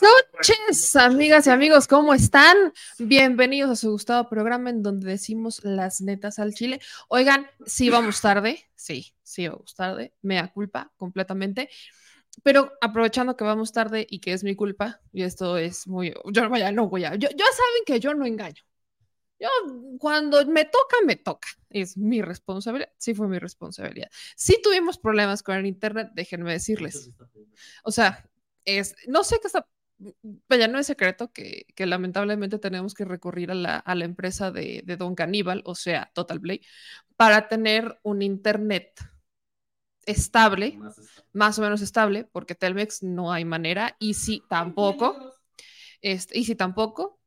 buenas noches, amigas y amigos, ¿cómo están? Bienvenidos a su gustado programa en donde decimos las netas al chile. Oigan, sí vamos tarde, sí, sí vamos tarde, mea culpa completamente. Pero aprovechando que vamos tarde y que es mi culpa, y esto es muy, yo vaya, no voy a, yo, ya saben que yo no engaño. Yo, cuando me toca, me toca. Es mi responsabilidad. Sí fue mi responsabilidad. Sí tuvimos problemas con el internet, déjenme decirles. O sea, es, no sé qué está, ya no es secreto que, que, lamentablemente tenemos que recurrir a la, a la empresa de, de, Don Caníbal, o sea, Total Play, para tener un internet estable, más, estable. más o menos estable, porque Telmex no hay manera, y si tampoco, este, y si tampoco,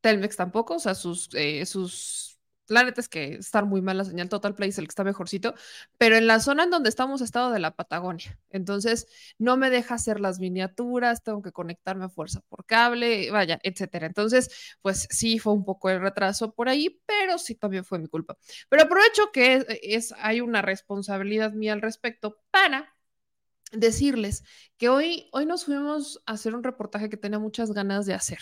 Telmex tampoco, o sea, sus, eh, sus la neta es que está muy mal la señal Total Play es el que está mejorcito, pero en la zona en donde estamos estado de la Patagonia. Entonces, no me deja hacer las miniaturas, tengo que conectarme a fuerza por cable, vaya, etcétera. Entonces, pues sí fue un poco el retraso por ahí, pero sí también fue mi culpa. Pero aprovecho que es, es hay una responsabilidad mía al respecto para decirles que hoy, hoy nos fuimos a hacer un reportaje que tenía muchas ganas de hacer.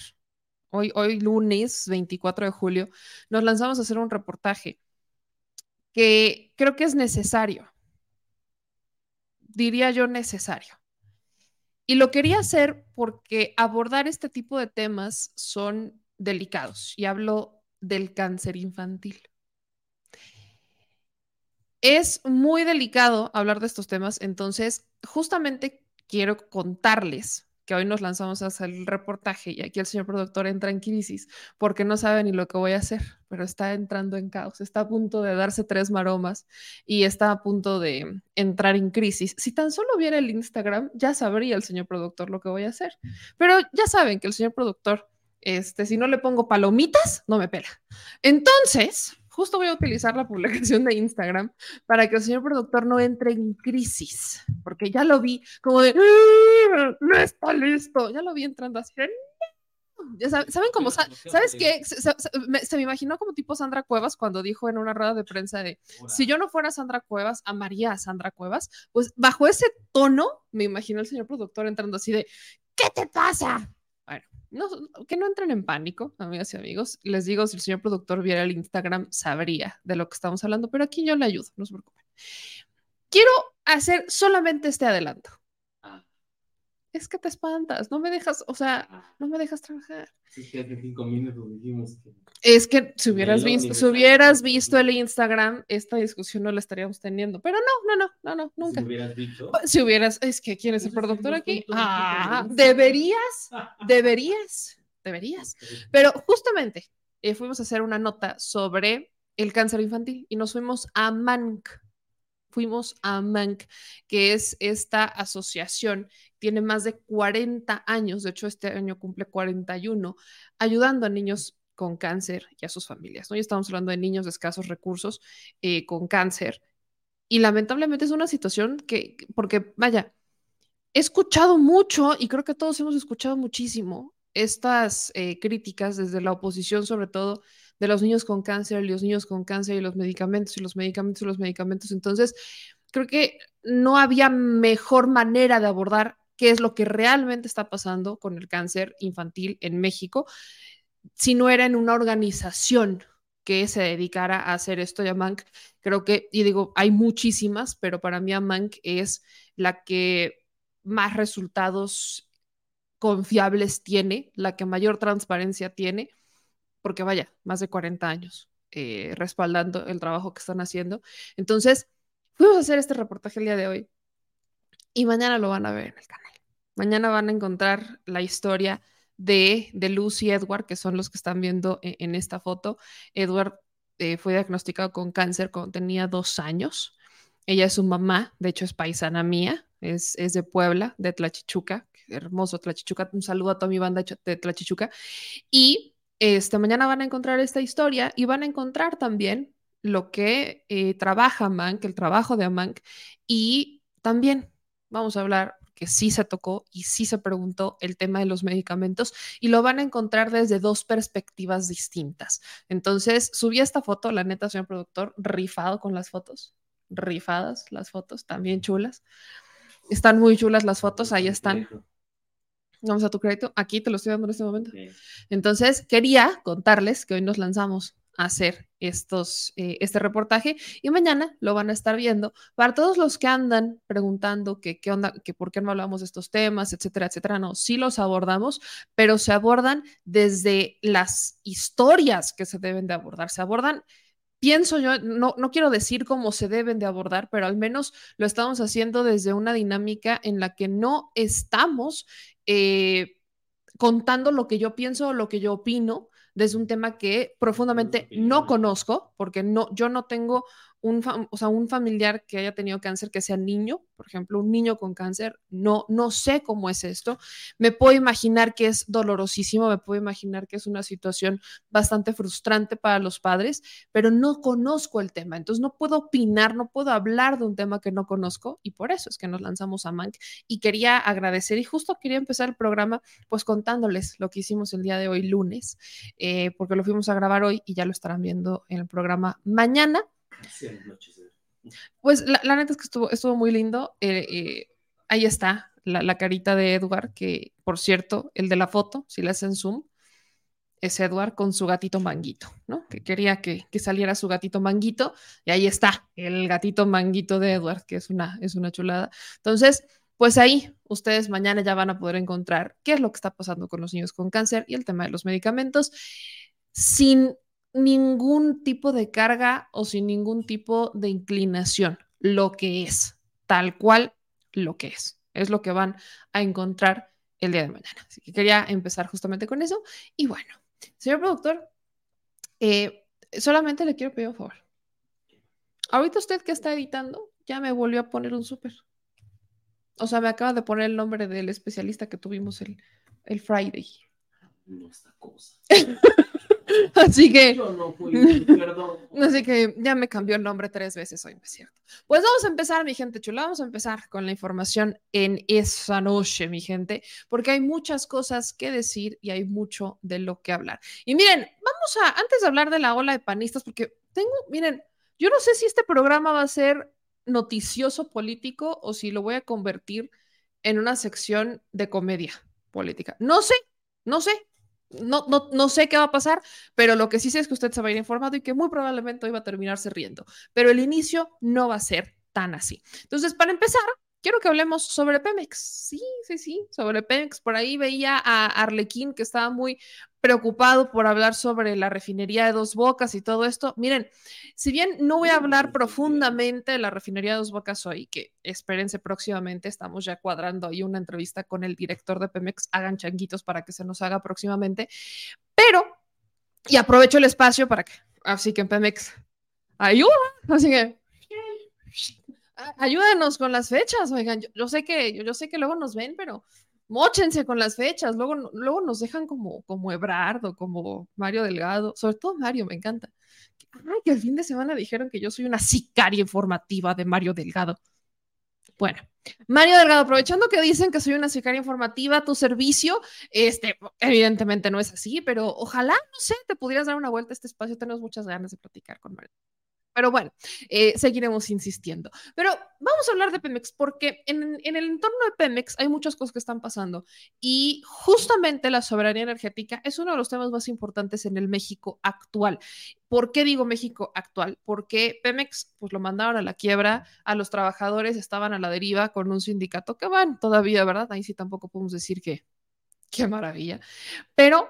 Hoy, hoy lunes 24 de julio, nos lanzamos a hacer un reportaje que creo que es necesario. Diría yo necesario. Y lo quería hacer porque abordar este tipo de temas son delicados. Y hablo del cáncer infantil. Es muy delicado hablar de estos temas, entonces justamente quiero contarles que hoy nos lanzamos a el reportaje y aquí el señor productor entra en crisis porque no sabe ni lo que voy a hacer, pero está entrando en caos, está a punto de darse tres maromas y está a punto de entrar en crisis. Si tan solo viera el Instagram, ya sabría el señor productor lo que voy a hacer. Pero ya saben que el señor productor, este, si no le pongo palomitas, no me pela. Entonces, justo voy a utilizar la publicación de Instagram para que el señor productor no entre en crisis, porque ya lo vi como de, no está listo, ya lo vi entrando así. Ya saben, ¿saben cómo? ¿Sabes qué? Se, se, me, se, me, imaginó como tipo Sandra Cuevas cuando dijo en una rueda de prensa de, si yo no fuera Sandra Cuevas, amaría a Sandra Cuevas. Pues bajo ese tono, me imaginó el señor productor entrando así de, ¿qué te pasa? No, que no entren en pánico, amigas y amigos. Les digo, si el señor productor viera el Instagram, sabría de lo que estamos hablando, pero aquí yo le ayudo, no se preocupen. Quiero hacer solamente este adelanto. Es que te espantas, no me dejas, o sea, no me dejas trabajar. Es que hace cinco minutos dijimos que... Es que si hubieras, visto, si hubieras visto el Instagram, esta discusión no la estaríamos teniendo. Pero no, no, no, no, no, nunca. Si hubieras dicho. Si hubieras, es que ¿quién es el productor aquí? Ah, deberías, deberías, deberías. Pero justamente eh, fuimos a hacer una nota sobre el cáncer infantil y nos fuimos a Manc fuimos a MANC, que es esta asociación, tiene más de 40 años, de hecho este año cumple 41, ayudando a niños con cáncer y a sus familias. ¿no? Estamos hablando de niños de escasos recursos eh, con cáncer. Y lamentablemente es una situación que, porque vaya, he escuchado mucho y creo que todos hemos escuchado muchísimo estas eh, críticas desde la oposición, sobre todo de los niños con cáncer y los niños con cáncer y los medicamentos y los medicamentos y los medicamentos. Entonces, creo que no había mejor manera de abordar qué es lo que realmente está pasando con el cáncer infantil en México, si no era en una organización que se dedicara a hacer esto. Y Amanc, creo que, y digo, hay muchísimas, pero para mí Amanc es la que más resultados confiables tiene, la que mayor transparencia tiene porque vaya, más de 40 años eh, respaldando el trabajo que están haciendo. Entonces, fuimos a hacer este reportaje el día de hoy y mañana lo van a ver en el canal. Mañana van a encontrar la historia de, de Lucy y Edward, que son los que están viendo en, en esta foto. Edward eh, fue diagnosticado con cáncer cuando tenía dos años. Ella es su mamá, de hecho es paisana mía, es, es de Puebla, de Tlachichuca, hermoso Tlachichuca. Un saludo a toda mi banda de Tlachichuca. Y este, mañana van a encontrar esta historia y van a encontrar también lo que eh, trabaja Mank, el trabajo de Mank, y también vamos a hablar que sí se tocó y sí se preguntó el tema de los medicamentos y lo van a encontrar desde dos perspectivas distintas. Entonces, subí esta foto, la neta, señor productor, rifado con las fotos, rifadas las fotos, también chulas. Están muy chulas las fotos, ahí están. Vamos a tu crédito, aquí te lo estoy dando en este momento. Entonces, quería contarles que hoy nos lanzamos hacer estos, eh, este reportaje y mañana lo van a estar viendo. Para todos los que andan preguntando que qué onda, que por qué no hablamos de estos temas, etcétera, etcétera, no, sí los abordamos, pero se abordan desde las historias que se deben de abordar, se abordan pienso yo, no, no quiero decir cómo se deben de abordar, pero al menos lo estamos haciendo desde una dinámica en la que no estamos eh, contando lo que yo pienso o lo que yo opino, desde un tema que profundamente no conozco, porque no, yo no tengo un, o sea, un familiar que haya tenido cáncer que sea niño, por ejemplo, un niño con cáncer, no, no sé cómo es esto. Me puedo imaginar que es dolorosísimo, me puedo imaginar que es una situación bastante frustrante para los padres, pero no conozco el tema, entonces no puedo opinar, no puedo hablar de un tema que no conozco y por eso es que nos lanzamos a Mank y quería agradecer y justo quería empezar el programa pues contándoles lo que hicimos el día de hoy lunes, eh, porque lo fuimos a grabar hoy y ya lo estarán viendo en el programa mañana. Pues la, neta es que estuvo, estuvo muy lindo. Eh, eh, ahí está la, carita de Edward, que por cierto, el de la foto, si le hacen zoom, es Edward con su gatito manguito, ¿no? Que quería que, saliera su gatito manguito, y ahí está el gatito manguito de Edward, que es una, es una chulada. Entonces, pues ahí ustedes mañana ya van a poder encontrar qué es lo que está pasando con los niños con cáncer y el tema de los medicamentos, sin ningún tipo de carga o sin ningún tipo de inclinación, lo que es, tal cual lo que es. Es lo que van a encontrar el día de mañana. Así que quería empezar justamente con eso. Y bueno, señor productor, eh, solamente le quiero pedir un favor. Ahorita usted que está editando, ya me volvió a poner un súper. O sea, me acaba de poner el nombre del especialista que tuvimos el, el Friday. No, esta cosa. Así que. Así que ya me cambió el nombre tres veces hoy, ¿no es cierto? Pues vamos a empezar, mi gente chula. Vamos a empezar con la información en esa noche, mi gente, porque hay muchas cosas que decir y hay mucho de lo que hablar. Y miren, vamos a, antes de hablar de la ola de panistas, porque tengo, miren, yo no sé si este programa va a ser noticioso político o si lo voy a convertir en una sección de comedia política. No sé, no sé, no, no, no, sé qué va a pasar, pero lo que sí sé es que usted se va a ir informado y que muy probablemente hoy va a terminarse riendo. Pero el inicio no va a ser tan así. Entonces, para empezar, quiero que hablemos sobre Pemex. Sí, sí, sí, sobre Pemex. Por ahí veía a Arlequín que estaba muy preocupado por hablar sobre la refinería de Dos Bocas y todo esto. Miren, si bien no voy a hablar profundamente de la refinería de Dos Bocas hoy, que espérense próximamente, estamos ya cuadrando ahí una entrevista con el director de Pemex, hagan changuitos para que se nos haga próximamente, pero, y aprovecho el espacio para que, así que en Pemex, ayuda, así que ayúdenos con las fechas, oigan, yo, sé que, yo, sé que luego nos ven, pero móchense con las fechas, luego, luego nos dejan como, como Ebrardo, como Mario Delgado, sobre todo Mario, me encanta. Ay, que el fin de semana dijeron que yo soy una sicaria informativa de Mario Delgado. Bueno, Mario Delgado, aprovechando que dicen que soy una sicaria informativa, tu servicio, este, evidentemente no es así, pero ojalá, no sé, te pudieras dar una vuelta a este espacio, tenemos muchas ganas de platicar con Mario. Pero bueno, eh, seguiremos insistiendo. Pero vamos a hablar de Pemex porque en, en, el entorno de Pemex hay muchas cosas que están pasando y justamente la soberanía energética es uno de los temas más importantes en el México actual. ¿Por qué digo México actual? Porque Pemex pues lo mandaron a la quiebra, a los trabajadores estaban a la deriva con un sindicato que van todavía, ¿verdad? Ahí sí tampoco podemos decir que qué maravilla. Pero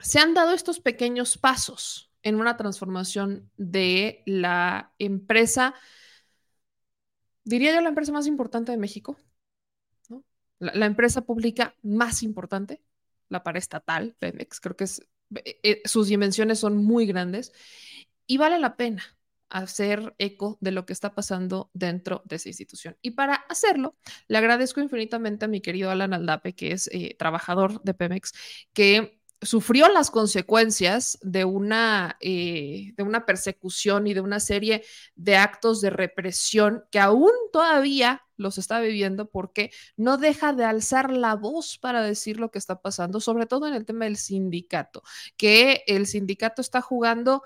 se han dado estos pequeños pasos en una transformación de la empresa, diría yo la empresa más importante de México, la, empresa pública más importante, la paraestatal, Pemex, creo que eh, eh, sus dimensiones son muy grandes. y vale la pena hacer eco de lo que está pasando dentro de esa institución. Y para hacerlo, le agradezco infinitamente a mi querido Alan Aldape, que es eh, trabajador de Pemex, que sufrió las consecuencias de una, eh, de una persecución y de una serie de actos de represión que aún todavía los está viviendo porque no deja de alzar la voz para decir lo que está pasando, sobre todo en el tema del sindicato, que el sindicato está jugando,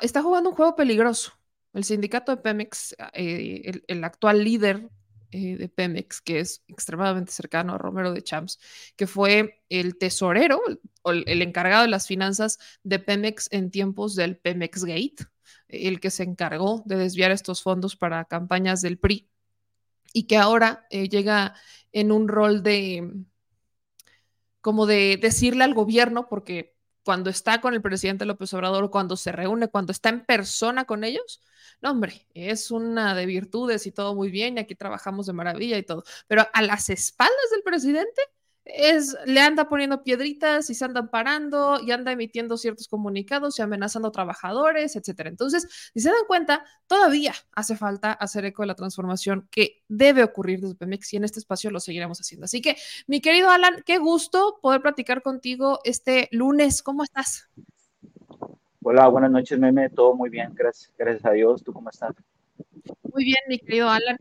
está jugando un juego peligroso. El sindicato de Pemex, eh, el actual líder eh, de Pemex, que es extremadamente cercano a Romero de Champs, que fue el tesorero o el, encargado de las finanzas de Pemex en tiempos del Pemex Gate, el que se encargó de desviar estos fondos para campañas del PRI y que ahora eh, llega en un rol de como de decirle al gobierno, porque cuando está con el presidente López Obrador, cuando se reúne, cuando está en persona con ellos, no, hombre, es una de virtudes y todo muy bien, y aquí trabajamos de maravilla y todo. Pero a las espaldas del presidente, es, le anda poniendo piedritas y se andan parando y anda emitiendo ciertos comunicados y amenazando trabajadores, etcétera. Entonces, si se dan cuenta, todavía hace falta hacer eco de la transformación que debe ocurrir desde Pemex y en este espacio lo seguiremos haciendo. Así que, mi querido Alan, qué gusto poder platicar contigo este lunes. ¿Cómo estás? Hola, buenas noches, Meme. Todo muy bien, gracias, gracias a Dios. ¿Tú cómo estás? Muy bien, mi querido Alan.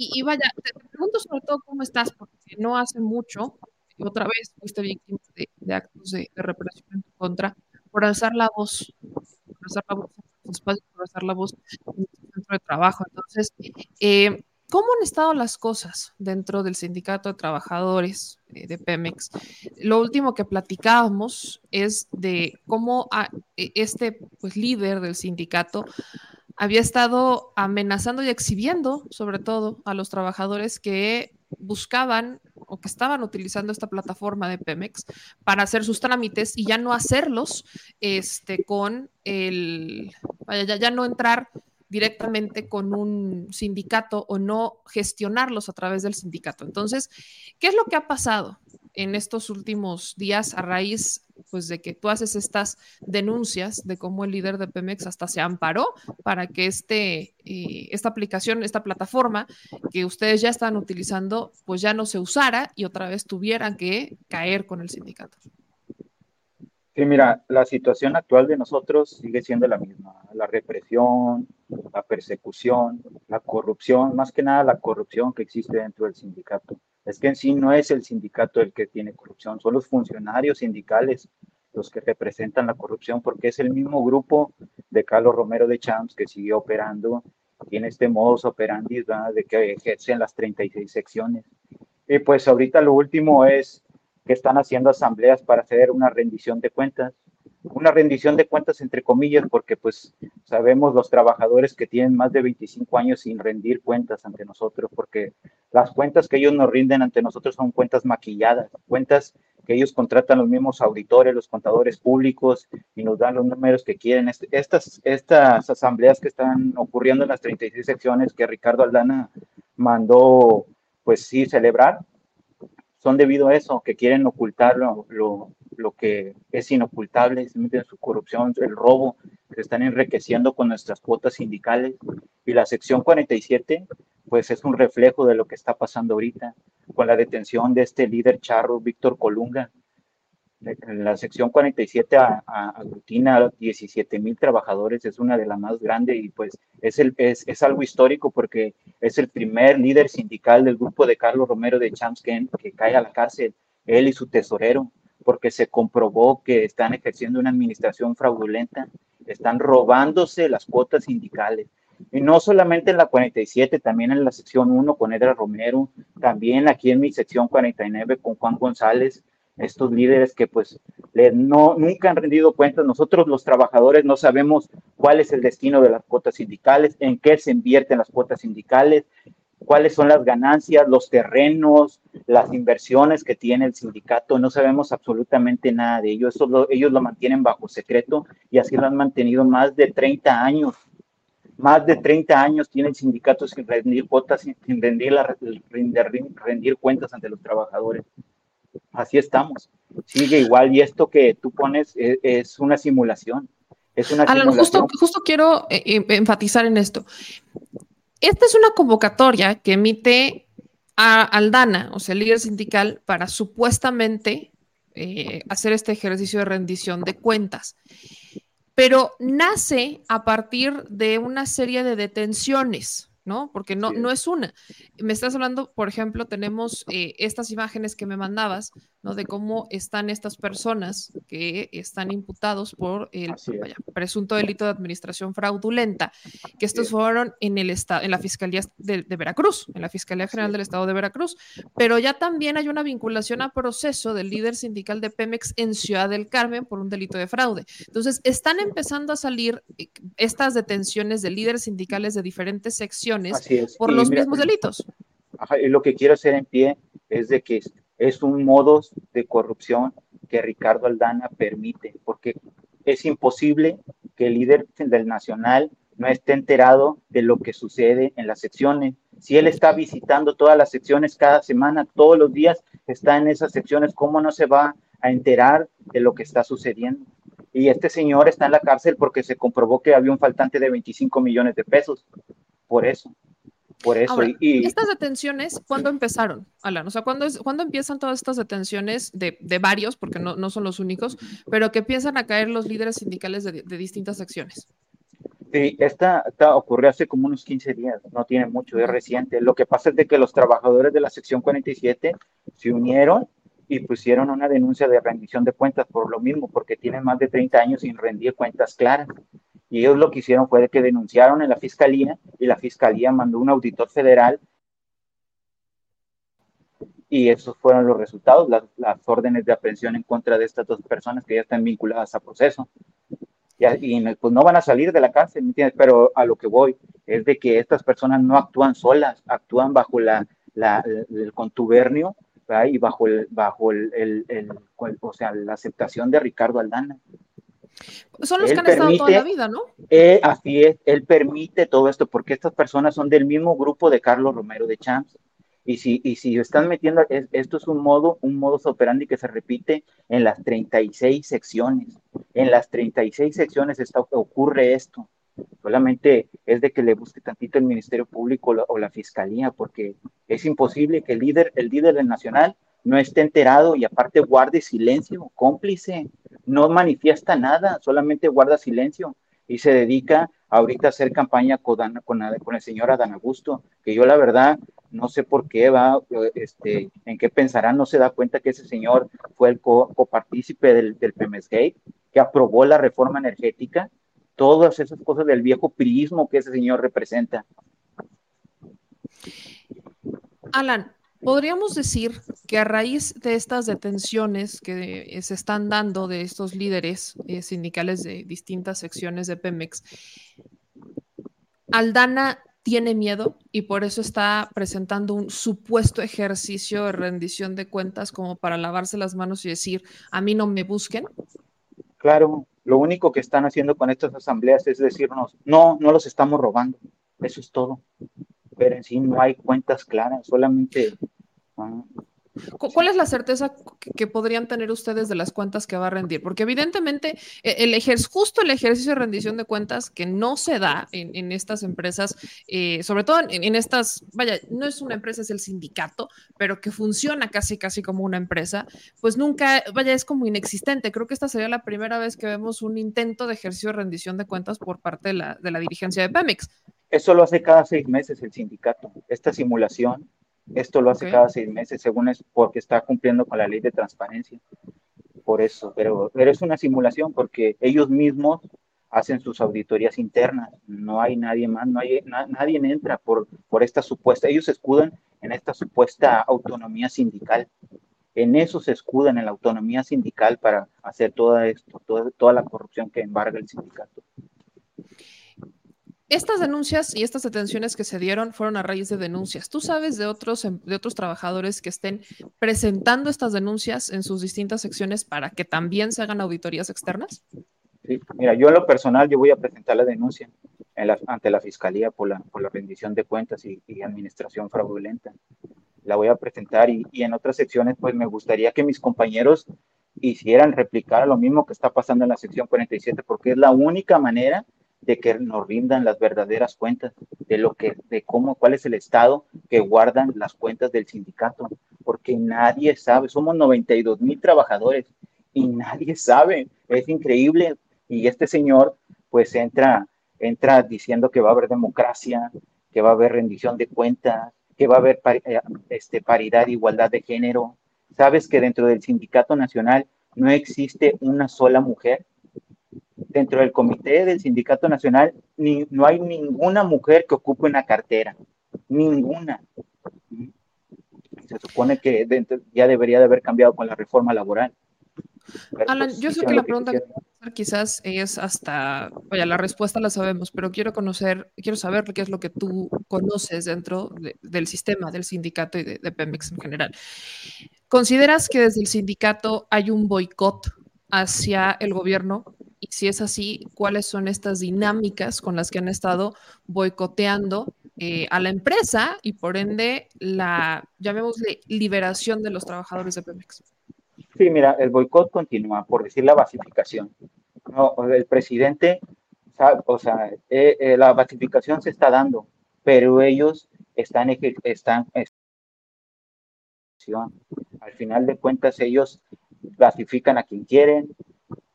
Y, vaya, te pregunto sobre todo cómo estás, porque no hace mucho otra vez fuiste víctima de, actos de, represión en tu contra por alzar la voz, por alzar la voz en espacio, por alzar la voz en tu centro de trabajo. Entonces, eh, ¿Cómo han estado las cosas dentro del sindicato de trabajadores eh, de Pemex? Lo último que platicábamos es de cómo e, este pues, líder del sindicato había estado amenazando y exhibiendo, sobre todo, a los trabajadores que buscaban o que estaban utilizando esta plataforma de Pemex para hacer sus trámites y ya no hacerlos este, con el, vaya, ya, no entrar directamente con un sindicato o no gestionarlos a través del sindicato. Entonces, ¿qué es lo que ha pasado en estos últimos días a raíz pues de que tú haces estas denuncias de cómo el líder de Pemex hasta se amparó para que este, eh, esta aplicación, esta plataforma que ustedes ya están utilizando, pues ya no se usara y otra vez tuvieran que caer con el sindicato. Sí, mira, la situación actual de nosotros sigue siendo la misma. La represión, la persecución, la corrupción, más que nada la corrupción que existe dentro del sindicato es que en sí no es el sindicato el que tiene corrupción, son los funcionarios sindicales los que representan la corrupción, porque es el mismo grupo de Carlos Romero de Champs que sigue operando, tiene este modus operandi de que ejercen las 36 secciones. Y pues ahorita lo último es que están haciendo asambleas para hacer una rendición de cuentas una rendición de cuentas entre comillas, porque pues sabemos los trabajadores que tienen más de 25 años sin rendir cuentas ante nosotros, porque las cuentas que ellos nos rinden ante nosotros son cuentas maquilladas, cuentas que ellos contratan los mismos auditores, los contadores públicos y nos dan los números que quieren. Estas, estas asambleas que están ocurriendo en las 36 secciones que Ricardo Aldana mandó, pues sí, celebrar, son debido a eso, que quieren ocultar lo, lo que es inocultable, su corrupción, el robo, que están enriqueciendo con nuestras cuotas sindicales. Y la sección 47, pues es un reflejo de lo que está pasando ahorita, con la detención de este líder charro, Víctor Colunga. La sección 47 aglutina a 17 mil trabajadores, es una de las más grandes y pues es, el, es, es, algo histórico porque es el primer líder sindical del grupo de Carlos Romero de Champs que, que cae a la cárcel, él y su tesorero porque se comprobó que están ejerciendo una administración fraudulenta, están robándose las cuotas sindicales. Y no solamente en la 47, también en la sección 1 con Edra Romero, también aquí en mi sección 49 con Juan González, estos líderes que pues no, nunca han rendido cuentas. Nosotros los trabajadores no sabemos cuál es el destino de las cuotas sindicales, en qué se invierten las cuotas sindicales, cuáles son las ganancias, los terrenos, las inversiones que tiene el sindicato. No sabemos absolutamente nada de ello. Eso ellos lo mantienen bajo secreto y así lo han mantenido más de 30 años. Más de 30 años tiene el sindicato sin rendir cuotas, sin rendir, rendir, cuentas ante los trabajadores. Así estamos. Sigue igual y esto que tú pones es, es una simulación. Es una Alan, justo, justo quiero eh, eh, enfatizar en esto. Esta es una convocatoria que emite a Aldana, o sea, el líder sindical, para supuestamente eh, hacer este ejercicio de rendición de cuentas. Pero nace a partir de una serie de detenciones ¿no? Porque no, no es una. Me estás hablando, por ejemplo, tenemos eh, estas imágenes que me mandabas, ¿no? De cómo están estas personas que están imputados por el presunto delito de administración fraudulenta, que estos fueron en el estado, en la Fiscalía de, Veracruz, en la Fiscalía General del Estado de Veracruz, pero ya también hay una vinculación a proceso del líder sindical de Pemex en Ciudad del Carmen por un delito de fraude. Entonces, están empezando a salir eh, estas detenciones de líderes sindicales de diferentes secciones por los mismos delitos. y lo que quiero hacer en pie es de que es un modo de corrupción que Ricardo Aldana permite, porque es imposible que el líder del Nacional no esté enterado de lo que sucede en las secciones. Si él está visitando todas las secciones cada semana, todos los días está en esas secciones, ¿cómo no se va a enterar de lo que está sucediendo? Y este señor está en la cárcel porque se comprobó que había un faltante de 25 millones de pesos por eso. Por eso. y, estas detenciones, ¿cuándo empezaron, Alan? O sea, ¿cuándo, es, ¿cuándo empiezan todas estas detenciones de, de varios, porque no, no, son los únicos, pero que empiezan a caer los líderes sindicales de, de distintas secciones? Sí, esta, ocurrió hace como unos 15 días, no tiene mucho, es reciente. Lo que pasa es de que los trabajadores de la sección 47 se unieron y pusieron una denuncia de rendición de cuentas por lo mismo, porque tienen más de 30 años sin rendir cuentas claras. Y ellos lo que hicieron fue que denunciaron en la fiscalía y la fiscalía mandó un auditor federal y esos fueron los resultados, las, órdenes de aprehensión en contra de estas dos personas que ya están vinculadas a proceso. Y, pues no van a salir de la cárcel, ¿me entiendes? Pero a lo que voy es de que estas personas no actúan solas, actúan bajo la, el contubernio y bajo el, bajo el, el, o sea, la aceptación de Ricardo Aldana. Son los que han estado toda la vida, ¿no? Eh, así es, él permite todo esto porque estas personas son del mismo grupo de Carlos Romero de Champs. Y si, y si están metiendo, esto es un modo, un modus operandi que se repite en las 36 secciones. En las 36 secciones está, ocurre esto. Solamente es de que le busque tantito el Ministerio Público o la, Fiscalía, porque es imposible que el líder, el líder del Nacional no esté enterado y aparte guarde silencio, cómplice no manifiesta nada, solamente guarda silencio y se dedica ahorita a hacer campaña con, con, el señor Adán Augusto, que yo la verdad no sé por qué va, este, en qué pensará, no se da cuenta que ese señor fue el copartícipe del, del Gate, que aprobó la reforma energética, todas esas cosas del viejo priismo que ese señor representa. Alan, Podríamos decir que a raíz de estas detenciones que se están dando de estos líderes eh, sindicales de distintas secciones de Pemex, Aldana tiene miedo y por eso está presentando un supuesto ejercicio de rendición de cuentas como para lavarse las manos y decir, a mí no me busquen. Claro, lo único que están haciendo con estas asambleas es decirnos, no, no los estamos robando, eso es todo pero en sí no hay cuentas claras, solamente... ¿Cuál es la certeza que, podrían tener ustedes de las cuentas que va a rendir? Porque evidentemente e, el justo el ejercicio de rendición de cuentas que no se da en, estas empresas, eh, sobre todo en, estas, vaya, no es una empresa, es el sindicato, pero que funciona casi, casi como una empresa, pues nunca, vaya, es como inexistente. Creo que esta sería la primera vez que vemos un intento de ejercicio de rendición de cuentas por parte de la, de la dirigencia de Pemex. Eso lo hace cada seis meses el sindicato. Esta simulación, esto lo hace cada seis meses, según es porque está cumpliendo con la ley de transparencia. Por eso, pero, pero es una simulación porque ellos mismos hacen sus auditorías internas. No hay nadie más, no hay, nadie entra por, por esta supuesta. Ellos se escudan en esta supuesta autonomía sindical. En eso se escudan en la autonomía sindical para hacer toda esto, toda, toda la corrupción que embarga el sindicato. Estas denuncias y estas detenciones que se dieron fueron a raíz de denuncias. ¿Tú sabes de otros, em, de otros trabajadores que estén presentando estas denuncias en sus distintas secciones para que también se hagan auditorías externas? Sí, mira, yo en lo personal yo voy a presentar la denuncia ante la Fiscalía por la, por la rendición de cuentas y, administración fraudulenta. La voy a presentar y, y en otras secciones pues me gustaría que mis compañeros hicieran replicar lo mismo que está pasando en la sección 47, porque es la única manera de que nos rindan las verdaderas cuentas de lo que, de cómo, cuál es el estado que guardan las cuentas del sindicato, porque nadie sabe, somos 92 mil trabajadores y nadie sabe, es increíble. Y este señor, pues entra, entra diciendo que va a haber democracia, que va a haber rendición de cuentas, que va a haber eh, este, paridad, igualdad de género. Sabes que dentro del sindicato nacional no existe una sola mujer dentro del comité del sindicato nacional ni, no hay ninguna mujer que ocupe una cartera, ninguna. Se supone que ya debería de haber cambiado con la reforma laboral. Alan, pues, yo sé que la pregunta que quizás es hasta, vaya, la respuesta la sabemos, pero quiero conocer, quiero saber qué es lo que tú conoces dentro del sistema del sindicato y de, de Pemex en general. ¿Consideras que desde el sindicato hay un boicot hacia el gobierno y si es así, ¿cuáles son estas dinámicas con las que han estado boicoteando eh, a la empresa y por ende la, llamémosle, liberación de los trabajadores de Pemex? Sí, mira, el boicot continúa, por decir la basificación. El presidente, o sea, eh, eh, la basificación se está dando, pero ellos están, están, al final de cuentas ellos basifican a quien quieren,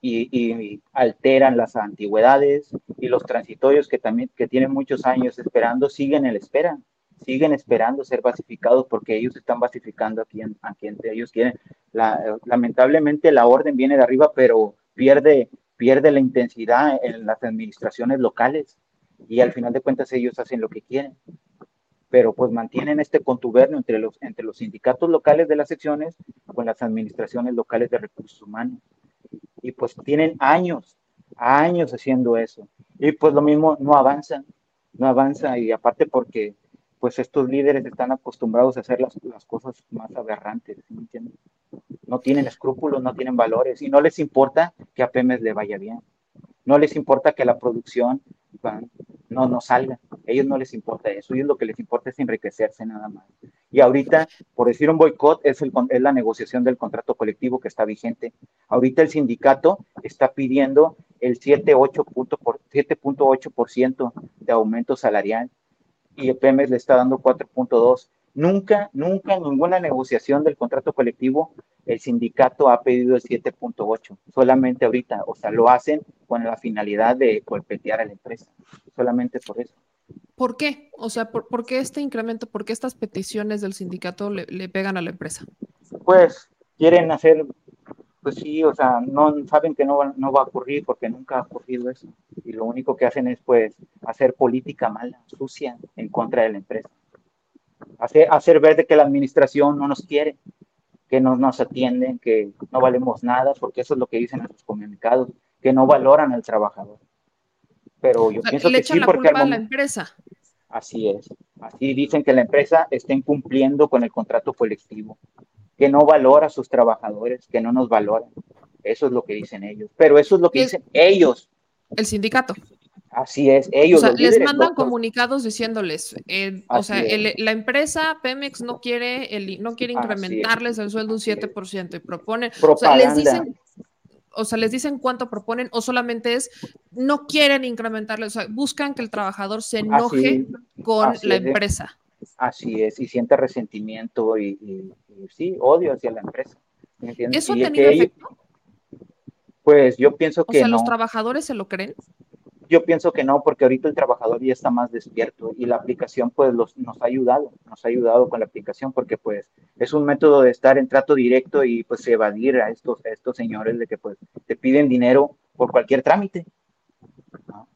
y, alteran las antigüedades y los transitorios que también que tienen muchos años esperando siguen en espera, siguen esperando ser basificados porque ellos están basificando a quien, a quien ellos quieren. lamentablemente la orden viene de arriba, pero pierde, pierde la intensidad en las administraciones locales y al final de cuentas ellos hacen lo que quieren. Pero pues mantienen este contubernio entre los, entre los sindicatos locales de las secciones con las administraciones locales de recursos humanos y pues tienen años, años haciendo eso. Y pues lo mismo, no avanzan, no avanza y aparte porque pues estos líderes están acostumbrados a hacer las, las cosas más aberrantes, ¿me No tienen escrúpulos, no tienen valores y no les importa que a Pemex le vaya bien. No les importa que la producción no, no salga. A ellos no les importa eso. Ellos lo que les importa es enriquecerse nada más. Y ahorita, por decir un boicot, es, es la negociación del contrato colectivo que está vigente. Ahorita el sindicato está pidiendo el 7.8% de aumento salarial y el Pemex le está dando 4.2. Nunca, nunca ninguna negociación del contrato colectivo el sindicato ha pedido el 7.8, solamente ahorita, o sea, lo hacen con la finalidad de golpetear a la empresa, solamente por eso. ¿Por qué? O sea, ¿por, qué este incremento, por qué estas peticiones del sindicato le, pegan a la empresa? Pues quieren hacer, pues sí, o sea, no saben que no va, no va a ocurrir porque nunca ha ocurrido eso. Y lo único que hacen es, pues, hacer política mala, sucia, en contra de la empresa. Hacer, hacer ver de que la administración no nos quiere, que no nos atienden, que no valemos nada, porque eso es lo que dicen en sus comunicados, que no valoran al trabajador. Pero yo pienso que sí, porque a la empresa. Así es. Así dicen que la empresa está incumpliendo con el contrato colectivo, que no valora a sus trabajadores, que no nos valoran. Eso es lo que dicen ellos. Pero eso es lo que dicen ellos. El sindicato. Así es, ellos. O sea, les mandan comunicados diciéndoles, eh, o sea, la empresa Pemex no quiere, el, no quiere incrementarles el sueldo un 7% y proponen, o sea, les dicen, o sea, les dicen cuánto proponen o solamente es, no quieren incrementarles, o sea, buscan que el trabajador se enoje con la empresa. Así es, y siente resentimiento y, sí, odio hacia la empresa. ¿Eso ha tenido efecto? Pues yo pienso que. O sea, ¿los trabajadores se lo creen? Yo pienso que no, porque ahorita el trabajador ya está más despierto y la aplicación pues los, nos ha ayudado, nos ha ayudado con la aplicación porque pues es un método de estar en trato directo y pues evadir a estos, estos señores de que pues te piden dinero por cualquier trámite.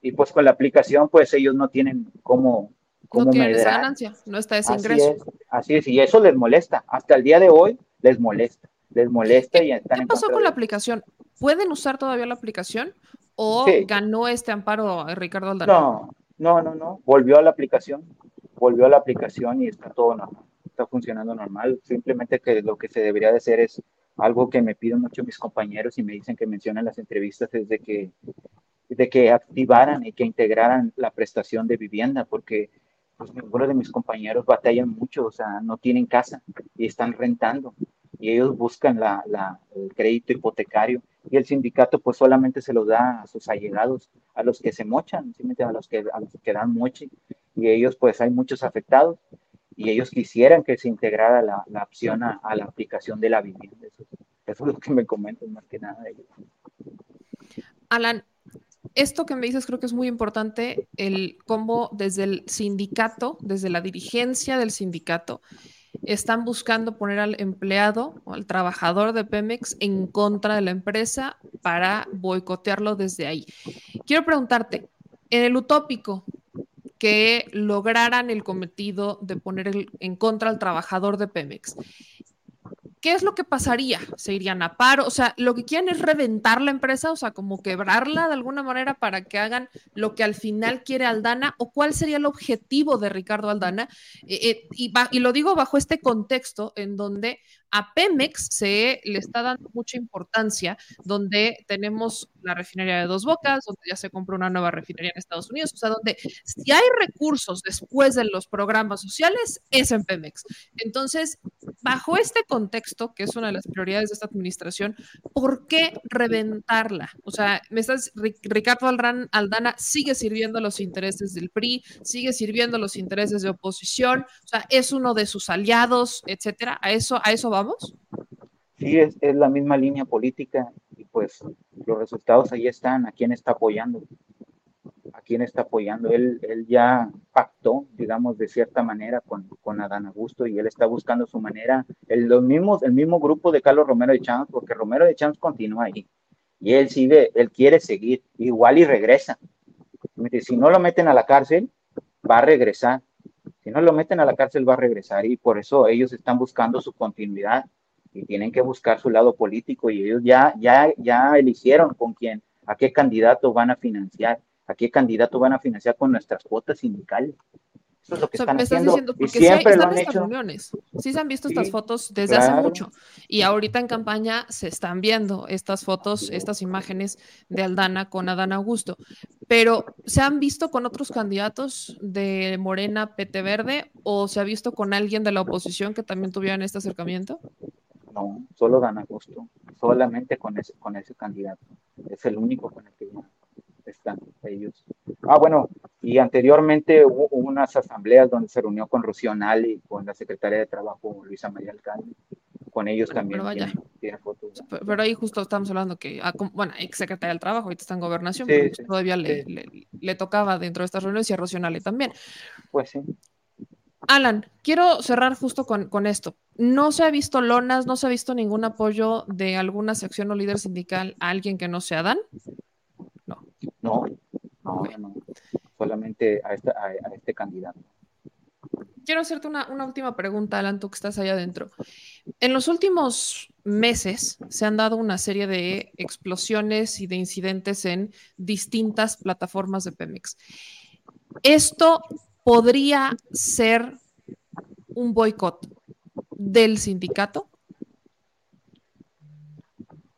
Y pues con la aplicación pues ellos no tienen cómo... cómo no tienen esa ganancia, no está ese ingreso. Es, así es, y eso les molesta. Hasta el día de hoy les molesta, les molesta y están ¿Qué pasó con la aplicación? ¿Pueden usar todavía la aplicación o ganó este amparo Ricardo Aldarán? No, no, no, no, volvió a la aplicación, volvió a la aplicación y está todo normal, está funcionando normal, simplemente que lo que se debería de hacer es algo que me piden mucho mis compañeros y me dicen que mencionan las entrevistas es de que, de que activaran y que integraran la prestación de vivienda, porque pues ninguno de mis compañeros batallan mucho, o sea, no tienen casa y están rentando. y ellos buscan la, la, el crédito hipotecario y el sindicato pues solamente se lo da a sus allegados, a los que se mochan, a los que, a los que dan moche y ellos pues hay muchos afectados y ellos quisieran que se integrara la, la opción a, a, la aplicación de la vivienda. Eso, eso, es lo que me comentan más que nada ellos. Alan, esto que me dices creo que es muy importante, el cómo desde el sindicato, desde la dirigencia del sindicato, están buscando poner al empleado o al trabajador de Pemex en contra de la empresa para boicotearlo desde ahí. Quiero preguntarte, en el utópico, que lograran el cometido de poner el, en contra al trabajador de Pemex. ¿Qué es lo que pasaría? ¿Se irían a paro? O sea, lo que quieren es reventar la empresa, o sea, como quebrarla de alguna manera para que hagan lo que al final quiere Aldana, o cuál sería el objetivo de Ricardo Aldana. Eh, eh, y, y, lo digo bajo este contexto en donde a Pemex se le está dando mucha importancia, donde tenemos la refinería de Dos Bocas, donde ya se compró una nueva refinería en Estados Unidos, o sea, donde si hay recursos después de los programas sociales, es en Pemex. Entonces, bajo este contexto, que es una de las prioridades de esta administración, ¿por qué reventarla? O sea, me estás, Ricardo Aldana sigue sirviendo los intereses del PRI, sigue sirviendo los intereses de oposición, o sea, es uno de sus aliados, etcétera. A eso, a eso vamos? Sí, es, es, la misma línea política y pues los resultados ahí están, a quién está apoyando, a quién está apoyando. Él, él ya pactó, digamos, de cierta manera con, con Adán Augusto y él está buscando su manera, el, los mismos, el mismo grupo de Carlos Romero de Champs, porque Romero de Champs continúa ahí y él sigue, él quiere seguir, igual y regresa. Si no lo meten a la cárcel, va a regresar si no lo meten a la cárcel va a regresar y por eso ellos están buscando su continuidad y tienen que buscar su lado político y ellos ya, ya, ya eligieron con quién, a qué candidato van a financiar, a qué candidato van a financiar con nuestras cuotas sindicales. Eso es lo que o sea, están me estás haciendo. Diciendo, porque siempre sí, están estas hecho. reuniones. Sí se han visto sí, estas fotos desde claro. hace mucho. Y ahorita en campaña se están viendo estas fotos, estas imágenes de Aldana con Adán Augusto. Pero ¿se han visto con otros candidatos de Morena, PT Verde o se ha visto con alguien de la oposición que también tuvieran este acercamiento? No, solo Dan Augusto, solamente con ese, con ese candidato. Es el único con el que están ellos. Ah, bueno, y anteriormente hubo unas asambleas donde se reunió con Rocío Nali, con la secretaria de Trabajo Luisa María Alcalde. Con ellos también pero, fotos. Pero, pero, ahí justo estamos hablando que, ah, bueno, ex secretaria del Trabajo, ahorita está en Gobernación, sí, pero sí, todavía sí. Le, le, le, tocaba dentro de estas reuniones y a Rocío Nali también. Pues sí. Alan, quiero cerrar justo con, con, esto. No se ha visto lonas, no se ha visto ningún apoyo de alguna sección o líder sindical a alguien que no sea Dan. No. No, no. Solamente a, este candidato. Quiero hacerte una, una, última pregunta, Alan, tú que estás allá adentro. En los últimos meses se han dado una serie de explosiones y de incidentes en distintas plataformas de Pemex. Esto podría ser un boicot del sindicato?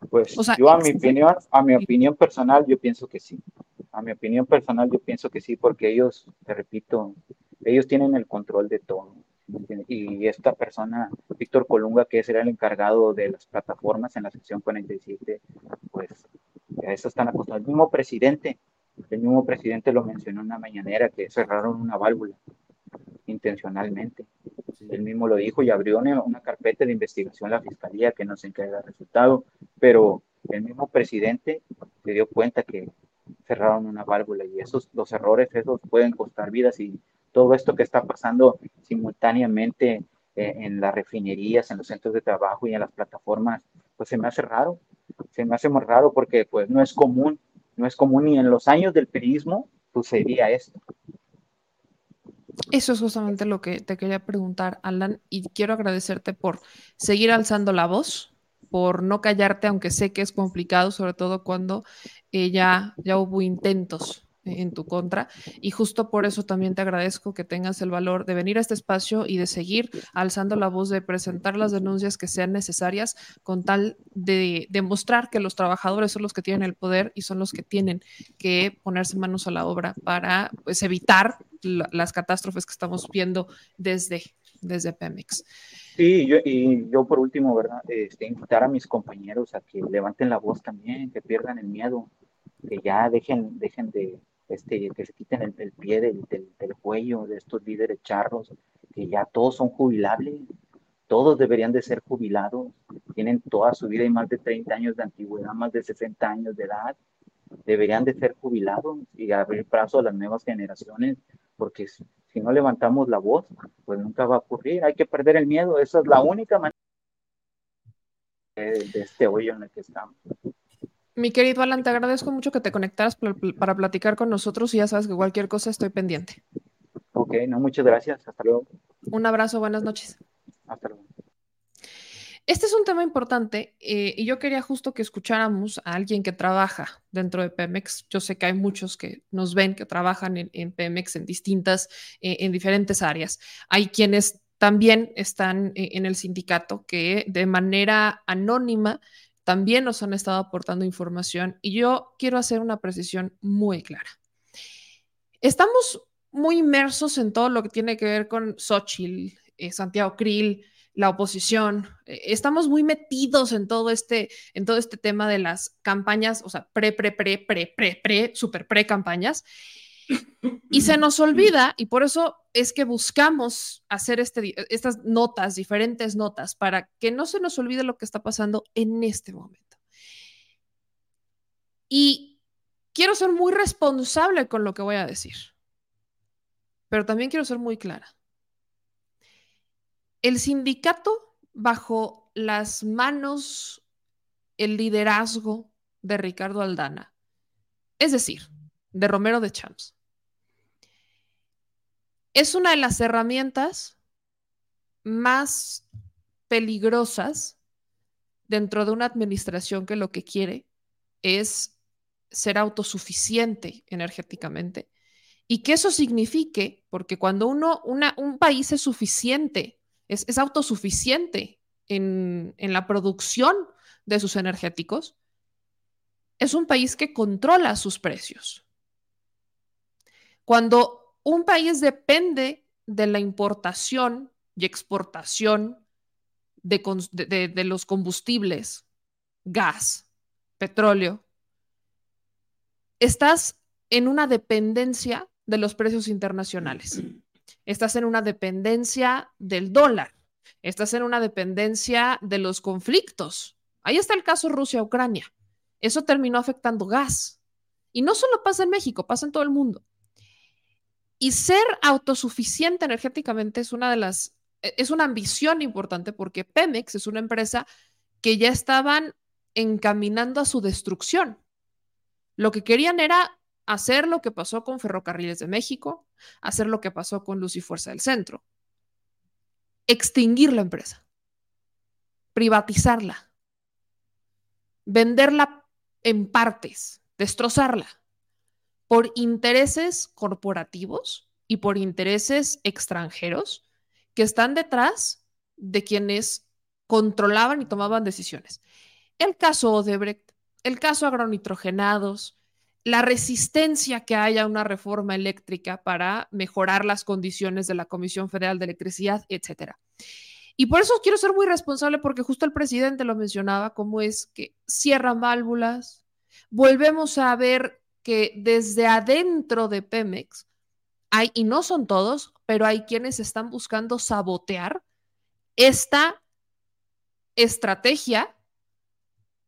Pues o sea, yo a mi opinión, a mi opinión personal, yo pienso que sí. A mi opinión personal, yo pienso que sí, porque ellos, te repito, ellos tienen el control de todo. Y esta persona, Víctor Colunga, que era el encargado de las plataformas en la sección 47, pues a eso están acostumbrados. El mismo presidente el mismo presidente lo mencionó en una mañanera que cerraron una válvula intencionalmente. Él mismo lo dijo y abrió una, una carpeta de investigación la fiscalía que no se encarga el resultado, pero el mismo presidente se dio cuenta que cerraron una válvula y esos los errores esos pueden costar vidas y todo esto que está pasando simultáneamente eh, en las refinerías, en los centros de trabajo y en las plataformas, pues se me hace raro, se me hace muy raro porque pues no es común no es común ni en los años del periodismo sucedía esto. Eso es justamente lo que te quería preguntar, Alan, y quiero agradecerte por seguir alzando la voz, por no callarte, aunque sé que es complicado, sobre todo cuando eh, ya, ya hubo intentos en tu contra. Y justo por eso también te agradezco que tengas el valor de venir a este espacio y de seguir alzando la voz, de presentar las denuncias que sean necesarias con tal de demostrar que los trabajadores son los que tienen el poder y son los que tienen que ponerse manos a la obra para pues, evitar la, las catástrofes que estamos viendo desde desde Pemex. Sí, yo, y yo por último, ¿verdad? Este, invitar a mis compañeros a que levanten la voz también, que pierdan el miedo, que ya dejen, dejen de, este, que se quiten el, pie del, del, cuello de estos líderes charros, que ya todos son jubilables, todos deberían de ser jubilados, tienen toda su vida y más de 30 años de antigüedad, más de 60 años de edad, deberían de ser jubilados y abrir paso a las nuevas generaciones, porque si no levantamos la voz, pues nunca va a ocurrir, hay que perder el miedo, esa es la única manera de, este hoyo en el que estamos. Mi querido Alan, te agradezco mucho que te conectaras para platicar con nosotros y ya sabes que cualquier cosa estoy pendiente. Ok, no, muchas gracias, hasta luego. Un abrazo, buenas noches. Hasta luego. Este es un tema importante eh, y yo quería justo que escucháramos a alguien que trabaja dentro de Pemex. Yo sé que hay muchos que nos ven que trabajan en, Pemex en distintas, eh, en diferentes áreas. Hay quienes también están eh, en el sindicato que de manera anónima también nos han estado aportando información y yo quiero hacer una precisión muy clara. Estamos muy inmersos en todo lo que tiene que ver con Xochitl, Santiago Krill, la oposición. Eh, estamos muy metidos en todo este, en todo este tema de las campañas, o sea, pre, pre, pre, pre, pre, pre, super pre campañas. Y se nos olvida, y por eso es que buscamos hacer este, estas notas, diferentes notas, para que no se nos olvide lo que está pasando en este momento. Y quiero ser muy responsable con lo que voy a decir, pero también quiero ser muy clara. El sindicato, bajo las manos, el liderazgo de Ricardo Aldana, es decir, de Romero de Champs, es una de las herramientas más peligrosas dentro de una administración que lo que quiere es ser autosuficiente energéticamente y que eso signifique, porque cuando uno, un país es suficiente es, autosuficiente en, en la producción de sus energéticos, es un país que controla sus precios. Cuando un país depende de la importación y exportación de, los combustibles, gas, petróleo, estás en una dependencia de los precios internacionales estás en una dependencia del dólar, estás en una dependencia de los conflictos. Ahí está el caso Rusia-Ucrania. Eso terminó afectando gas. Y no solo pasa en México, pasa en todo el mundo. Y ser autosuficiente energéticamente es una de las, e, es una ambición importante porque Pemex es una empresa que ya estaban encaminando a su destrucción. Lo que querían era hacer lo que pasó con Ferrocarriles de México, hacer lo que pasó con Luz y Fuerza del Centro, extinguir la empresa, privatizarla, venderla en partes, destrozarla por intereses corporativos y por intereses extranjeros que están detrás de quienes controlaban y tomaban decisiones. El caso Odebrecht, el caso agronitrogenados, la resistencia que haya una reforma eléctrica para mejorar las condiciones de la Comisión Federal de Electricidad, etcétera. Y por eso quiero ser muy responsable porque justo el presidente lo mencionaba, como es que cierran válvulas. Volvemos a ver que desde adentro de Pemex hay, y no son todos, pero hay quienes están buscando sabotear esta estrategia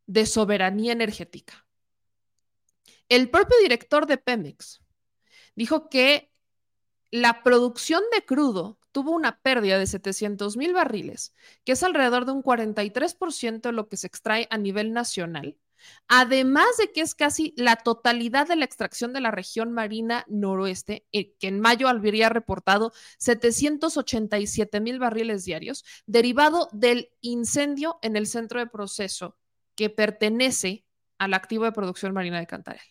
de soberanía energética. El propio director de Pemex dijo que la producción de crudo tuvo una pérdida de 700 mil barriles, que es alrededor de un 43% de lo que se extrae a nivel nacional, además de que es casi la totalidad de la extracción de la región marina noroeste, eh, que en mayo habría reportado 787 mil barriles diarios, derivado del incendio en el centro de proceso que pertenece al activo de producción marina de Cantarell.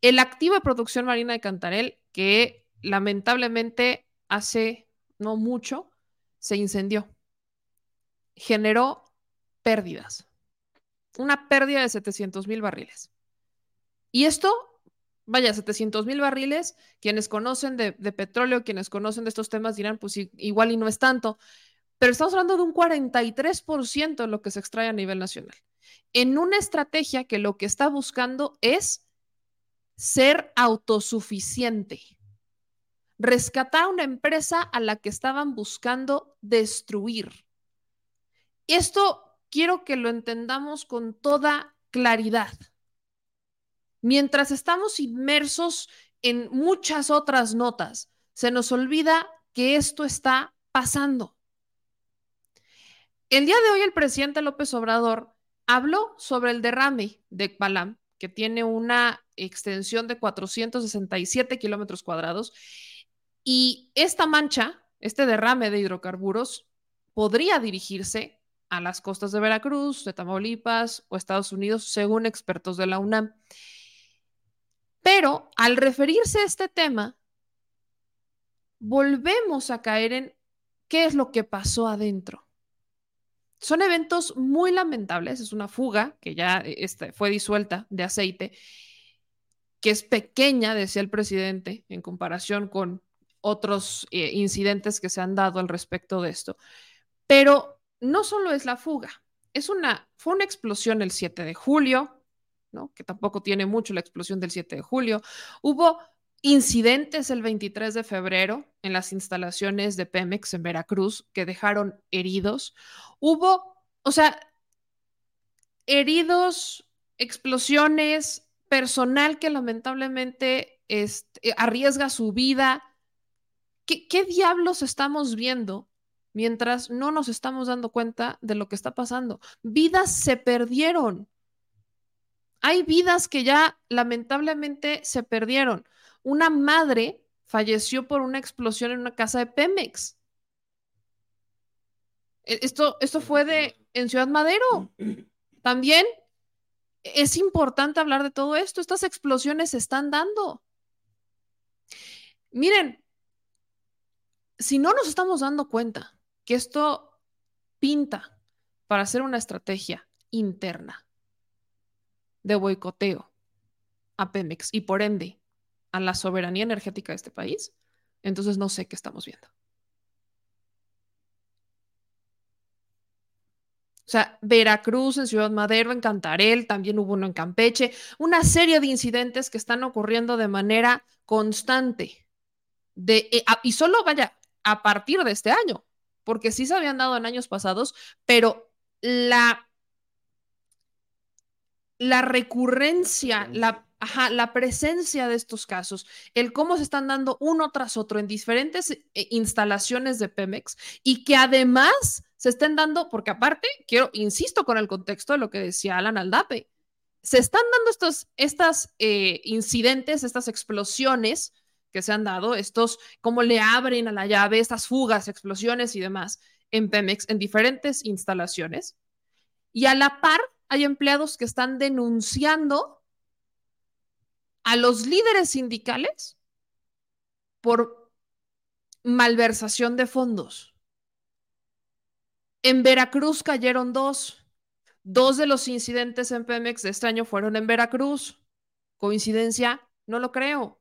El activo de producción marina de Cantarel, que lamentablemente hace no mucho se incendió, generó pérdidas, una pérdida de 700 mil barriles. Y esto vaya, 700 mil barriles, quienes conocen de, petróleo, quienes conocen de estos temas dirán, pues igual y no es tanto, pero estamos hablando de un 43% de lo que se extrae a nivel nacional, en una estrategia que lo que está buscando es ser autosuficiente, rescatar una empresa a la que estaban buscando destruir. Esto quiero que lo entendamos con toda claridad. Mientras estamos inmersos en muchas otras notas, se nos olvida que esto está pasando. El día de hoy el presidente López Obrador habló sobre el derrame de Palam, que tiene una extensión de 467 kilómetros cuadrados, y esta mancha, este derrame de hidrocarburos, podría dirigirse a las costas de Veracruz, de Tamaulipas o Estados Unidos, según expertos de la UNAM. Pero al referirse a este tema, volvemos a caer en qué es lo que pasó adentro. Son eventos muy lamentables, es una fuga que ya este, fue disuelta de aceite, que es pequeña, decía el presidente, en comparación con otros eh, incidentes que se han dado al respecto de esto. Pero no solo es la fuga, es una, fue una explosión el 7 de julio, que tampoco tiene mucho la explosión del 7 de julio. Hubo incidentes el 23 de febrero en las instalaciones de Pemex en Veracruz que dejaron heridos. Hubo, o sea, heridos, explosiones, personal que lamentablemente este, arriesga su vida. ¿Qué, ¿Qué diablos estamos viendo mientras no nos estamos dando cuenta de lo que está pasando? Vidas se perdieron hay vidas que ya lamentablemente se perdieron. Una madre falleció por una explosión en una casa de Pemex. E, esto, esto fue de en Ciudad Madero. También es importante hablar de todo esto. Estas explosiones se están dando. Miren, si no nos estamos dando cuenta que esto pinta para hacer una estrategia interna de boicoteo a Pemex y por ende a la soberanía energética de este país, entonces no sé qué estamos viendo. O sea, Veracruz, en Ciudad Madero, en Cantarel, también hubo uno en Campeche, una serie de incidentes que están ocurriendo de manera constante. De, eh, y solo vaya a partir de este año, porque sí se habían dado en años pasados, pero la la recurrencia, la, la presencia de estos casos, el cómo se están dando uno tras otro en diferentes eh, instalaciones de Pemex y que además se estén dando, porque aparte, quiero, insisto con el contexto de lo que decía Alan Aldape, se están dando estos estas, eh, incidentes, estas explosiones que se han dado, estos, cómo le abren a la llave, estas fugas, explosiones y demás en Pemex, en diferentes instalaciones. Y a la par, hay empleados que están denunciando a los líderes sindicales por malversación de fondos. En Veracruz cayeron dos. Dos de los incidentes en Pemex de este año fueron en Veracruz. ¿Coincidencia? No lo creo.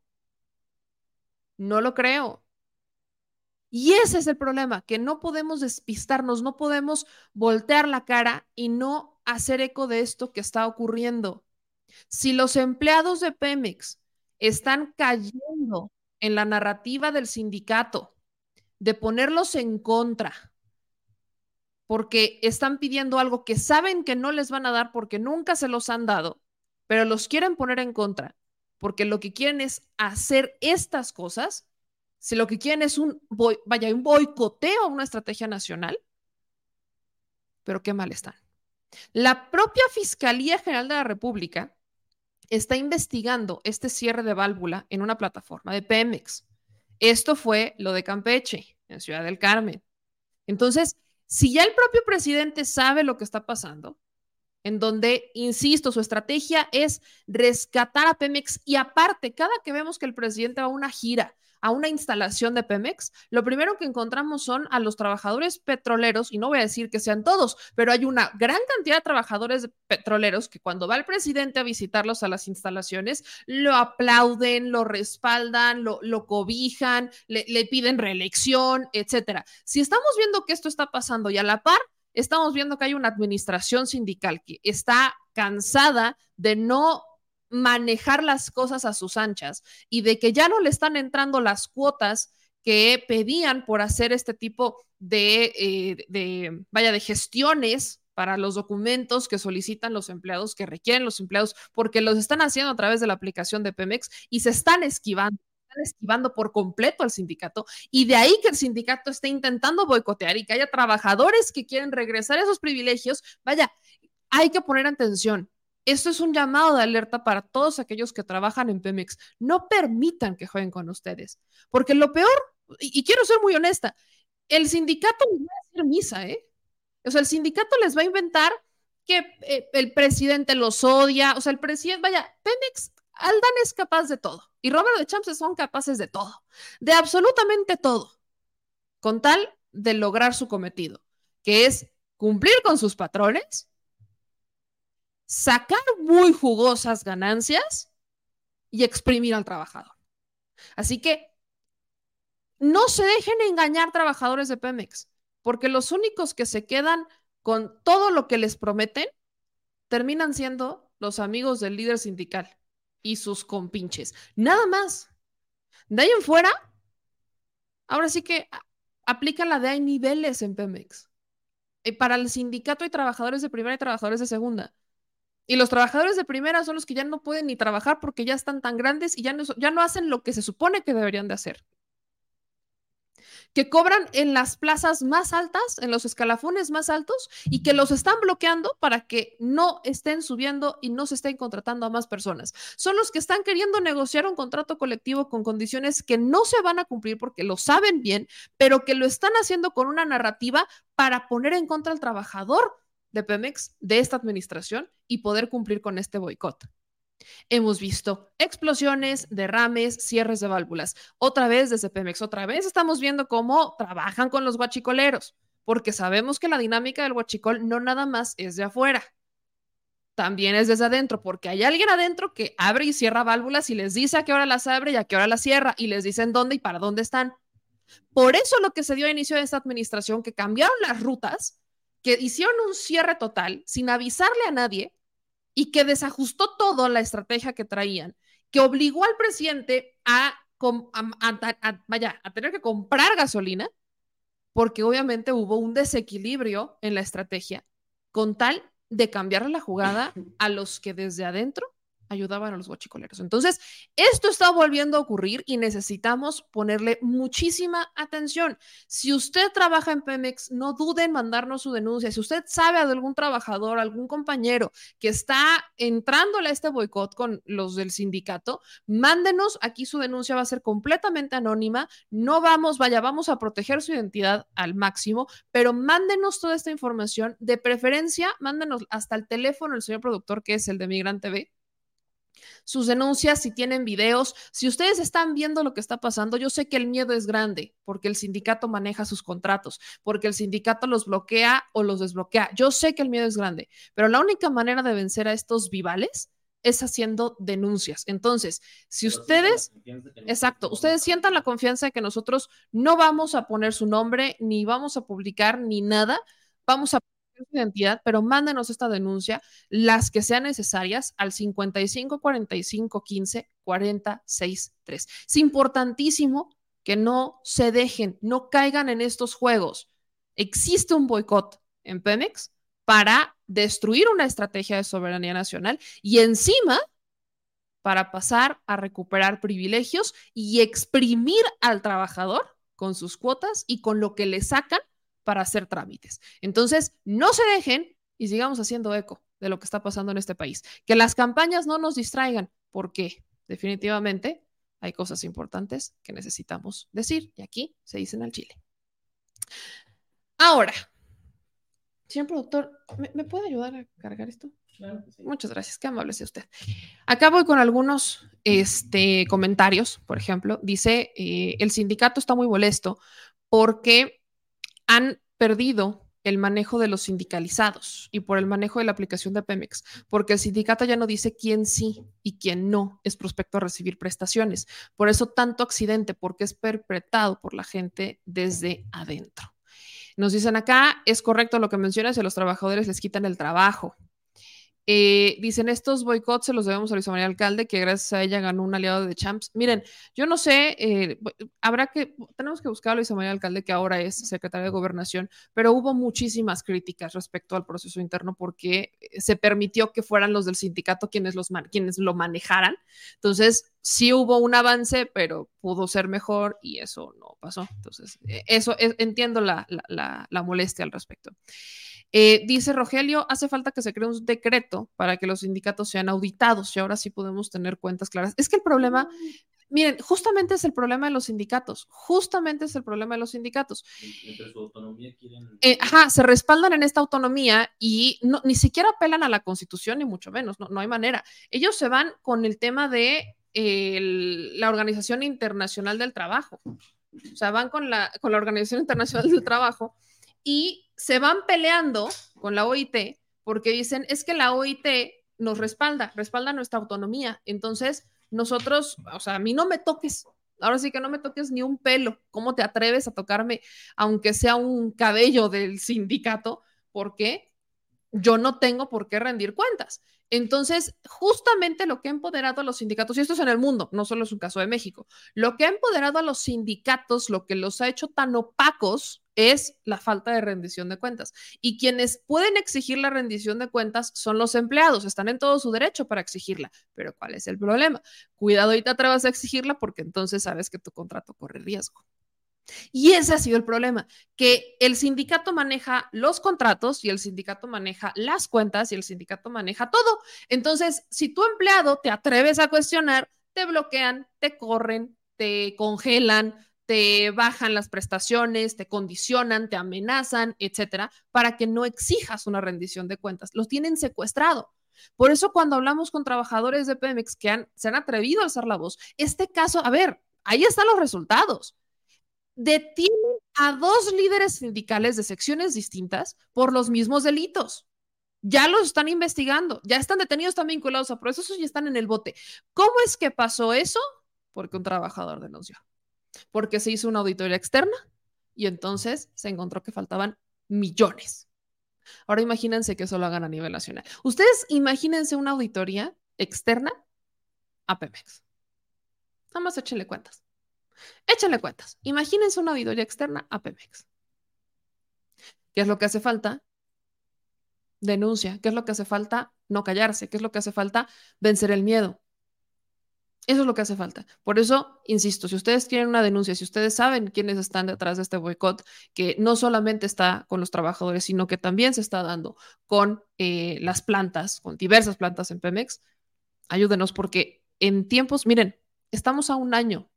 No lo creo. Y ese es el problema, que no podemos despistarnos, no podemos voltear la cara y no hacer eco de esto que está ocurriendo. Si los empleados de Pemex están cayendo en la narrativa del sindicato de ponerlos en contra, porque están pidiendo algo que saben que no les van a dar porque nunca se los han dado, pero los quieren poner en contra, porque lo que quieren es hacer estas cosas, si lo que quieren es un, vaya, un boicoteo a una estrategia nacional, pero qué mal están. La propia Fiscalía General de la República está investigando este cierre de válvula en una plataforma de Pemex. Esto fue lo de Campeche, en Ciudad del Carmen. Entonces, si ya el propio presidente sabe lo que está pasando, en donde, insisto, su estrategia es rescatar a Pemex y aparte, cada que vemos que el presidente va a una gira, a una instalación de Pemex, lo primero que encontramos son a los trabajadores petroleros, y no voy a decir que sean todos, pero hay una gran cantidad de trabajadores petroleros que cuando va el presidente a visitarlos a las instalaciones, lo aplauden, lo respaldan, lo, cobijan, le, le piden reelección, etcétera. Si estamos viendo que esto está pasando y a la par, estamos viendo que hay una administración sindical que está cansada de no manejar las cosas a sus anchas y de que ya no le están entrando las cuotas que pedían por hacer este tipo de, eh, de, vaya, de gestiones para los documentos que solicitan los empleados, que requieren los empleados, porque los están haciendo a través de la aplicación de Pemex y se están esquivando están esquivando por completo al sindicato y de ahí que el sindicato esté intentando boicotear y que haya trabajadores que quieren regresar a esos privilegios, vaya, hay que poner atención. Esto es un llamado de alerta para todos aquellos que trabajan en Pemex. No permitan que jueguen con ustedes, porque lo peor, y, quiero ser muy honesta, el sindicato les va a hacer misa, ¿eh? O sea, el sindicato les va a inventar que eh, el presidente los odia, o sea, el presidente, vaya, Pemex Aldan es capaz de todo y Robert de Champs son capaces de todo, de absolutamente todo, con tal de lograr su cometido, que es cumplir con sus patrones, sacar muy jugosas ganancias y exprimir al trabajador. Así que no se dejen engañar trabajadores de Pemex, porque los únicos que se quedan con todo lo que les prometen terminan siendo los amigos del líder sindical y sus compinches. Nada más. De ahí en fuera, ahora sí que aplica la de hay niveles en Pemex. Para el sindicato hay trabajadores de primera y trabajadores de segunda. Y los trabajadores de primera son los que ya no pueden ni trabajar porque ya están tan grandes y ya no, ya no hacen lo que se supone que deberían de hacer que cobran en las plazas más altas, en los escalafones más altos y que los están bloqueando para que no estén subiendo y no se estén contratando a más personas. Son los que están queriendo negociar un contrato colectivo con condiciones que no se van a cumplir porque lo saben bien, pero que lo están haciendo con una narrativa para poner en contra al trabajador de Pemex, de esta administración y poder cumplir con este boicot. Hemos visto explosiones, derrames, cierres de válvulas. Otra vez desde Pemex, otra vez estamos viendo cómo trabajan con los guachicoleros, porque sabemos que la dinámica del guachicol no nada más es de afuera, también es desde adentro, porque hay alguien adentro que abre y cierra válvulas y les dice a qué hora las abre y a qué hora las cierra y les dicen dónde y para dónde están. Por eso lo que se dio a inicio de esta administración, que cambiaron las rutas, que hicieron un cierre total sin avisarle a nadie, y que desajustó toda la estrategia que traían, que obligó al presidente a, vaya, a tener que comprar gasolina, porque obviamente hubo un desequilibrio en la estrategia, con tal de cambiar la jugada a los que desde adentro ayudaban a los guachicoleros. Entonces, esto está volviendo a ocurrir y necesitamos ponerle muchísima atención. Si usted trabaja en Pemex, no dude en mandarnos su denuncia. Si usted sabe de algún trabajador, algún compañero que está entrándole a este boicot con los del sindicato, mándenos. Aquí su denuncia va a ser completamente anónima. No vamos, vaya, vamos a proteger su identidad al máximo, pero mándenos toda esta información. De preferencia, mándenos hasta el teléfono el señor productor, que es el de Migrante TV sus denuncias, si tienen videos, si ustedes están viendo lo que está pasando, yo sé que el miedo es grande porque el sindicato maneja sus contratos, porque el sindicato los bloquea o los desbloquea. Yo sé que el miedo es grande, pero la única manera de vencer a estos vivales es haciendo denuncias. Entonces, si ustedes, exacto, ustedes sientan la confianza de que nosotros no vamos a poner su nombre, ni vamos a publicar, ni nada, vamos a su identidad, pero mándenos esta denuncia, las que sean necesarias, al 55 45 15 46 3. Es importantísimo que no se dejen, no caigan en estos juegos. Existe un boicot en Pemex para destruir una estrategia de soberanía nacional y encima para pasar a recuperar privilegios y exprimir al trabajador con sus cuotas y con lo que le sacan para hacer trámites. Entonces, no se dejen y sigamos haciendo eco de lo que está pasando en este país. Que las campañas no nos distraigan, porque definitivamente hay cosas importantes que necesitamos decir y aquí se dicen al Chile. Ahora, Señor productor, ¿me, me puede ayudar a cargar esto? Claro que sí. Muchas gracias, qué amable sea usted. Acá voy con algunos este, comentarios, por ejemplo. Dice, eh, el sindicato está muy molesto porque han perdido el manejo de los sindicalizados y por el manejo de la aplicación de Pemex, porque el sindicato ya no dice quién sí y quién no es prospecto a recibir prestaciones. Por eso tanto accidente, porque es perpetrado por la gente desde adentro. Nos dicen acá, es correcto lo que mencionas, a los trabajadores les quitan el trabajo. Eh, dicen, estos boicots se los debemos a Luisa María Alcalde, que gracias a ella ganó un aliado de Champs. Miren, yo no sé, eh, habrá que, tenemos que buscar a Luisa María Alcalde, que ahora es secretaria de Gobernación, pero hubo muchísimas críticas respecto al proceso interno porque se permitió que fueran los del sindicato quienes, los quienes lo manejaran. Entonces, sí hubo un avance, pero pudo ser mejor y eso no pasó. Entonces, eh, eso es, entiendo la, la, la molestia al respecto. Eh, dice Rogelio, hace falta que se cree un decreto para que los sindicatos sean auditados y ahora sí podemos tener cuentas claras. Es que el problema, miren, justamente es el problema de los sindicatos, justamente es el problema de los sindicatos. Entre su autonomía quieren... Eh, ajá, se respaldan en esta autonomía y no, ni siquiera apelan a la constitución, ni mucho menos, no, no hay manera. Ellos se van con el tema de la Organización Internacional del Trabajo. O sea, van con la, con la Organización Internacional del Trabajo y se van peleando con la OIT porque dicen, es que la OIT nos respalda, respalda nuestra autonomía. Entonces, nosotros, o sea, a mí no me toques. Ahora sí que no me toques ni un pelo. ¿Cómo te atreves a tocarme, aunque sea un cabello del sindicato? Porque yo no tengo por qué rendir cuentas. Entonces, justamente lo que ha empoderado a los sindicatos, y esto es en el mundo, no solo es un caso de México, lo que ha empoderado a los sindicatos, lo que los ha hecho tan opacos, es la falta de rendición de cuentas. Y quienes pueden exigir la rendición de cuentas son los empleados, están en todo su derecho para exigirla. Pero ¿cuál es el problema? Cuidado y te atrevas a exigirla porque entonces sabes que tu contrato corre riesgo. Y ese ha sido el problema, que el sindicato maneja los contratos y el sindicato maneja las cuentas y el sindicato maneja todo. Entonces, si tu empleado te atreves a cuestionar, te bloquean, te corren, te congelan, te bajan las prestaciones, te condicionan, te amenazan, etcétera, para que no exijas una rendición de cuentas. Los tienen secuestrado. Por eso cuando hablamos con trabajadores de Pemex que se han atrevido a alzar la voz, este caso, a ver, ahí están los resultados. Detienen a dos líderes sindicales de secciones distintas por los mismos delitos. Ya los están investigando, ya están detenidos, están vinculados a procesos y están en el bote. ¿Cómo es que pasó eso? Porque un trabajador denunció porque se hizo una auditoría externa y entonces se encontró que faltaban millones. Ahora imagínense que eso lo hagan a nivel nacional. Ustedes imagínense una auditoría externa a Pemex. Nada más échenle cuentas. Échenle cuentas. Imagínense una auditoría externa a Pemex. ¿Qué es lo que hace falta? Denuncia. ¿Qué es lo que hace falta? No callarse. ¿Qué es lo que hace falta? Vencer el miedo. Eso es lo que hace falta. Por eso, insisto, si ustedes tienen una denuncia, si ustedes saben quiénes están detrás de este boicot, que no solamente está con los trabajadores, sino que también se está dando con eh, las plantas, con diversas plantas en Pemex, ayúdenos porque en tiempos, miren, estamos a un año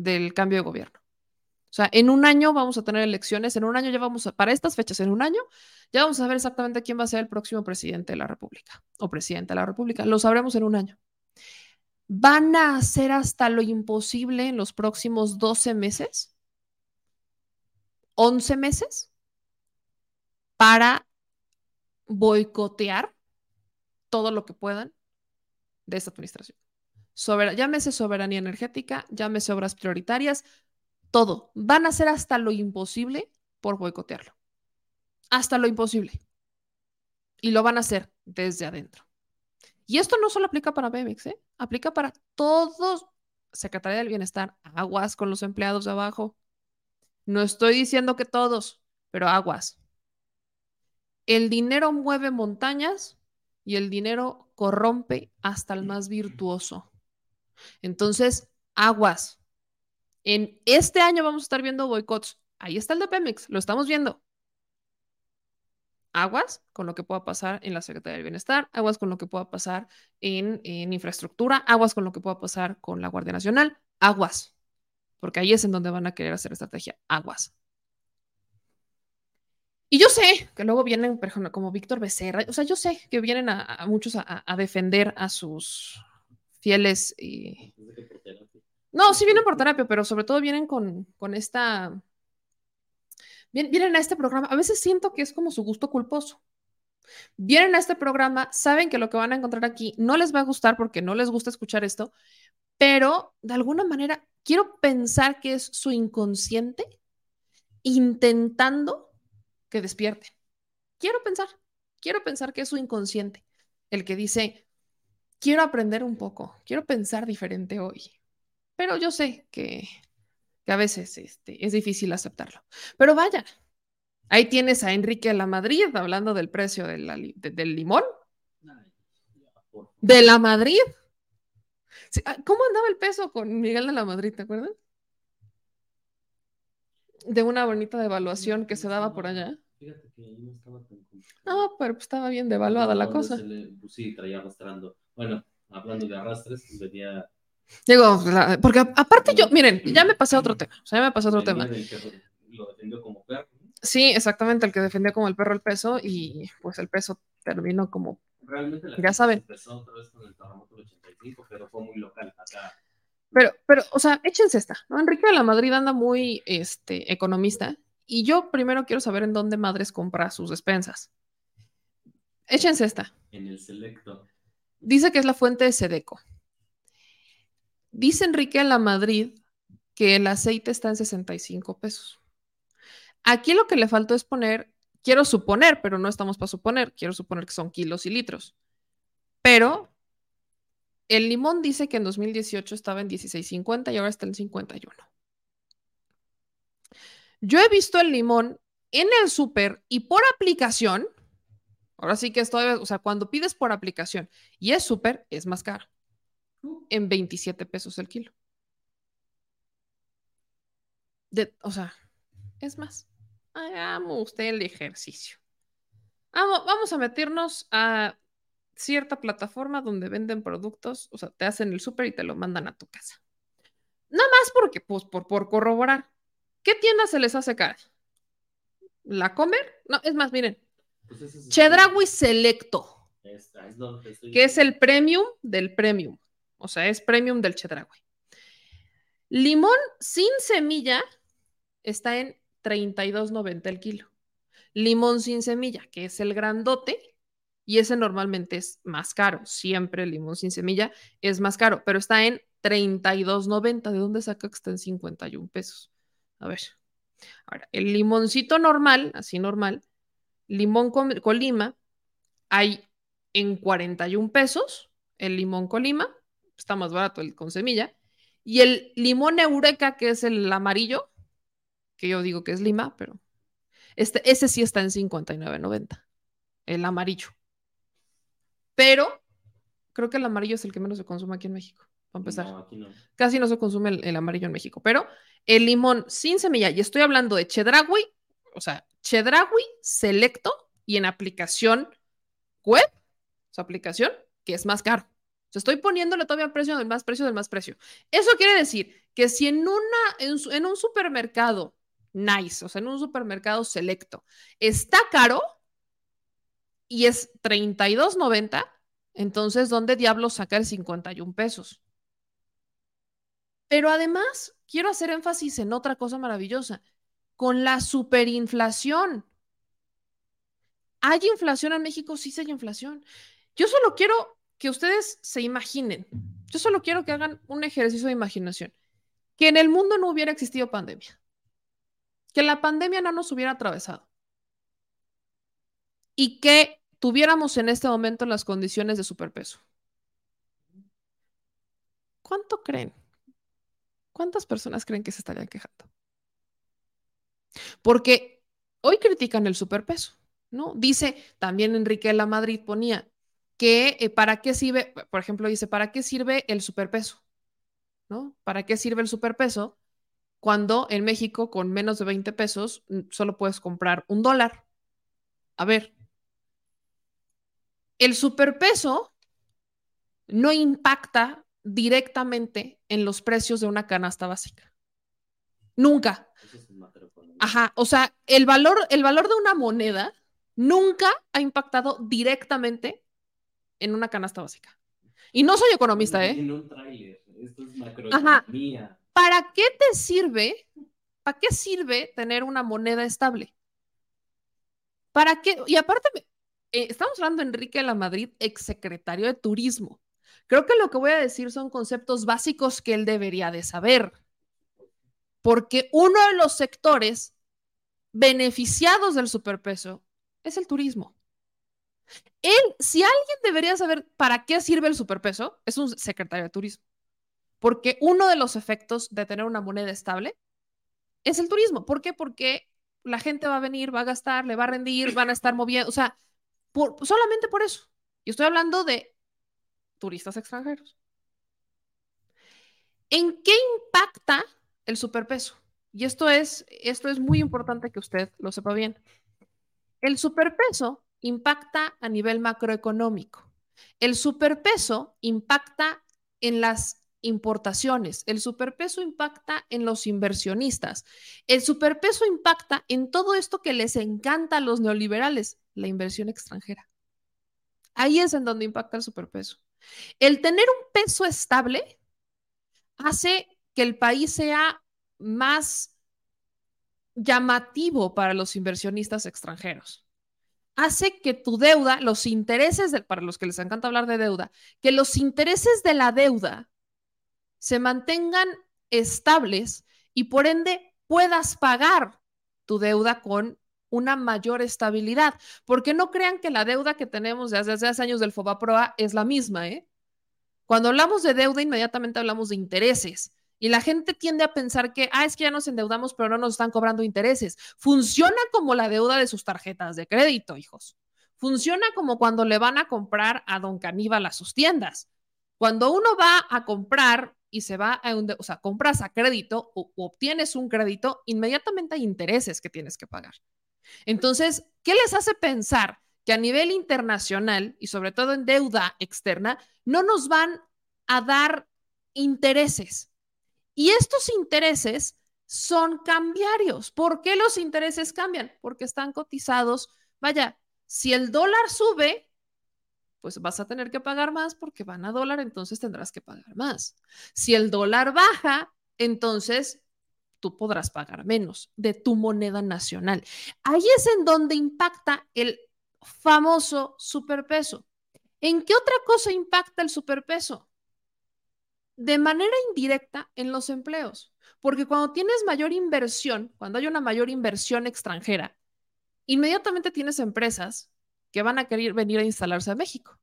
del cambio de gobierno. O sea, en un año vamos a tener elecciones, en un año ya vamos a, para estas fechas, en un año, ya vamos a ver exactamente quién va a ser el próximo presidente de la República o presidenta de la República. Lo sabremos en un año van a hacer hasta lo imposible en los próximos 12 meses, 11 meses, para boicotear todo lo que puedan de esta administración. Llámese soberanía energética, llámese obras prioritarias, todo. Van a hacer hasta lo imposible por boicotearlo. Hasta lo imposible. Y lo van a hacer desde adentro. Y esto no solo aplica para Pemex, ¿eh? aplica para todos. Secretaría del Bienestar, aguas con los empleados de abajo. No estoy diciendo que todos, pero aguas. El dinero mueve montañas y el dinero corrompe hasta el más virtuoso. Entonces, aguas. En este año vamos a estar viendo boicots. Ahí está el de Pemex, lo estamos viendo aguas con lo que pueda pasar en la Secretaría del Bienestar, aguas con lo que pueda pasar en, infraestructura, aguas con lo que pueda pasar con la Guardia Nacional, aguas, porque ahí es en donde van a querer hacer estrategia, aguas. Y yo sé que luego vienen, por ejemplo, como Víctor Becerra, o sea, yo sé que vienen a, muchos a, defender a sus fieles y... No, sí vienen por terapia, pero sobre todo vienen con, con esta... Vienen a este programa. A veces siento que es como su gusto culposo. Vienen a este programa, saben que lo que van a encontrar aquí no les va a gustar porque no les gusta escuchar esto, pero de alguna manera quiero pensar que es su inconsciente intentando que despierten. Quiero pensar, quiero pensar que es su inconsciente el que dice, quiero aprender un poco, quiero pensar diferente hoy. Pero yo sé que, a veces este, es difícil aceptarlo. Pero vaya, ahí tienes a Enrique de la Madrid hablando del precio del limón. De la Madrid. Ah, ¿Cómo andaba el peso con Miguel de la Madrid, te acuerdas? De una bonita devaluación que se daba por allá. Fíjate que ahí no estaba tan Ah, pero pues estaba bien devaluada la cosa. pues sí, traía arrastrando. Bueno, hablando de arrastres, pues venía. Digo, porque aparte yo, miren, ya me pasé a otro tema. O sea, ya me pasé a otro tema. lo defendió como perro. Sí, exactamente, el que defendió como el perro el peso y pues el peso terminó como. Realmente la ya saben. Empezó otra vez con el terremoto del 85, pero fue muy local acá. Pero, pero, o sea, échense esta, ¿no? Enrique de la Madrid anda muy este, economista y yo primero quiero saber en dónde Madres compra sus despensas. Échense esta. En el selecto. Dice que es la fuente de Sedeco. Dice Enrique en la Madrid que el aceite está en 65 pesos. Aquí lo que le faltó es poner, quiero suponer, pero no estamos para suponer, quiero suponer que son kilos y litros. Pero el limón dice que en 2018 estaba en 16.50 y ahora está en 51. Yo he visto el limón en el súper y por aplicación. Ahora sí que estoy, o sea, cuando pides por aplicación y es súper, es más caro. En 27 pesos el kilo. o sea, es más. Hagamos usted el ejercicio. Vamos, vamos a meternos a cierta plataforma donde venden productos, o sea, te hacen el súper y te lo mandan a tu casa. Nada más porque, pues, por, por corroborar. ¿Qué tienda se les hace cara? ¿La Comer? No, es más, miren. Pues Selecto. que es el premium del premium. O sea, es premium del Chedraui. Limón sin semilla está en 32.90 el kilo. Limón sin semilla, que es el grandote, y ese normalmente es más caro. Siempre el limón sin semilla es más caro, pero está en 32.90. ¿De dónde saca que está en 51 pesos? A ver. Ahora, el limoncito normal, así normal, limón colima, hay en 41 pesos el limón colima, está más barato el con semilla, y el limón eureka, que es el amarillo, que yo digo que es lima, pero este, ese sí está en 59.90, el amarillo. Pero creo que el amarillo es el que menos se consume aquí en México, para empezar. Casi no se consume el amarillo en México, pero el limón sin semilla, y estoy hablando de Chedraui, o sea, Chedraui selecto y en aplicación web, su aplicación, que es más caro. O sea, estoy poniéndole todavía precio del más precio del más precio. Eso quiere decir que si en, una, en, un supermercado nice, o sea, en un supermercado selecto, está caro y es 32.90, entonces, ¿dónde diablos saca el 51 pesos? Pero además, quiero hacer énfasis en otra cosa maravillosa, con la superinflación. ¿Hay inflación en México? Sí, hay inflación. Yo solo quiero que ustedes se imaginen, yo solo quiero que hagan un ejercicio de imaginación, que en el mundo no hubiera existido pandemia, que la pandemia no nos hubiera atravesado y que tuviéramos en este momento las condiciones de superpeso. ¿Cuánto creen ¿Cuántas personas creen que se estarían quejando? Porque hoy critican el superpeso, ¿no? Dice también Enrique la Madrid ponía que eh, para qué sirve, por ejemplo, dice, ¿para qué sirve el superpeso? ¿No? ¿Para qué sirve el superpeso cuando en México con menos de 20 pesos mm, solo puedes comprar un dólar? A ver, el superpeso no impacta directamente en los precios de una canasta básica. Nunca. Ajá, o sea, el valor, el valor de una moneda nunca ha impactado directamente en una canasta básica. Y no soy economista, ¿eh? En un tráiler. Esto es macroeconomía. ¿Para qué te sirve? ¿Para qué sirve tener una moneda estable? ¿Para qué? Y aparte, eh, estamos hablando de Enrique de la Madrid, exsecretario de Turismo. Creo que lo que voy a decir son conceptos básicos que él debería de saber. Porque uno de los sectores beneficiados del superpeso es el turismo. Él, si alguien debería saber para qué sirve el superpeso, es un secretario de turismo. Porque uno de los efectos de tener una moneda estable es el turismo. ¿Por qué? Porque la gente va a venir, va a gastar, le va a rendir, van a estar moviendo, o sea, solamente por eso. Y estoy hablando de turistas extranjeros. ¿En qué impacta el superpeso? Y esto es, esto es muy importante que usted lo sepa bien. El superpeso impacta a nivel macroeconómico. El superpeso impacta en las importaciones. El superpeso impacta en los inversionistas. El superpeso impacta en todo esto que les encanta a los neoliberales, la inversión extranjera. Ahí es en donde impacta el superpeso. El tener un peso estable hace que el país sea más llamativo para los inversionistas extranjeros. Hace que tu deuda, los intereses, para los que les encanta hablar de deuda, que los intereses de la deuda se mantengan estables y por ende puedas pagar tu deuda con una mayor estabilidad, porque no crean que la deuda que tenemos desde hace años del FOBAPROA es la misma, ¿eh? Cuando hablamos de deuda, inmediatamente hablamos de intereses. Y la gente tiende a pensar que, ah, es que ya nos endeudamos, pero no nos están cobrando intereses. Funciona como la deuda de sus tarjetas de crédito, hijos. Funciona como cuando le van a comprar a Don Caníbal a sus tiendas. Cuando uno va a comprar y se va a un, o sea, compras a crédito o, obtienes un crédito, inmediatamente hay intereses que tienes que pagar. Entonces, ¿qué les hace pensar que a nivel internacional y sobre todo en deuda externa no nos van a dar intereses? Y estos intereses son cambiarios. ¿Por qué los intereses cambian? Porque están cotizados. Vaya, si el dólar sube, pues vas a tener que pagar más porque van a dólar, entonces tendrás que pagar más. Si el dólar baja, entonces tú podrás pagar menos de tu moneda nacional. Ahí es en donde impacta el famoso superpeso. ¿En qué otra cosa impacta el superpeso? De manera indirecta en los empleos, porque cuando tienes mayor inversión, cuando hay una mayor inversión extranjera, inmediatamente tienes empresas que van a querer venir a instalarse a México.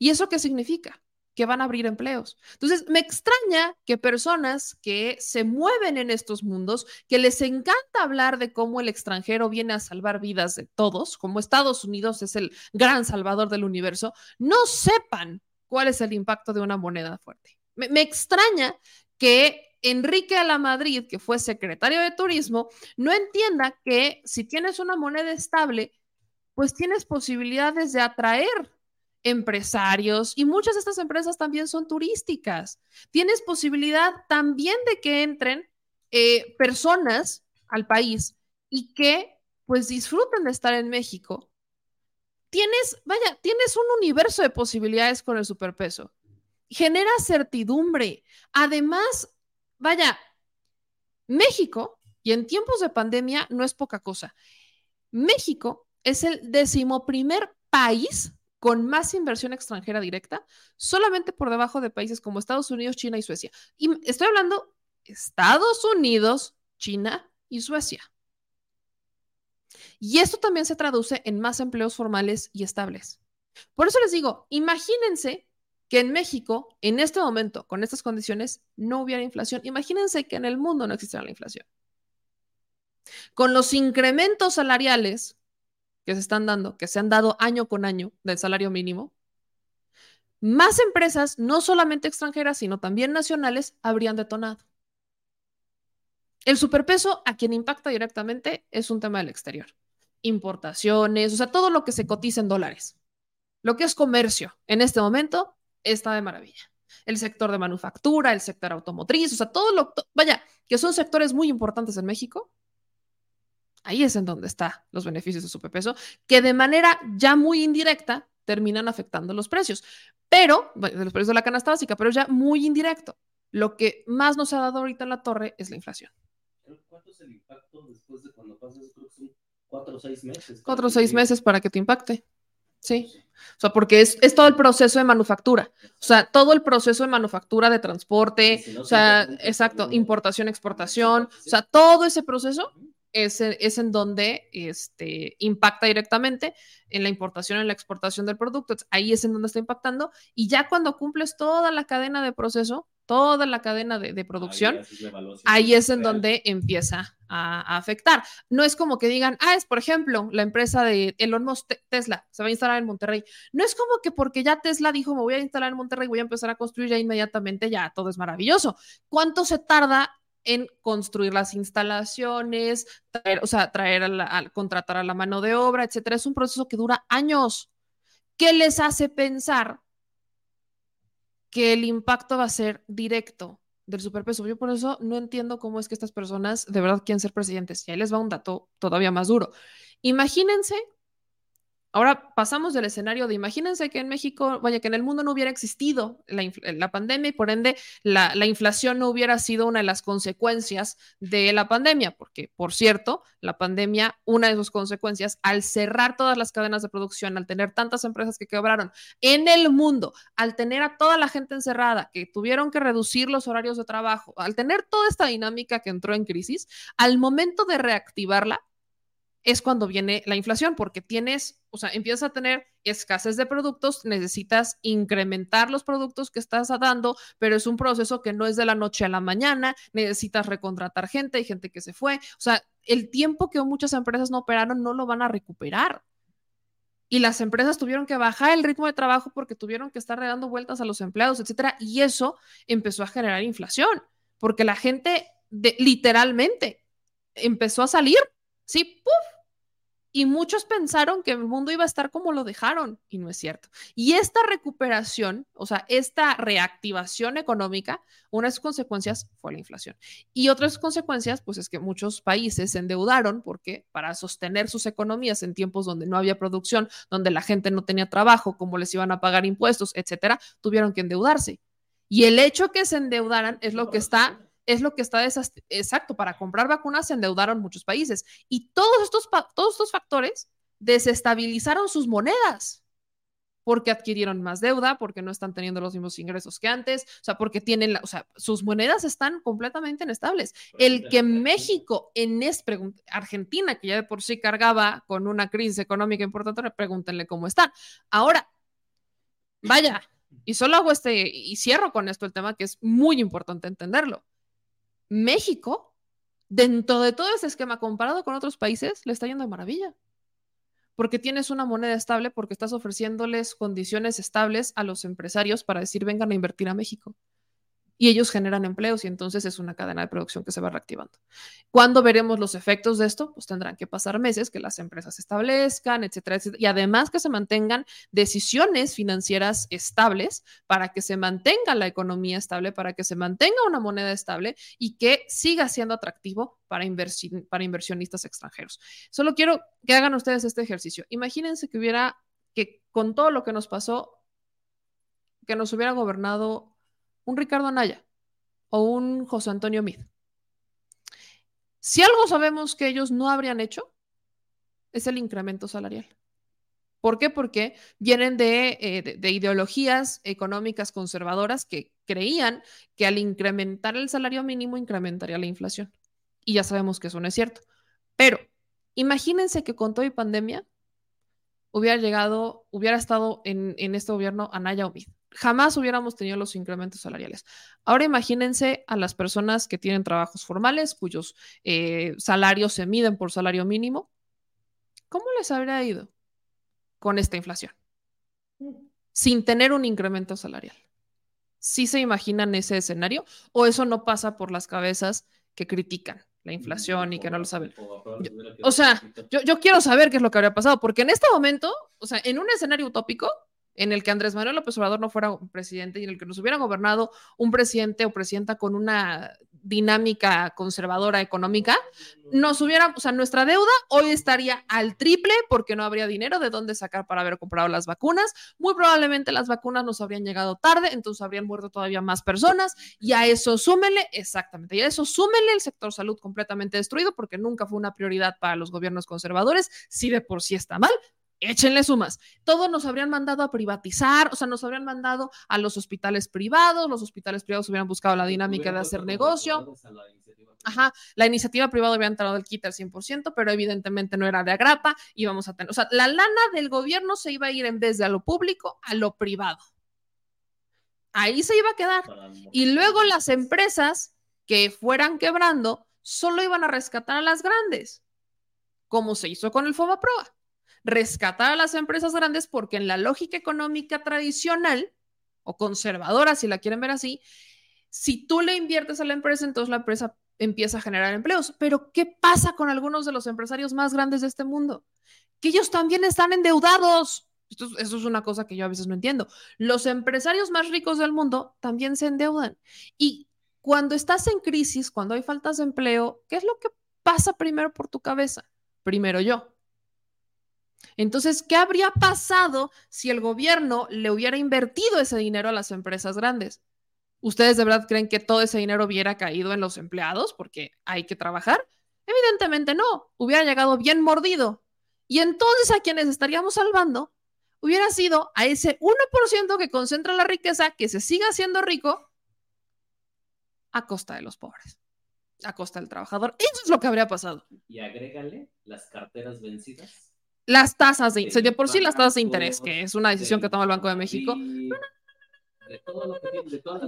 ¿Y eso qué significa? Que van a abrir empleos. Entonces, me extraña que personas que se mueven en estos mundos, que les encanta hablar de cómo el extranjero viene a salvar vidas de todos, como Estados Unidos es el gran salvador del universo, no sepan cuál es el impacto de una moneda fuerte. Me, extraña que Enrique la Madrid, que fue secretario de Turismo, no entienda que si tienes una moneda estable, pues tienes posibilidades de atraer empresarios y muchas de estas empresas también son turísticas. Tienes posibilidad también de que entren eh, personas al país y que pues disfruten de estar en México. Tienes, vaya, tienes un universo de posibilidades con el superpeso. Genera certidumbre. Además, vaya, México, y en tiempos de pandemia no es poca cosa, México es el decimoprimer país con más inversión extranjera directa, solamente por debajo de países como Estados Unidos, China y Suecia. Y estoy hablando Estados Unidos, China y Suecia. Y esto también se traduce en más empleos formales y estables. Por eso les digo, imagínense que en México, en este momento, con estas condiciones, no hubiera inflación. Imagínense que en el mundo no existiera la inflación. Con los incrementos salariales que se están dando, que se han dado año con año del salario mínimo, más empresas, no solamente extranjeras, sino también nacionales, habrían detonado. El superpeso a quien impacta directamente es un tema del exterior. Importaciones, o sea, todo lo que se cotiza en dólares. Lo que es comercio en este momento está de maravilla. El sector de manufactura, el sector automotriz, o sea, todo lo, vaya, que son sectores muy importantes en México. Ahí es en donde están los beneficios de superpeso, que de manera ya muy indirecta terminan afectando los precios, pero, bueno, los precios de la canasta básica, pero ya muy indirecto. Lo que más nos ha dado ahorita en la torre es la inflación. ¿Cuánto es el impacto después de cuando pasas? Creo que son cuatro o seis meses. Cuatro o seis meses para que te impacte. Sí. O sea, porque es, es, todo el proceso de manufactura. O sea, todo el proceso de manufactura, de transporte, o sea, exacto, importación, exportación, o sea, todo ese proceso es, es, en donde este, impacta directamente en la importación, en la exportación del producto. ahí es en donde está impactando. Y ya cuando cumples toda la cadena de proceso, toda la cadena de, producción, ahí es en donde empieza a, afectar. No es como que digan, ah, es por ejemplo la empresa de Elon Musk, Tesla, se va a instalar en Monterrey. No es como que porque ya Tesla dijo, me voy a instalar en Monterrey, voy a empezar a construir ya inmediatamente, ya todo es maravilloso. ¿Cuánto se tarda en construir las instalaciones, traer, o sea, traer a, contratar a la mano de obra, etcétera? Es un proceso que dura años. ¿Qué les hace pensar que el impacto va a ser directo del superpeso. Yo por eso no entiendo cómo es que estas personas de verdad quieren ser presidentes. Y ahí les va un dato todavía más duro. Imagínense Ahora pasamos del escenario de imagínense que en México, vaya, que en el mundo no hubiera existido la, pandemia y por ende la, la, inflación no hubiera sido una de las consecuencias de la pandemia, porque por cierto, la pandemia, una de sus consecuencias, al cerrar todas las cadenas de producción, al tener tantas empresas que quebraron en el mundo, al tener a toda la gente encerrada, que tuvieron que reducir los horarios de trabajo, al tener toda esta dinámica que entró en crisis, al momento de reactivarla, es cuando viene la inflación, porque tienes, o sea, empiezas a tener escasez de productos, necesitas incrementar los productos que estás dando, pero es un proceso que no es de la noche a la mañana, necesitas recontratar gente, hay gente que se fue, o sea, el tiempo que muchas empresas no operaron no lo van a recuperar. Y las empresas tuvieron que bajar el ritmo de trabajo porque tuvieron que estar dando vueltas a los empleados, etcétera, y eso empezó a generar inflación, porque la gente literalmente empezó a salir, sí, ¡puf! Y muchos pensaron que el mundo iba a estar como lo dejaron y no es cierto. Y esta recuperación, o sea, esta reactivación económica, una de sus consecuencias fue la inflación. Y otras consecuencias, pues es que muchos países se endeudaron porque para sostener sus economías en tiempos donde no había producción, donde la gente no tenía trabajo, cómo les iban a pagar impuestos, etcétera, tuvieron que endeudarse. Y el hecho que se endeudaran es lo que está es lo que está exacto. Para comprar vacunas se endeudaron muchos países y todos estos, todos estos factores desestabilizaron sus monedas porque adquirieron más deuda, porque no están teniendo los mismos ingresos que antes, o sea, porque tienen, la, o sea, sus monedas están completamente inestables. El que México en este, Argentina, que ya de por sí cargaba con una crisis económica importante, pregúntenle cómo están. Ahora, vaya, y solo hago este, y cierro con esto el tema que es muy importante entenderlo. México, dentro de todo ese esquema comparado con otros países, le está yendo de maravilla. Porque tienes una moneda estable, porque estás ofreciéndoles condiciones estables a los empresarios para decir vengan a invertir a México y ellos generan empleos y entonces es una cadena de producción que se va reactivando. ¿Cuándo veremos los efectos de esto? Pues tendrán que pasar meses que las empresas establezcan, etcétera, etcétera, y además que se mantengan decisiones financieras estables para que se mantenga la economía estable, para que se mantenga una moneda estable y que siga siendo atractivo para, para inversionistas extranjeros. Solo quiero que hagan ustedes este ejercicio. Imagínense que hubiera, que con todo lo que nos pasó, que nos hubiera gobernado un Ricardo Anaya o un José Antonio Mid. Si algo sabemos que ellos no habrían hecho, es el incremento salarial. ¿Por qué? Porque vienen eh, de, de, ideologías económicas conservadoras que creían que al incrementar el salario mínimo incrementaría la inflación. Y ya sabemos que eso no es cierto. Pero imagínense que con toda pandemia hubiera llegado, hubiera estado en, este gobierno Anaya o Mid jamás hubiéramos tenido los incrementos salariales. Ahora imagínense a las personas que tienen trabajos formales, cuyos eh, salarios se miden por salario mínimo. ¿Cómo les habría ido con esta inflación? Sin tener un incremento salarial. ¿Sí se imaginan ese escenario? ¿O eso no pasa por las cabezas que critican la inflación y que no lo saben? o sea, yo, yo quiero saber qué es lo que habría pasado, porque en este momento, o sea, en un escenario utópico, en el que Andrés Manuel López Obrador no fuera presidente y en el que nos hubiera gobernado un presidente o presidenta con una dinámica conservadora económica, nos hubiera, o sea, nuestra deuda hoy estaría al triple porque no habría dinero de dónde sacar para haber comprado las vacunas. Muy probablemente las vacunas nos habrían llegado tarde, entonces habrían muerto todavía más personas y a eso súmenle, exactamente, y a eso súmenle el sector salud completamente destruido porque nunca fue una prioridad para los gobiernos conservadores, si de por sí está mal, échenle sumas. Todos nos habrían mandado a privatizar, o sea, nos habrían mandado a los hospitales privados, los hospitales privados hubieran buscado la dinámica de hacer negocio. Ajá, la iniciativa privada había entrado del kit al 100%, pero evidentemente no era de agrapa, íbamos a tener, o sea, la lana del gobierno se iba a ir en vez de a lo público, a lo privado. Ahí se iba a quedar. Y luego las empresas que fueran quebrando solo iban a rescatar a las grandes, como se hizo con el FOBAPROA rescatar a las empresas grandes porque en la lógica económica tradicional o conservadora, si la quieren ver así, si tú le inviertes a la empresa, entonces la empresa empieza a generar empleos. Pero ¿qué pasa con algunos de los empresarios más grandes de este mundo? Que ellos también están endeudados. Esto, eso es una cosa que yo a veces no entiendo. Los empresarios más ricos del mundo también se endeudan. Y cuando estás en crisis, cuando hay faltas de empleo, ¿qué es lo que pasa primero por tu cabeza? Primero yo. Entonces, ¿qué habría pasado si el gobierno le hubiera invertido ese dinero a las empresas grandes? ¿Ustedes de verdad creen que todo ese dinero hubiera caído en los empleados porque hay que trabajar? Evidentemente no, hubiera llegado bien mordido. Y entonces a quienes estaríamos salvando hubiera sido a ese 1% que concentra la riqueza, que se siga haciendo rico a costa de los pobres, a costa del trabajador. Eso es lo que habría pasado. Y agrégale las carteras vencidas las tasas de, de por sí las tasas de interés, que es una decisión que toma el Banco de México.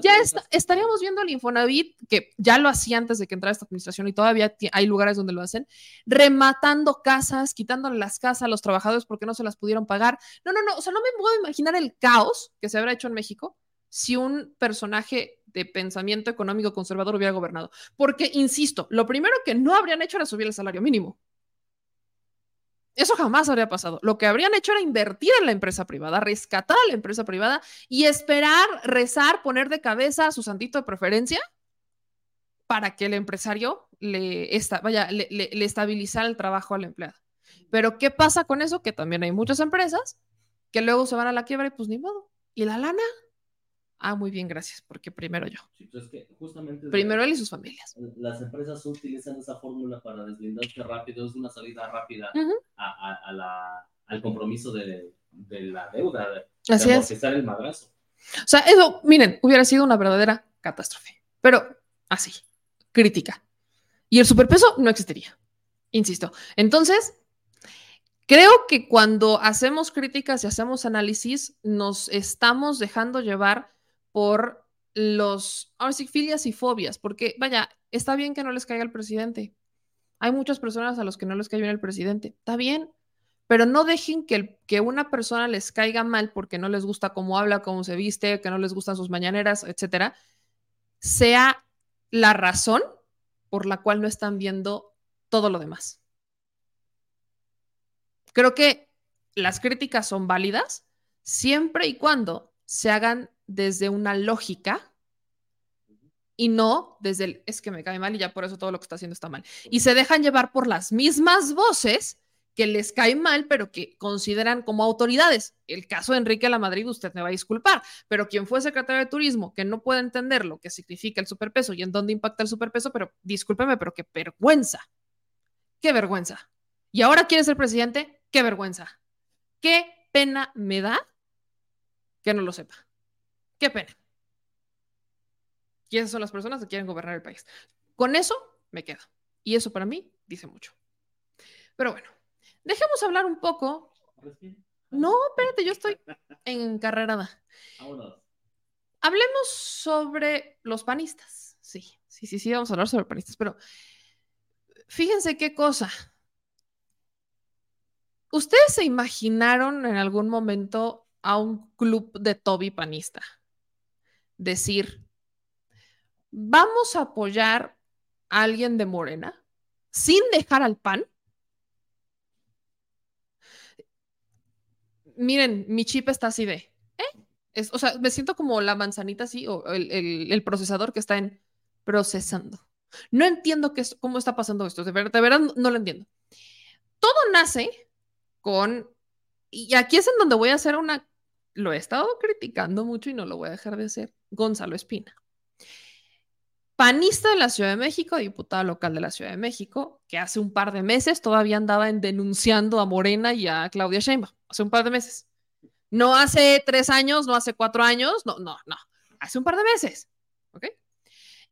ya estaríamos viendo el Infonavit, que ya lo hacía antes de que entrara esta administración y todavía hay lugares donde lo hacen, rematando casas, quitándole las casas a los trabajadores porque no se las pudieron pagar. No, no, no, o sea, no me puedo imaginar el caos que se habrá hecho en México si un personaje de pensamiento económico conservador hubiera gobernado. Porque, insisto, lo primero que no habrían hecho era subir el salario mínimo. Eso jamás habría pasado. Lo que habrían hecho era invertir en la empresa privada, rescatar a la empresa privada y esperar, rezar, poner de cabeza a su santito de preferencia para que el empresario le, vaya, le, le estabilizara el trabajo al empleado. Pero ¿qué pasa con eso? Que también hay muchas empresas que luego se van a la quiebra y pues ni modo. ¿Y la lana? Ah, muy bien, gracias, porque primero yo. Pues justamente primero él y sus familias. Las empresas utilizan esa fórmula para deslindarse rápido, es una salida rápida a, la, al compromiso de, la deuda, de Así el madrazo. O sea, eso, miren, hubiera sido una verdadera catástrofe, pero así, crítica. Y el superpeso no existiría, insisto. Entonces, Creo que cuando hacemos críticas y hacemos análisis, nos estamos dejando llevar por los, ahora sí, filias y fobias, porque vaya, está bien que no les caiga el presidente. Hay muchas personas a los que no les cae bien el presidente. Está bien, pero no dejen que, que una persona les caiga mal porque no les gusta cómo habla, cómo se viste, que no les gustan sus mañaneras, etcétera, sea la razón por la cual no están viendo todo lo demás. Creo que las críticas son válidas siempre y cuando se hagan desde una lógica y no desde el es que me cae mal y ya por eso todo lo que está haciendo está mal. Y se dejan llevar por las mismas voces que les cae mal, pero que consideran como autoridades. El caso de Enrique La Madrid, usted me va a disculpar, pero quien fue secretario de Turismo, que no puede entender lo que significa el superpeso y en dónde impacta el superpeso, pero discúlpeme, pero qué vergüenza. Qué vergüenza. Y ahora quiere ser presidente, qué vergüenza. Qué pena me da que no lo sepa. Qué pena. Y esas son las personas que quieren gobernar el país. Con eso me quedo. Y eso para mí dice mucho. Pero bueno, dejemos hablar un poco. No, espérate, yo estoy encarrerada. Hablemos sobre los panistas. Sí, sí, sí, sí, vamos a hablar sobre panistas, pero fíjense qué cosa. ¿Ustedes se imaginaron en algún momento a un club de Toby panista? Decir, vamos a apoyar a alguien de Morena sin dejar al PAN. Miren, mi chip está así de, Es, o sea, me siento como la manzanita así, o el, procesador que está en procesando. No entiendo qué cómo está pasando esto, de verdad, de verdad no lo entiendo. Todo nace con, y aquí es en donde voy a hacer una, lo he estado criticando mucho y no lo voy a dejar de hacer, Gonzalo Espina panista de la Ciudad de México, diputado local de la Ciudad de México, que hace un par de meses todavía andaba en denunciando a Morena y a Claudia Sheinbaum, hace un par de meses. No hace tres años, no hace cuatro años, no, no, no, hace un par de meses, ¿ok?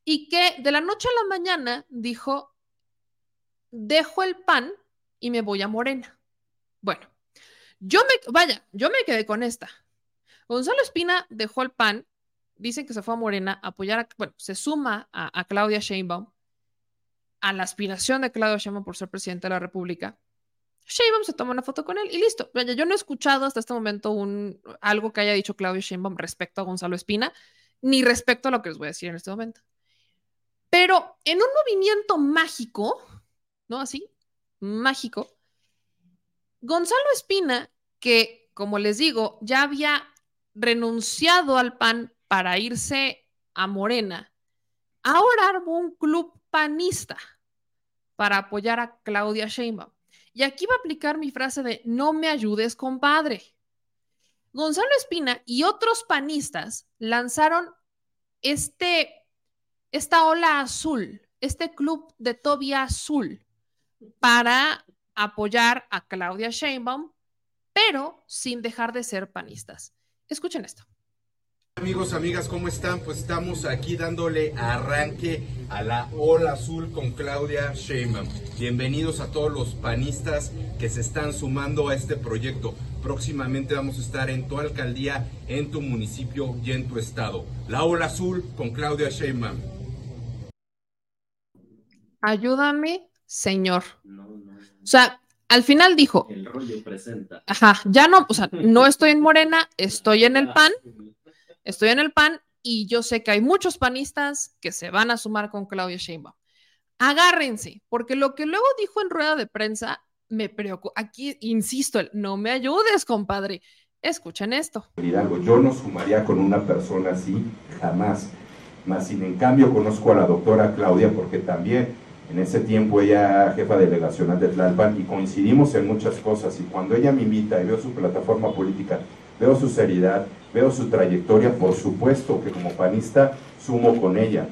Y que de la noche a la mañana dijo, dejo el PAN y me voy a Morena. Bueno, yo me, vaya, yo me quedé con esta. Gonzalo Espina dejó el PAN dicen que se fue a Morena a apoyar, a, bueno, se suma a, Claudia Sheinbaum, a la aspiración de Claudia Sheinbaum por ser presidente de la República. Sheinbaum se toma una foto con él y listo. Yo no he escuchado hasta este momento un, algo que haya dicho Claudia Sheinbaum respecto a Gonzalo Espina, ni respecto a lo que les voy a decir en este momento. Pero en un movimiento mágico, ¿no? Así, mágico, Gonzalo Espina, que como les digo, ya había renunciado al PAN para irse a Morena, ahora armó un club panista para apoyar a Claudia Sheinbaum. Y aquí va a aplicar mi frase de no me ayudes, compadre. Gonzalo Espina y otros panistas lanzaron este, esta ola azul, este club de Tobia azul, para apoyar a Claudia Sheinbaum, pero sin dejar de ser panistas. Escuchen esto. Amigos, amigas, ¿cómo están? Pues estamos aquí dándole arranque a la ola azul con Claudia Sheinbaum. Bienvenidos a todos los panistas que se están sumando a este proyecto. Próximamente vamos a estar en tu alcaldía, en tu municipio y en tu estado. La ola azul con Claudia Sheinbaum. Ayúdame, señor. O sea, al final dijo. El rollo presenta. Ajá, ya no, o sea, no estoy en Morena, estoy en el PAN Estoy en el PAN y yo sé que hay muchos panistas que se van a sumar con Claudia Sheinbaum. Agárrense, porque lo que luego dijo en rueda de prensa me preocupa. Aquí, insisto, no me ayudes, compadre. Escuchen esto. yo no sumaría con una persona así, jamás. Más sin en cambio conozco a la doctora Claudia porque también en ese tiempo ella jefa delegacional de Tlalpan y coincidimos en muchas cosas y cuando ella me invita y veo su plataforma política, veo su seriedad, veo su trayectoria, por supuesto que como panista sumo con ella,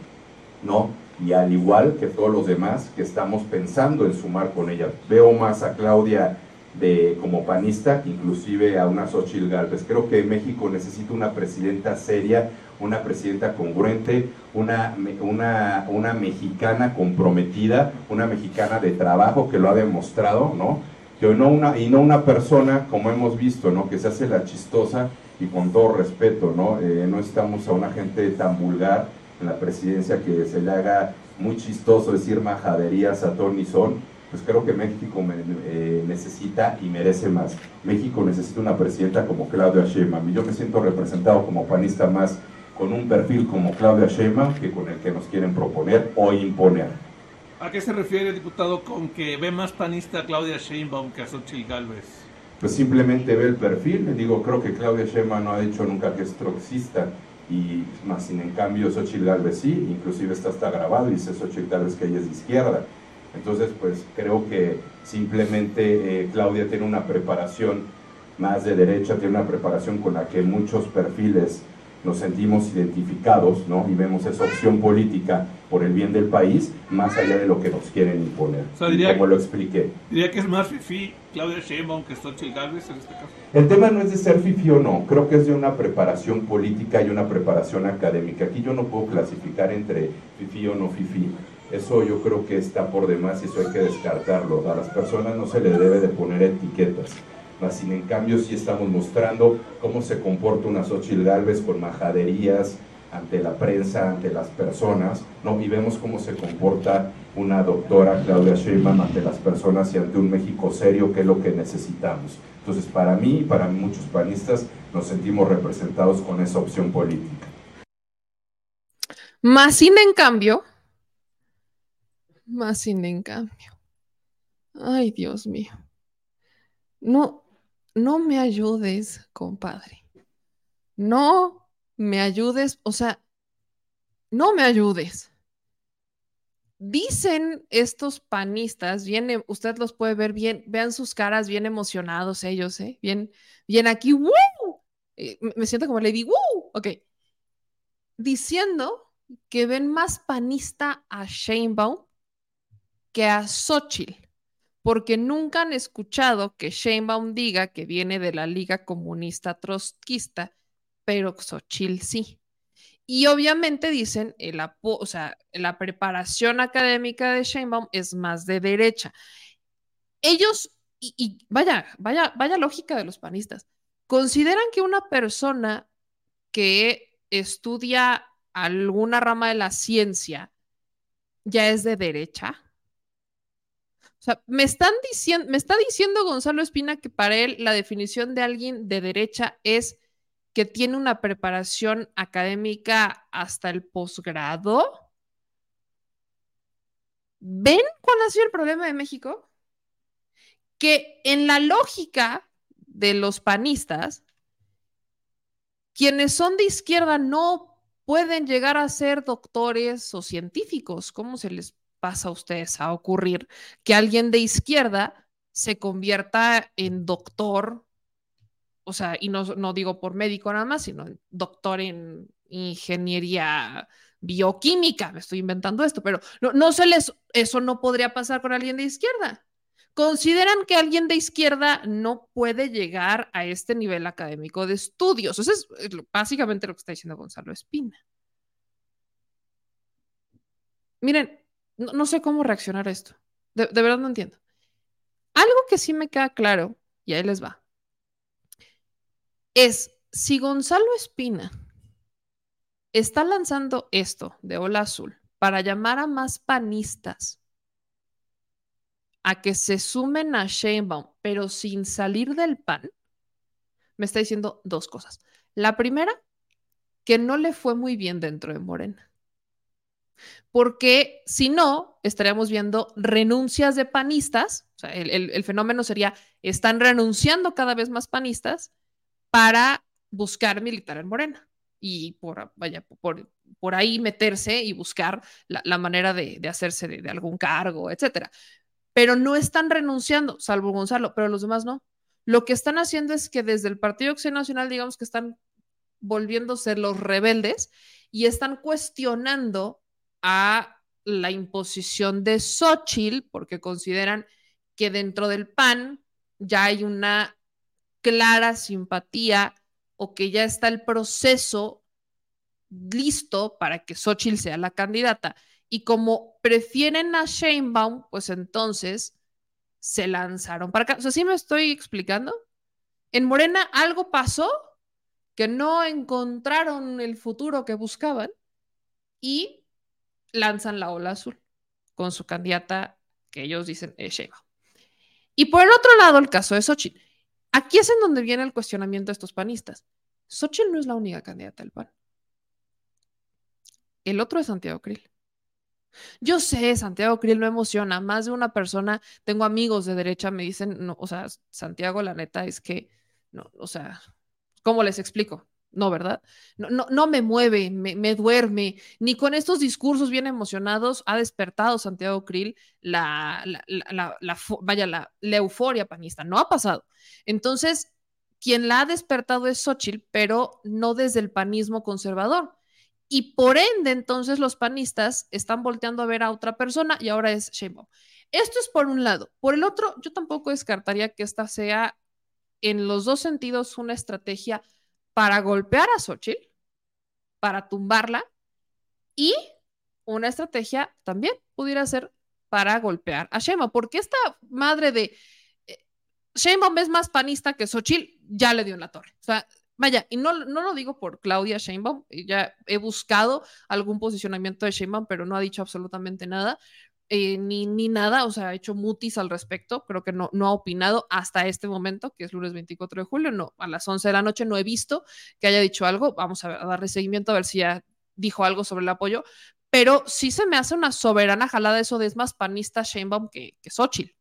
¿no? Y al igual que todos los demás que estamos pensando en sumar con ella. Veo más a Claudia de, como panista, inclusive a una Xochitl Galvez. Creo que México necesita una presidenta seria, una presidenta congruente, una, una, una mexicana comprometida, una mexicana de trabajo que lo ha demostrado, ¿no? Que no una, y no una persona, como hemos visto, ¿no? Que se hace la chistosa y con todo respeto, ¿no? Eh, no estamos a una gente tan vulgar en la presidencia que se le haga muy chistoso decir majaderías a Tony Son, pues creo que México eh, necesita y merece más. México necesita una presidenta como Claudia Sheinbaum y yo me siento representado como panista más con un perfil como Claudia Sheinbaum que con el que nos quieren proponer o imponer. ¿A qué se refiere, diputado, con que ve más panista a Claudia Sheinbaum que a Xochitl Gálvez? pues simplemente ve el perfil, digo, creo que Claudia Sheinbaum no ha dicho nunca que es troxista, y más sin en cambio Xochitl Galvez sí, inclusive está hasta grabado y dice Xochitl Galvez que ella es de izquierda. Entonces, pues creo que simplemente eh, Claudia tiene una preparación más de derecha, tiene una preparación con la que muchos perfiles nos sentimos identificados, ¿no? Y vemos esa opción política por el bien del país, más allá de lo que nos quieren imponer. como lo expliqué. Diría que es más fifi Claudia Sheinbaum que Xochitl Gálvez en este caso. El tema no es de ser fifi o no, creo que es de una preparación política y una preparación académica. Aquí yo no puedo clasificar entre fifi o no fifi. Eso yo creo que está por demás y eso hay que descartarlo. A las personas no se les debe de poner etiquetas sin en cambio sí estamos mostrando cómo se comporta una Xochitl Galvez con majaderías ante la prensa, ante las personas, ¿no? y vemos cómo se comporta una doctora Claudia Sheinbaum ante las personas y ante un México serio, que es lo que necesitamos. Entonces, para mí y para muchos panistas, nos sentimos representados con esa opción política. Más sin en cambio, más sin en cambio. Ay, Dios mío. No, no me ayudes, compadre. no me ayudes, o sea, no me ayudes. Dicen estos panistas, viene, usted los puede ver bien, vean sus caras bien emocionados ellos, ¿eh? Bien, bien aquí. Eh, me siento como Lady, ¡Woo! Ok. Diciendo que ven más panista a Sheinbaum que a Xochitl, porque nunca han escuchado que Sheinbaum diga que viene de la Liga Comunista Trotskista, pero Xochitl sí. Y obviamente dicen, el o sea, la preparación académica de Sheinbaum es más de derecha. Ellos, y, vaya, vaya, vaya lógica de los panistas, consideran que una persona que estudia alguna rama de la ciencia ya es de derecha. O sea, me están diciendo, me está diciendo Gonzalo Espina que para él la definición de alguien de derecha es que tiene una preparación académica hasta el posgrado. ¿Ven cuál ha sido el problema de México? Que en la lógica de los panistas, quienes son de izquierda no pueden llegar a ser doctores o científicos. ¿Cómo se les pasa a ustedes a ocurrir que alguien de izquierda se convierta en doctor o sea, y no, no digo por médico nada más, sino doctor en ingeniería bioquímica, me estoy inventando esto, pero no, no se les, eso no podría pasar con alguien de izquierda. Consideran que alguien de izquierda no puede llegar a este nivel académico de estudios. Eso es básicamente lo que está diciendo Gonzalo Espina. Miren, no, sé cómo reaccionar a esto. de verdad no entiendo. Algo que sí me queda claro, y ahí les va es si Gonzalo Espina está lanzando esto de Ola Azul para llamar a más panistas a que se sumen a Sheinbaum, pero sin salir del pan, me está diciendo dos cosas. La primera, que no le fue muy bien dentro de Morena. Porque si no, estaríamos viendo renuncias de panistas. O sea, el, el fenómeno sería, están renunciando cada vez más panistas para buscar militar en Morena y por, vaya, por, por ahí meterse y buscar la, manera de, hacerse de, algún cargo, etcétera. Pero no están renunciando, salvo Gonzalo, pero los demás no. Lo que están haciendo es que desde el Partido Acción Nacional, digamos que están volviéndose los rebeldes y están cuestionando a la imposición de Xochitl porque consideran que dentro del PAN ya hay una clara simpatía o que ya está el proceso listo para que Xochitl sea la candidata. Y como prefieren a Sheinbaum, pues entonces se lanzaron para acá. O sea, ¿sí me estoy explicando? En Morena algo pasó que no encontraron el futuro que buscaban y lanzan la ola azul con su candidata que ellos dicen es. Y por el otro lado, el caso de Xochitl. Aquí es en donde viene el cuestionamiento de estos panistas. Xochitl no es la única candidata del PAN. El otro es Santiago Krill. Yo sé, Santiago Krill no emociona. Más de una persona, tengo amigos de derecha, me dicen, no, o sea, Santiago, la neta es que, no, o sea, ¿cómo les explico? No, ¿verdad? No, no, no me mueve, me, duerme, ni con estos discursos bien emocionados ha despertado Santiago Krill la, la, la, vaya, la, euforia panista. No ha pasado. Entonces, quien la ha despertado es Xochitl, pero no desde el panismo conservador. Y por ende, entonces los panistas están volteando a ver a otra persona y ahora es Sheinbaum. Esto es por un lado. Por el otro, yo tampoco descartaría que esta sea en los dos sentidos una estrategia para golpear a Xochitl, para tumbarla, y una estrategia también pudiera ser para golpear a Sheinbaum, porque esta madre de eh, Sheinbaum es más panista que Xochitl, ya le dio en la torre. O sea, vaya, y no, no lo digo por Claudia Sheinbaum, ya he buscado algún posicionamiento de Sheinbaum, pero no ha dicho absolutamente nada. Eh, ni, ni, nada, o sea, ha hecho mutis al respecto, creo que no, no ha opinado hasta este momento, que es lunes 24 de julio, no, a las 11 de la noche no he visto que haya dicho algo, vamos a, darle seguimiento a ver si ya dijo algo sobre el apoyo, pero sí se me hace una soberana jalada eso de es más panista Sheinbaum que, que Xochitl.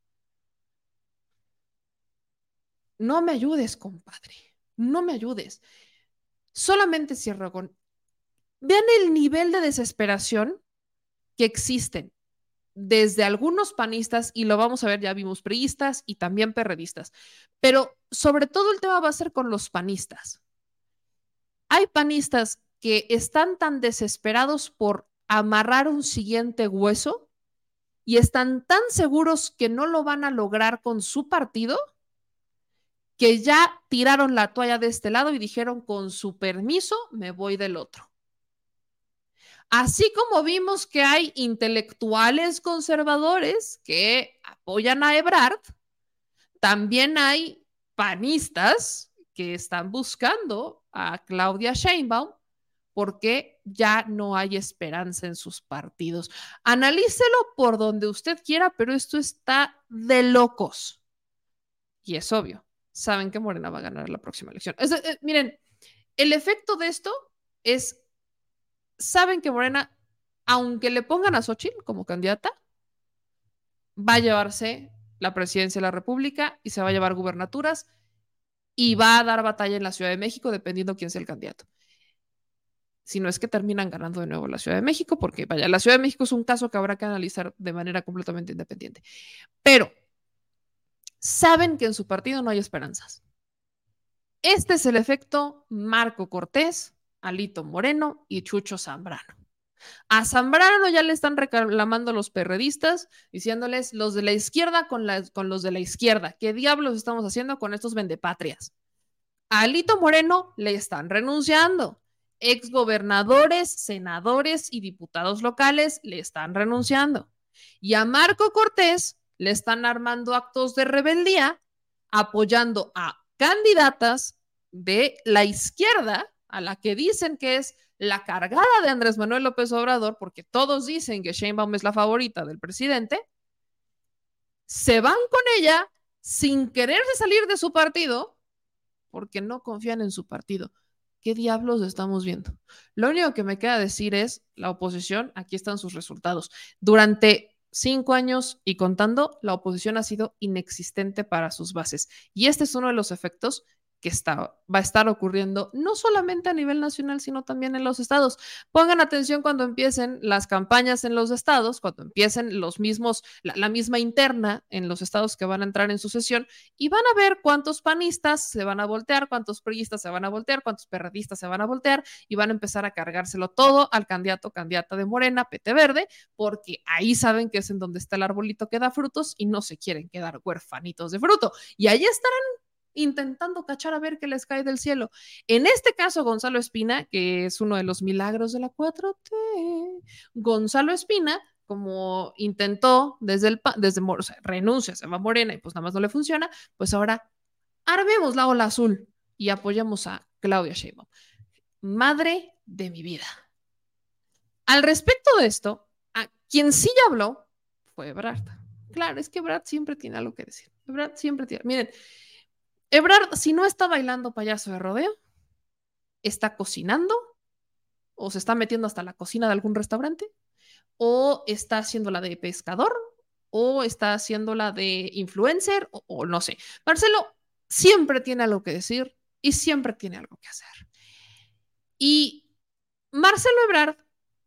No me ayudes, compadre, no me ayudes. solamente cierro con, vean el nivel de desesperación que existen desde algunos panistas, y lo vamos a ver, ya vimos priistas y también perredistas, pero sobre todo el tema va a ser con los panistas. Hay panistas que están tan desesperados por amarrar un siguiente hueso y están tan seguros que no lo van a lograr con su partido que ya tiraron la toalla de este lado y dijeron con su permiso me voy del otro. Así como vimos que hay intelectuales conservadores que apoyan a Ebrard, también hay panistas que están buscando a Claudia Sheinbaum porque ya no hay esperanza en sus partidos. Analícelo por donde usted quiera, pero esto está de locos. Y es obvio, saben que Morena va a ganar la próxima elección. Eh, miren, el efecto de esto es saben que Morena, aunque le pongan a Xochitl como candidata, va a llevarse la presidencia de la República y se va a llevar gubernaturas y va a dar batalla en la Ciudad de México dependiendo quién sea el candidato. Si no es que terminan ganando de nuevo la Ciudad de México, porque vaya, la Ciudad de México es un caso que habrá que analizar de manera completamente independiente. Pero saben que en su partido no hay esperanzas. Este es el efecto Marco Cortés Alito Moreno y Chucho Zambrano. A Zambrano ya le están reclamando los perredistas, diciéndoles los de la izquierda con, con los de la izquierda. ¿Qué diablos estamos haciendo con estos vendepatrias? A Alito Moreno le están renunciando. Exgobernadores, senadores y diputados locales le están renunciando. Y a Marco Cortés le están armando actos de rebeldía apoyando a candidatas de la izquierda a la que dicen que es la cargada de Andrés Manuel López Obrador, porque todos dicen que Sheinbaum es la favorita del presidente, se van con ella sin quererse salir de su partido, porque no confían en su partido. ¿Qué diablos estamos viendo? Lo único que me queda decir es, la oposición, aquí están sus resultados. Durante cinco años y contando, la oposición ha sido inexistente para sus bases. Y este es uno de los efectos que está, va a estar ocurriendo no solamente a nivel nacional, sino también en los estados. Pongan atención cuando empiecen las campañas en los estados, cuando empiecen los mismos, la, misma interna en los estados que van a entrar en sucesión y van a ver cuántos panistas se van a voltear, cuántos priistas se van a voltear, cuántos perradistas se van a voltear y van a empezar a cargárselo todo al candidato, candidata de Morena, PT Verde, porque ahí saben que es en donde está el arbolito que da frutos y no se quieren quedar huerfanitos de fruto. Y ahí estarán intentando cachar a ver qué les cae del cielo. En este caso, Gonzalo Espina, que es uno de los milagros de la 4T, Gonzalo Espina, como intentó desde el, desde, o renuncia, se va Morena y pues nada más no le funciona, pues ahora armemos la ola azul y apoyamos a Claudia Sheinbaum. Madre de mi vida. Al respecto de esto, a quien sí ya habló fue Brad. Claro, es que Brad siempre tiene algo que decir. Brad siempre tiene. Miren, Ebrard, si no está bailando payaso de rodeo, está cocinando o se está metiendo hasta la cocina de algún restaurante o está haciendo la de pescador o está haciendo la de influencer o, no sé. Marcelo siempre tiene algo que decir y siempre tiene algo que hacer. Y Marcelo Ebrard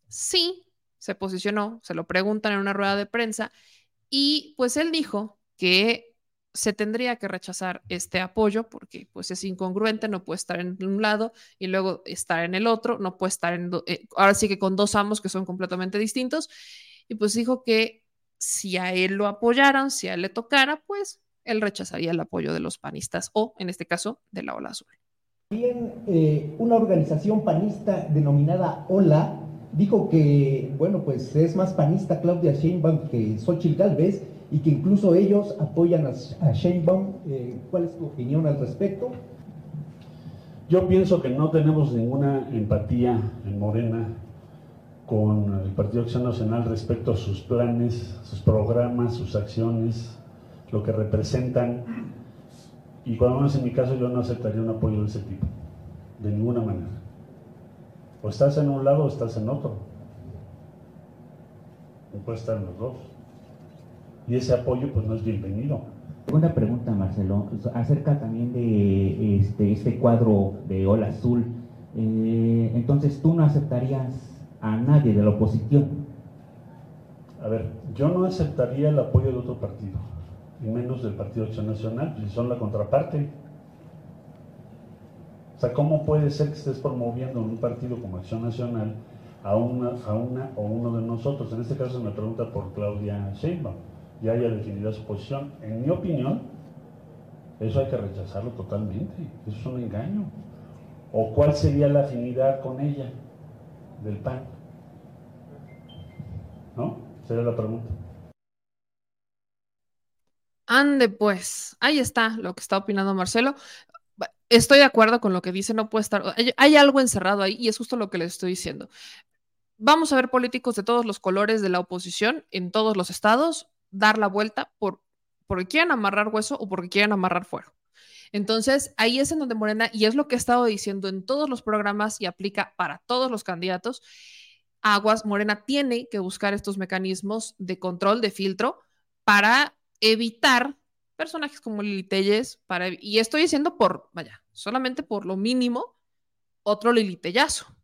sí se posicionó, se lo preguntan en una rueda de prensa y pues él dijo que se tendría que rechazar este apoyo porque pues es incongruente, no puede estar en un lado y luego estar en el otro, no puede estar en, eh, ahora sí que con dos amos que son completamente distintos. Y pues dijo que si a él lo apoyaran, si a él le tocara, pues él rechazaría el apoyo de los panistas o, en este caso, de la Ola Azul. También eh, una organización panista denominada Ola dijo que, bueno, pues es más panista Claudia Sheinbaum que Xochitl Galvez y que incluso ellos apoyan a, Sheinbaum. Eh, ¿Cuál es tu opinión al respecto? Yo pienso que no tenemos ninguna empatía en Morena con el Partido Acción Nacional respecto a sus planes, sus programas, sus acciones, lo que representan. Y cuando menos en mi caso yo no aceptaría un apoyo de ese tipo, de ninguna manera. O estás en un lado o estás en otro. No puedes estar en los dos y ese apoyo pues no es bienvenido. Segunda pregunta, Marcelo, acerca también de este, este cuadro de Ola Azul. Eh, entonces tú no aceptarías a nadie de la oposición. A ver, yo no aceptaría el apoyo de otro partido, y menos del Partido Acción Nacional, si son la contraparte. O sea, ¿cómo puede ser que estés promoviendo un partido como Acción Nacional a una, a una o uno de nosotros? En este caso me pregunta por Claudia Sheinbaum, ya haya definido su posición. En mi opinión, eso hay que rechazarlo totalmente, eso es un engaño. ¿O cuál sería la afinidad con ella del PAN? ¿No? Sería la pregunta. Ande pues, ahí está lo que está opinando Marcelo. Estoy de acuerdo con lo que dice, no puede estar, hay, algo encerrado ahí y es justo lo que les estoy diciendo. Vamos a ver políticos de todos los colores de la oposición en todos los estados dar la vuelta por porque quieren amarrar hueso o porque quieren amarrar fuego. Entonces, ahí es en donde Morena, y es lo que he estado diciendo en todos los programas y aplica para todos los candidatos, Aguas Morena tiene que buscar estos mecanismos de control, de filtro, para evitar personajes como Lili Telles, para, y estoy diciendo por, vaya, solamente por lo mínimo, otro Lili Tellazo.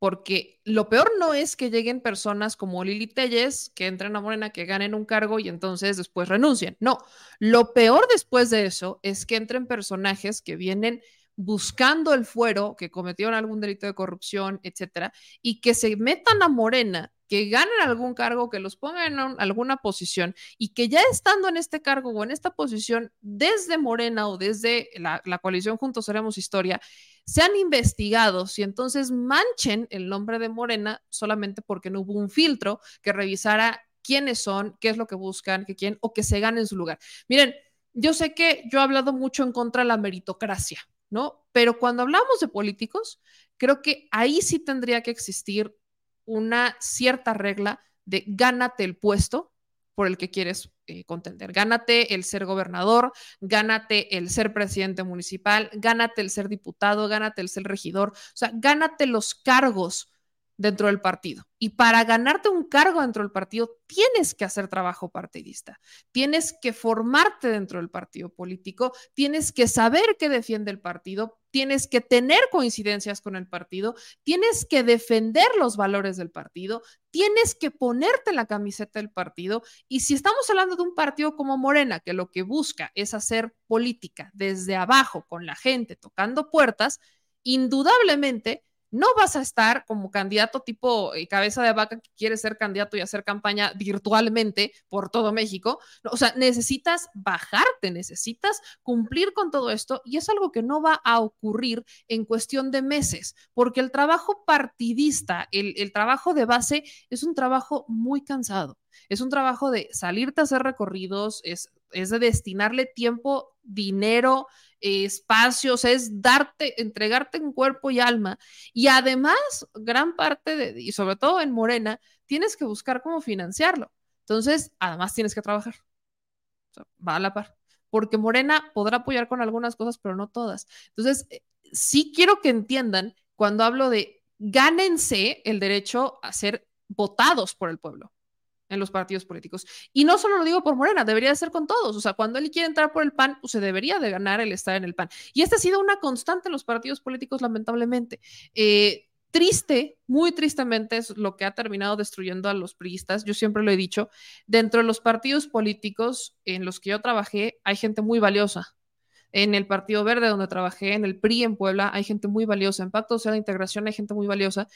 Porque lo peor no es que lleguen personas como Lili Telles, que entren a Morena, que ganen un cargo y entonces después renuncien. No, lo peor después de eso es que entren personajes que vienen buscando el fuero, que cometieron algún delito de corrupción, etcétera, y que se metan a Morena que ganen algún cargo, que los pongan en alguna posición y que ya estando en este cargo o en esta posición desde Morena o desde la, coalición Juntos Seremos Historia, sean investigados y entonces manchen el nombre de Morena solamente porque no hubo un filtro que revisara quiénes son, qué es lo que buscan, que quién o que se ganen su lugar. Miren, yo sé que yo he hablado mucho en contra de la meritocracia, ¿no? Pero cuando hablamos de políticos, creo que ahí sí tendría que existir una cierta regla de gánate el puesto por el que quieres eh, contender. Gánate el ser gobernador, gánate el ser presidente municipal, gánate el ser diputado, gánate el ser regidor, o sea, gánate los cargos dentro del partido. Y para ganarte un cargo dentro del partido, tienes que hacer trabajo partidista, tienes que formarte dentro del partido político, tienes que saber qué defiende el partido, tienes que tener coincidencias con el partido, tienes que defender los valores del partido, tienes que ponerte la camiseta del partido. Y si estamos hablando de un partido como Morena, que lo que busca es hacer política desde abajo, con la gente, tocando puertas, indudablemente no vas a estar como candidato tipo eh, cabeza de vaca que quiere ser candidato y hacer campaña virtualmente por todo México. o sea, necesitas bajarte, necesitas cumplir con todo esto y es algo que no va a ocurrir en cuestión de meses, porque el trabajo partidista, el, el trabajo de base es un trabajo muy cansado. Es un trabajo de salirte a hacer recorridos, es, es de destinarle tiempo, dinero, espacios, es darte, entregarte en cuerpo y alma. Y además, gran parte de, y sobre todo en Morena, tienes que buscar cómo financiarlo. Entonces, además tienes que trabajar. va a la par. Porque Morena podrá apoyar con algunas cosas, pero no todas. Entonces, eh, sí quiero que entiendan cuando hablo de gánense el derecho a ser votados por el pueblo en los partidos políticos. Y no solo lo digo por Morena, debería de ser con todos. O sea, cuando él quiere entrar por el PAN, pues se debería de ganar el estar en el PAN. Y esta ha sido una constante en los partidos políticos, lamentablemente. Eh, triste, muy tristemente, es lo que ha terminado destruyendo a los priistas. Yo siempre lo he dicho, dentro de los partidos políticos en los que yo trabajé, hay gente muy valiosa, en el Partido Verde, donde trabajé, en el PRI en Puebla, hay gente muy valiosa. En Pacto Social de Integración hay gente muy valiosa,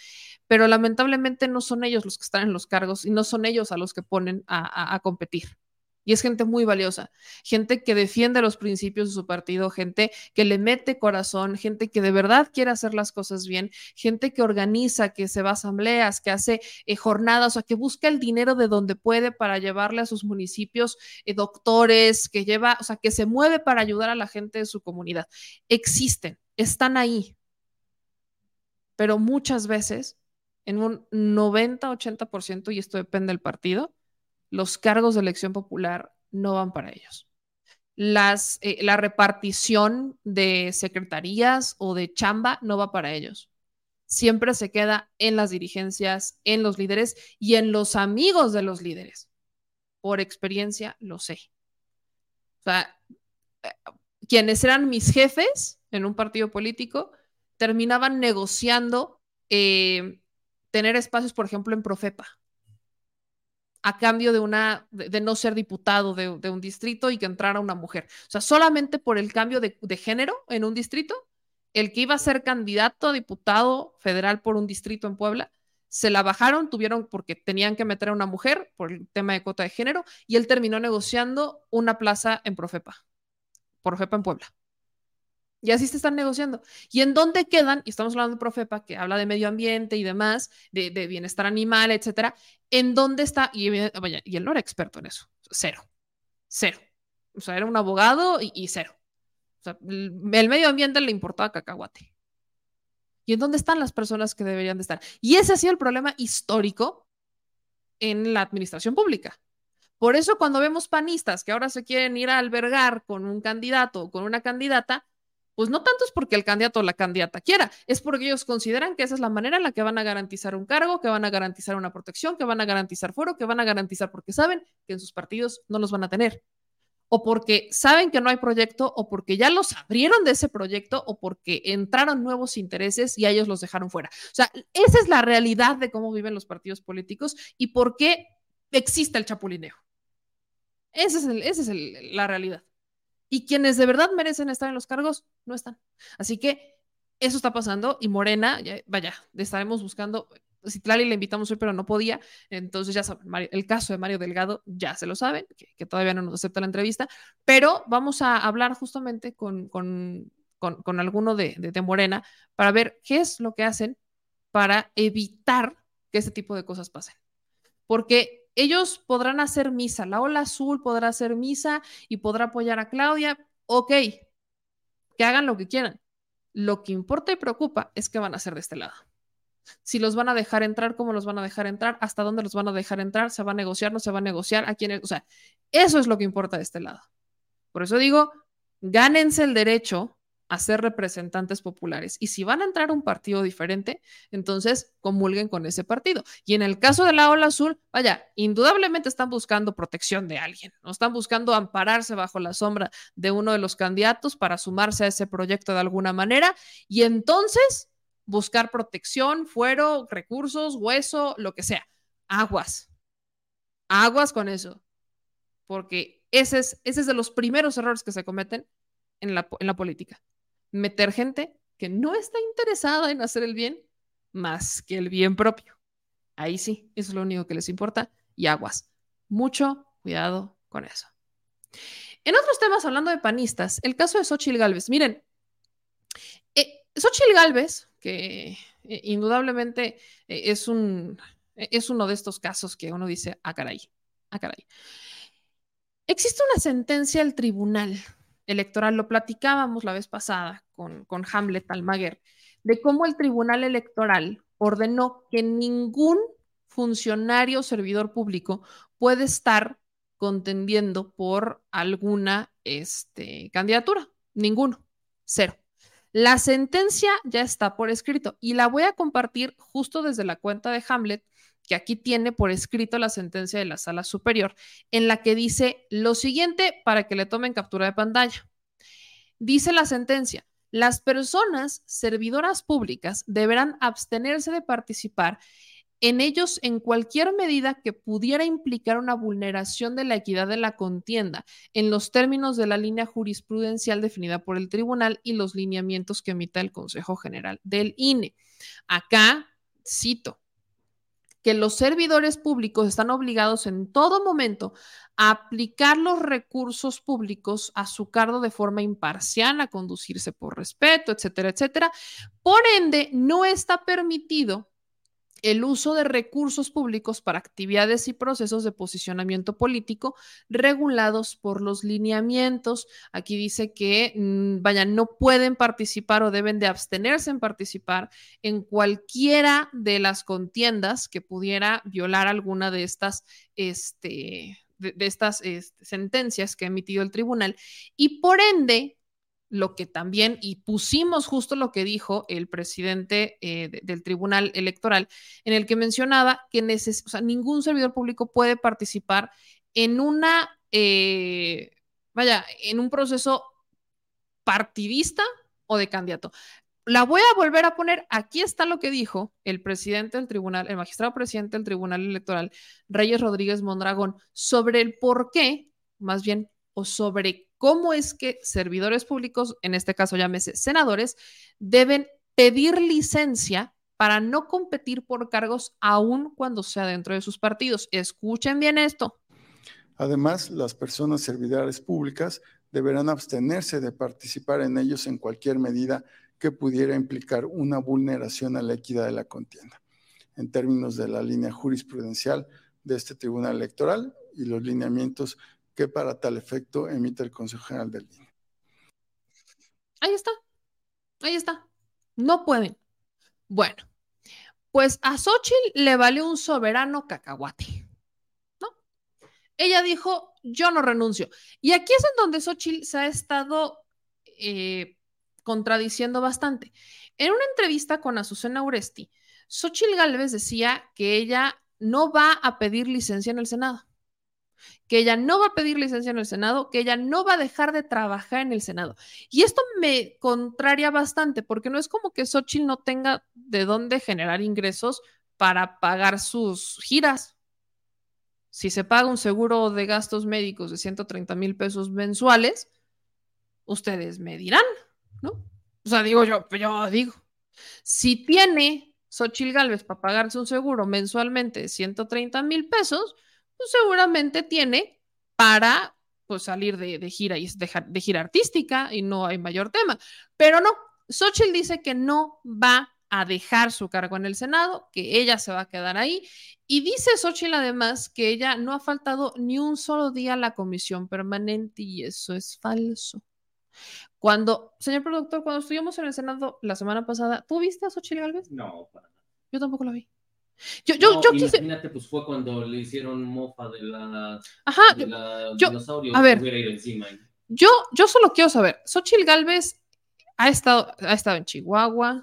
pero lamentablemente no son ellos los que están en los cargos y no son ellos a los que ponen a competir. Y es gente muy valiosa, gente que defiende los principios de su partido, gente que le mete corazón, gente que de verdad quiere hacer las cosas bien, gente que organiza, que se va a asambleas, que hace eh, jornadas, o sea, que busca el dinero de donde puede para llevarle a sus municipios eh, doctores, que lleva, o sea, que se mueve para ayudar a la gente de su comunidad. Existen, están ahí, pero muchas veces, en un 90-80%, y esto depende del partido, los cargos de elección popular no van para ellos. Eh, la repartición de secretarías o de chamba no va para ellos. Siempre se queda en las dirigencias, en los líderes y en los amigos de los líderes. Por experiencia lo sé. O sea, eh, quienes eran mis jefes en un partido político terminaban negociando eh, tener espacios, por ejemplo, en Profepa, a cambio de una, de, no ser diputado de, un distrito y que entrara una mujer. O sea, solamente por el cambio de, género en un distrito, el que iba a ser candidato a diputado federal por un distrito en Puebla, se la bajaron, tuvieron porque tenían que meter a una mujer por el tema de cuota de género y él terminó negociando una plaza en Profepa, Profepa en Puebla. Y así se están negociando. ¿Y en dónde quedan? Y estamos hablando de Profepa, que habla de medio ambiente y demás, de, bienestar animal, etcétera. ¿En dónde está? Y, vaya, y él no era experto en eso. Cero. Cero. O sea, era un abogado y, y cero. O sea, el medio ambiente le importaba cacahuate. ¿Y en dónde están las personas que deberían de estar? Y ese ha sido el problema histórico en la administración pública. Por eso cuando vemos panistas que ahora se quieren ir a albergar con un candidato o con una candidata, pues no tanto es porque el candidato o la candidata quiera, es porque ellos consideran que esa es la manera en la que van a garantizar un cargo, que van a garantizar una protección, que van a garantizar foro, que van a garantizar porque saben que en sus partidos no los van a tener o porque saben que no hay proyecto, o porque ya los abrieron de ese proyecto, o porque entraron nuevos intereses y a ellos los dejaron fuera. O sea, esa es la realidad de cómo viven los partidos políticos y por qué existe el chapulineo. Esa es, es la realidad. Y quienes de verdad merecen estar en los cargos, no están. Así que eso está pasando y Morena, vaya, estaremos buscando Citlali le invitamos hoy, pero no podía. Entonces, ya saben, el caso de Mario Delgado ya se lo saben, que, todavía no nos acepta la entrevista, pero vamos a hablar justamente con, con, con, alguno de, de, Morena para ver qué es lo que hacen para evitar que este tipo de cosas pasen. Porque ellos podrán hacer misa, la ola azul podrá hacer misa y podrá apoyar a Claudia, ok, que hagan lo que quieran. Lo que importa y preocupa es que van a hacer de este lado si los van a dejar entrar, cómo los van a dejar entrar, hasta dónde los van a dejar entrar, se va a negociar, no se va a negociar, a quién, o sea, eso es lo que importa de este lado. Por eso digo, gánense el derecho a ser representantes populares. Y si van a entrar a un partido diferente, entonces comulguen con ese partido. Y en el caso de la ola azul, vaya, indudablemente están buscando protección de alguien, no están buscando ampararse bajo la sombra de uno de los candidatos para sumarse a ese proyecto de alguna manera. Y entonces buscar protección, fuero, recursos, hueso, lo que sea. Aguas. Aguas con eso. Porque ese es, ese es de los primeros errores que se cometen en la, en la política. Meter gente que no está interesada en hacer el bien más que el bien propio. Ahí sí, eso es lo único que les importa. Y aguas. Mucho cuidado con eso. En otros temas, hablando de panistas, el caso de Xochitl Galvez. Miren, eh, Xochitl Galvez que eh, indudablemente eh, es, un, eh, es uno de estos casos que uno dice, ah, caray, ah, caray. Existe una sentencia del tribunal electoral, lo platicábamos la vez pasada con, con Hamlet Almaguer, de cómo el tribunal electoral ordenó que ningún funcionario o servidor público puede estar contendiendo por alguna este, candidatura. Ninguno. Cero. La sentencia ya está por escrito y la voy a compartir justo desde la cuenta de Hamlet, que aquí tiene por escrito la sentencia de la sala superior, en la que dice lo siguiente para que le tomen captura de pantalla. Dice la sentencia, las personas servidoras públicas deberán abstenerse de participar en ellos en cualquier medida que pudiera implicar una vulneración de la equidad de la contienda en los términos de la línea jurisprudencial definida por el tribunal y los lineamientos que emita el Consejo General del INE. Acá cito que los servidores públicos están obligados en todo momento a aplicar los recursos públicos a su cargo de forma imparcial, a conducirse por respeto, etcétera, etcétera. Por ende, no está permitido el uso de recursos públicos para actividades y procesos de posicionamiento político regulados por los lineamientos. Aquí dice que, mm, vaya, no pueden participar o deben de abstenerse en participar en cualquiera de las contiendas que pudiera violar alguna de estas, este, de, estas este, sentencias que ha emitido el tribunal. Y por ende, lo que también, y pusimos justo lo que dijo el presidente eh, del Tribunal Electoral, en el que mencionaba que ningún servidor público puede participar en una, eh, vaya, en un proceso partidista o de candidato. la voy a volver a poner. Aquí está lo que dijo el presidente del tribunal, el magistrado presidente del tribunal electoral, Reyes Rodríguez Mondragón, sobre el por qué, más bien, o sobre cómo es que servidores públicos, en este caso llámese senadores, deben pedir licencia para no competir por cargos aun cuando sea dentro de sus partidos. Escuchen bien esto. Además, las personas servidores públicas deberán abstenerse de participar en ellos en cualquier medida que pudiera implicar una vulneración a la equidad de la contienda, en términos de la línea jurisprudencial de este Tribunal Electoral y los lineamientos que para tal efecto emite el Consejo General del INE. Ahí está, ahí está. No pueden. Bueno, pues a Xochitl le valió un soberano cacahuate, ¿no? Ella dijo, yo no renuncio. Y aquí es en donde Xochitl se ha estado eh, contradiciendo bastante. En una entrevista con Azucena Uresti, Xochitl Gálvez decía que ella no va a pedir licencia en el Senado que ella no va a pedir licencia en el Senado, que ella no va a dejar de trabajar en el Senado. Y esto me contraria bastante, porque no es como que Xochitl no tenga de dónde generar ingresos para pagar sus giras. Si se paga un seguro de gastos médicos de 130 mil pesos mensuales, ustedes me dirán, ¿no? O sea, digo yo, yo digo, si tiene Xochitl Galvez para pagarse un seguro mensualmente de 130 mil pesos, pues seguramente tiene para pues, salir de, gira y de, gira artística y no hay mayor tema. Pero no, Xochitl dice que no va a dejar su cargo en el Senado, que ella se va a quedar ahí. Y dice Xochitl además que ella no ha faltado ni un solo día a la comisión permanente y eso es falso. Cuando, señor productor, cuando estuvimos en el Senado la semana pasada, ¿tú viste a Xochitl Galvez? No, para nada. Yo tampoco la vi. Yo, yo, yo quise... Imagínate, pues fue cuando le hicieron mofa de la, Ajá, yo, A ver, yo, yo solo quiero saber, Xochitl Galvez ha estado, ha estado en Chihuahua,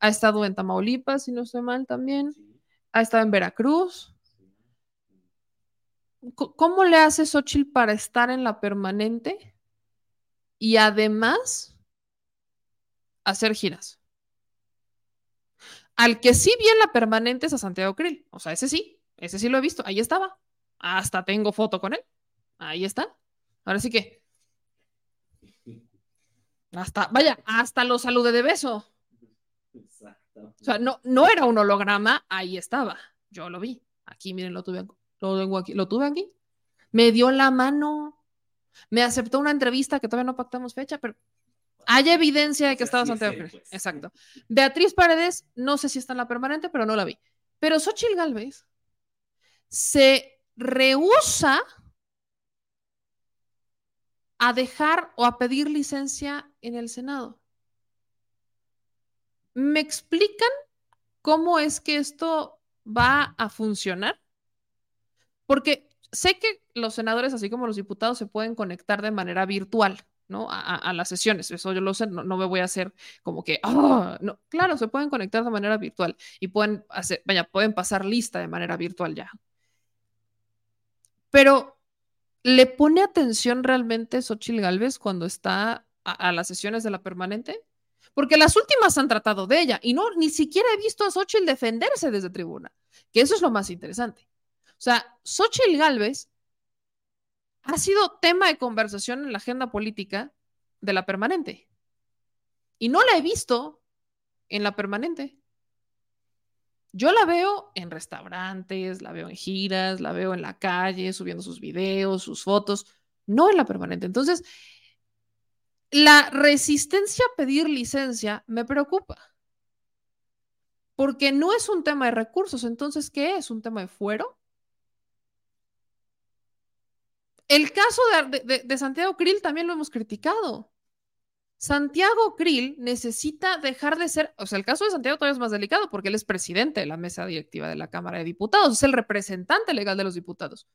ha estado en Tamaulipas, si no estoy mal también, ha estado en Veracruz. ¿Cómo le hace Xochitl para estar en la permanente y además hacer giras? Al que sí vi en la permanente es a Santiago Krill. O sea, ese sí, ese sí lo he visto. Ahí estaba. Hasta tengo foto con él. Ahí está. Ahora sí que. Hasta, vaya, hasta lo saludé de beso. Exacto. O sea, no, no era un holograma, ahí estaba. Yo lo vi. Aquí, miren, lo tuve, lo tengo aquí. Lo tuve aquí. Me dio la mano. Me aceptó una entrevista que todavía no pactamos fecha, pero hay evidencia de que estaba Santiago Krill. Pues. Exacto. Beatriz Paredes, no sé si está en la permanente, pero no la vi. Pero Xochitl Galvez se rehúsa a dejar o a pedir licencia en el Senado. ¿Me explican cómo es que esto va a funcionar? Porque sé que los senadores, así como los diputados, se pueden conectar de manera virtual. ¿No? A, las sesiones. Eso yo lo sé, no, me voy a hacer como que, ah", no, claro, se pueden conectar de manera virtual y pueden hacer, vaya, pueden pasar lista de manera virtual ya. Pero, ¿le pone atención realmente Xochitl Galvez cuando está a, las sesiones de la permanente? Porque las últimas han tratado de ella y no, ni siquiera he visto a Xochitl defenderse desde tribuna, que eso es lo más interesante. O sea, Xochitl Galvez ha sido tema de conversación en la agenda política de la permanente. Y no la he visto en la permanente. Yo la veo en restaurantes, la veo en giras, la veo en la calle, subiendo sus videos, sus fotos, no en la permanente. Entonces, la resistencia a pedir licencia me preocupa. Porque no es un tema de recursos. Entonces, ¿qué es? ¿Un tema de fuero? El caso de, Santiago Krill también lo hemos criticado. Santiago Krill necesita dejar de ser, o sea, el caso de Santiago todavía es más delicado porque él es presidente de la mesa directiva de la Cámara de Diputados, es el representante legal de los diputados.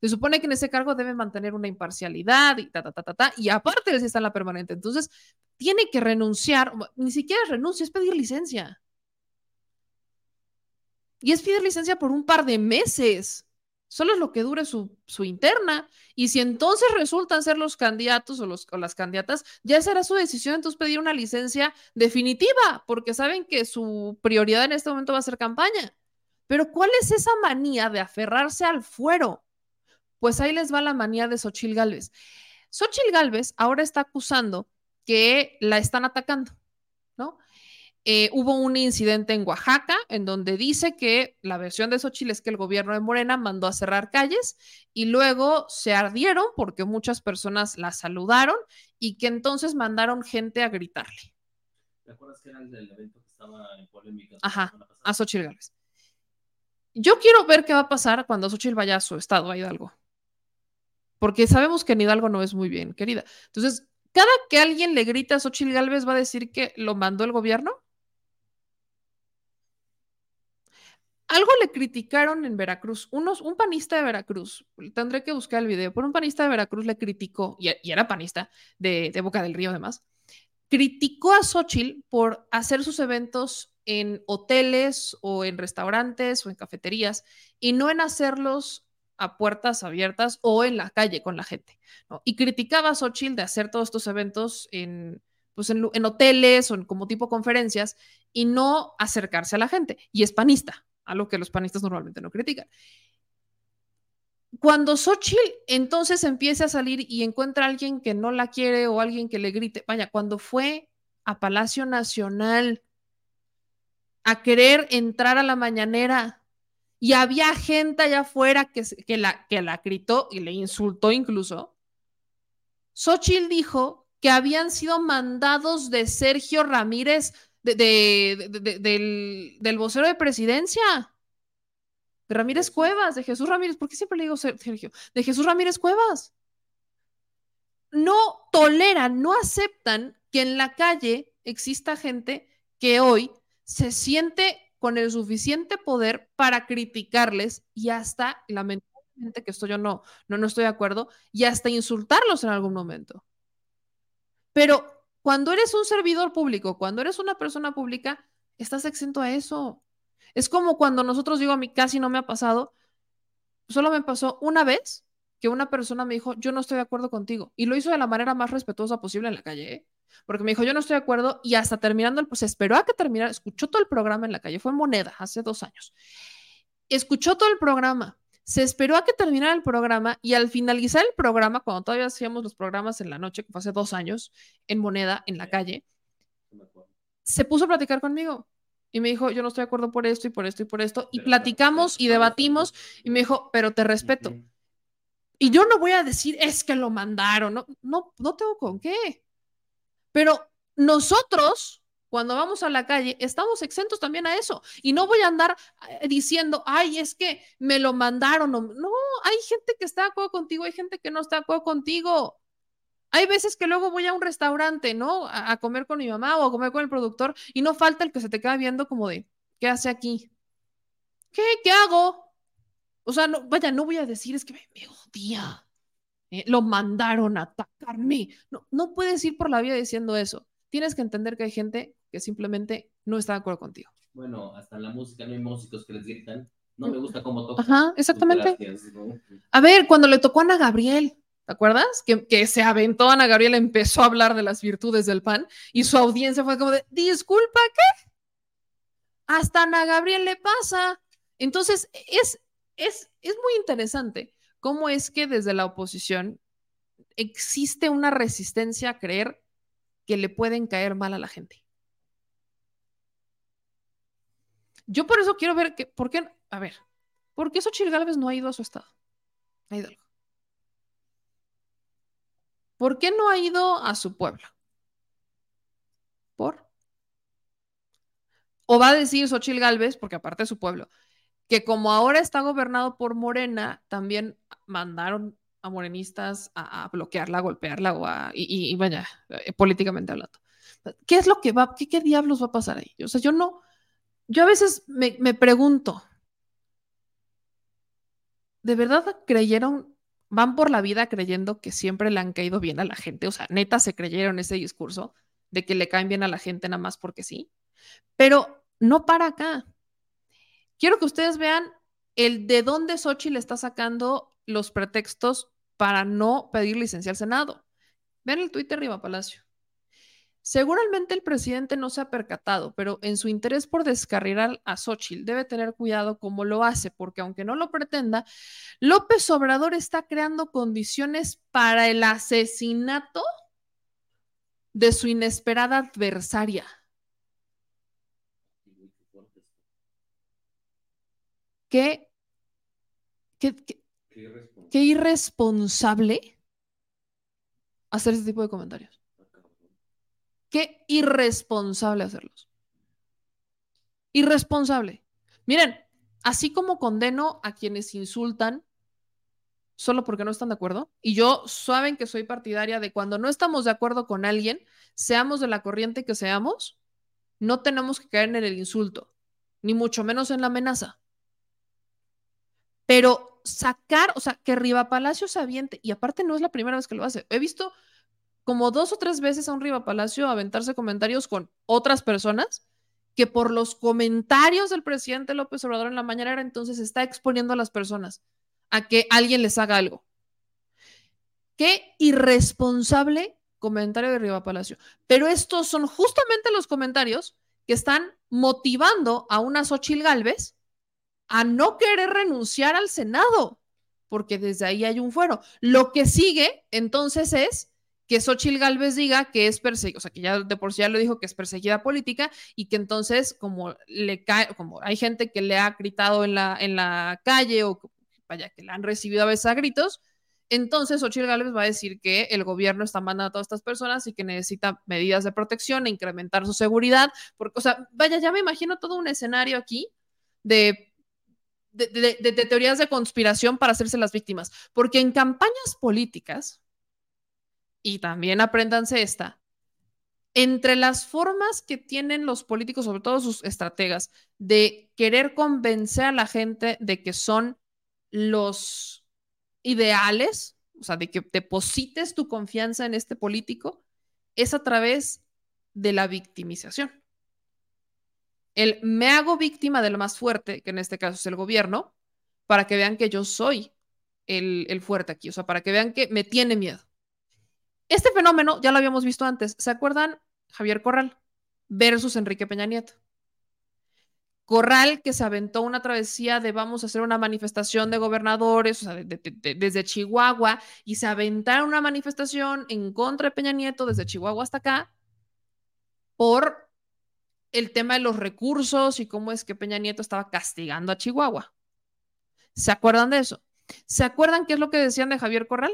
Se supone que en ese cargo debe mantener una imparcialidad y ta, ta, ta, ta, ta, y aparte él está en la permanente. Entonces, tiene que renunciar, ni siquiera renuncia, es pedir licencia. Y es pedir licencia por un par de meses. Solo es lo que dure su, interna. Y si entonces resultan ser los candidatos o, los, o las candidatas, ya será su decisión entonces pedir una licencia definitiva, porque saben que su prioridad en este momento va a ser campaña. Pero ¿cuál es esa manía de aferrarse al fuero? Pues ahí les va la manía de Xochil Gálvez. Xochil Gálvez ahora está acusando que la están atacando. Eh, hubo un incidente en Oaxaca en donde dice que la versión de Xochitl es que el gobierno de Morena mandó a cerrar calles y luego se ardieron porque muchas personas la saludaron y que entonces mandaron gente a gritarle. ¿Te acuerdas que era el del evento que estaba en polémica? Ajá, a Xochitl Gálvez. Yo quiero ver qué va a pasar cuando Xochitl vaya a su estado, a Hidalgo. Porque sabemos que en Hidalgo no es muy bien, querida. Entonces, cada que alguien le grita a Xochitl Gálvez va a decir que lo mandó el gobierno. Algo le criticaron en Veracruz. Unos, un panista de Veracruz, tendré que buscar el video, pero un panista de Veracruz le criticó, y, era panista de, Boca del Río además, criticó a Xochitl por hacer sus eventos en hoteles o en restaurantes o en cafeterías y no en hacerlos a puertas abiertas o en la calle con la gente. Y criticaba a Xochitl de hacer todos estos eventos en, pues en hoteles o como tipo conferencias y no acercarse a la gente. Y es panista, algo que los panistas normalmente no critican. Cuando Xochitl entonces empieza a salir y encuentra a alguien que no la quiere o alguien que le grite, vaya, cuando fue a Palacio Nacional a querer entrar a la mañanera y había gente allá afuera que, que, la, que la gritó y le insultó incluso, Xochitl dijo que habían sido mandados de Sergio Ramírez del, del, vocero de presidencia. De Ramírez Cuevas, de Jesús Ramírez. ¿Por qué siempre le digo Sergio? De Jesús Ramírez Cuevas. No toleran, no aceptan que en la calle exista gente que hoy se siente con el suficiente poder para criticarles y hasta, lamentablemente, que esto yo no, no, no estoy de acuerdo, y hasta insultarlos en algún momento. Pero cuando eres un servidor público, cuando eres una persona pública, estás exento a eso. Es como cuando nosotros digo a mí casi no me ha pasado, solo me pasó una vez que una persona me dijo, yo no estoy de acuerdo contigo. Y lo hizo de la manera más respetuosa posible en la calle, ¿eh? porque me dijo, yo no estoy de acuerdo. Y hasta terminando, pues esperó a que terminara, escuchó todo el programa en la calle, fue Moneda, hace dos años. Escuchó todo el programa, se esperó a que terminara el programa y al finalizar el programa, cuando todavía hacíamos los programas en la noche, que fue hace dos años, en moneda, en la calle, se puso a platicar conmigo y me dijo, yo no estoy de acuerdo por esto y por esto y por esto, y platicamos y debatimos y me dijo, pero te respeto. Y yo no voy a decir, es que lo mandaron, no, no, no tengo con qué. Pero nosotros cuando vamos a la calle, estamos exentos también a eso. Y no voy a andar eh, diciendo, ay, es que me lo mandaron. No, hay gente que está de acuerdo contigo, hay gente que no está de acuerdo contigo. Hay veces que luego voy a un restaurante, ¿no? A, comer con mi mamá o a comer con el productor y no falta el que se te queda viendo como de, ¿qué hace aquí? ¿Qué? ¿Qué hago? O sea, no, vaya, no voy a decir, es que me, odia. Eh, lo mandaron a atacarme. No, no puedes ir por la vida diciendo eso. Tienes que entender que hay gente que simplemente no está de acuerdo contigo. Bueno, hasta en la música no hay músicos que les gritan. No me gusta cómo tocan. Ajá, exactamente. A ver, cuando le tocó a Ana Gabriel, ¿te acuerdas? Que, que, se aventó Ana Gabriel, empezó a hablar de las virtudes del pan y su audiencia fue como de, disculpa, ¿qué? Hasta Ana Gabriel le pasa. Entonces, es, es, es muy interesante cómo es que desde la oposición existe una resistencia a creer que le pueden caer mal a la gente. Yo por eso quiero ver que, ¿por qué? A ver, ¿por qué Xochitl Gálvez no ha ido a su estado? Ha ido algo. ¿Por qué no ha ido a su pueblo? ¿Por? O va a decir Xochitl Gálvez, porque aparte de su pueblo, que como ahora está gobernado por Morena, también mandaron a morenistas a, bloquearla, a golpearla o a, y, vaya, eh, políticamente hablando. ¿Qué es lo que va, qué, qué diablos va a pasar ahí? O sea, yo no, yo a veces me, pregunto, ¿de verdad creyeron, van por la vida creyendo que siempre le han caído bien a la gente? O sea, neta se creyeron ese discurso de que le caen bien a la gente nada más porque sí. Pero no para acá. Quiero que ustedes vean el de dónde Xochitl está sacando los pretextos para no pedir licencia al Senado. Vean el Twitter Riva Palacio. Seguramente el presidente no se ha percatado, pero en su interés por descarrilar a Xochitl debe tener cuidado cómo lo hace, porque aunque no lo pretenda, López Obrador está creando condiciones para el asesinato de su inesperada adversaria. Qué, qué, irresponsable hacer ese tipo de comentarios. Qué irresponsable hacerlos. Irresponsable. Miren, así como condeno a quienes insultan solo porque no están de acuerdo, y yo saben que soy partidaria de cuando no estamos de acuerdo con alguien, seamos de la corriente que seamos, no tenemos que caer en el insulto, ni mucho menos en la amenaza. Pero sacar, o sea, que Riva Palacio se aviente, y aparte no es la primera vez que lo hace. He visto como dos o tres veces a un Riva Palacio aventarse comentarios con otras personas que por los comentarios del presidente López Obrador en la mañana entonces está exponiendo a las personas a que alguien les haga algo. Qué irresponsable comentario de Riva Palacio. Pero estos son justamente los comentarios que están motivando a una Xochil Gálvez a no querer renunciar al Senado, porque desde ahí hay un fuero. Lo que sigue entonces es que Xochil Gálvez diga que es perseguida, o sea, que ya de por sí ya lo dijo que es perseguida política y que entonces como le cae, como hay gente que le ha gritado en la, en la calle o vaya, que la han recibido a veces a gritos, entonces Xochitl Gálvez va a decir que el gobierno está mandando a todas estas personas y que necesita medidas de protección e incrementar su seguridad, porque, o sea, vaya, ya me imagino todo un escenario aquí de de, de, de, teorías de conspiración para hacerse las víctimas. Porque en campañas políticas, y también apréndanse esta, entre las formas que tienen los políticos, sobre todo sus estrategas, de querer convencer a la gente de que son los ideales, o sea, de que deposites tu confianza en este político, es a través de la victimización. El me hago víctima del más fuerte, que en este caso es el gobierno, para que vean que yo soy el, el fuerte aquí, o sea, para que vean que me tiene miedo. Este fenómeno ya lo habíamos visto antes. ¿Se acuerdan? Javier Corral versus Enrique Peña Nieto. Corral que se aventó una travesía de vamos a hacer una manifestación de gobernadores, o sea, desde Chihuahua, y se aventaron una manifestación en contra de Peña Nieto desde Chihuahua hasta acá por el tema de los recursos y cómo es que Peña Nieto estaba castigando a Chihuahua. ¿Se acuerdan de eso? ¿Se acuerdan qué es lo que decían de Javier Corral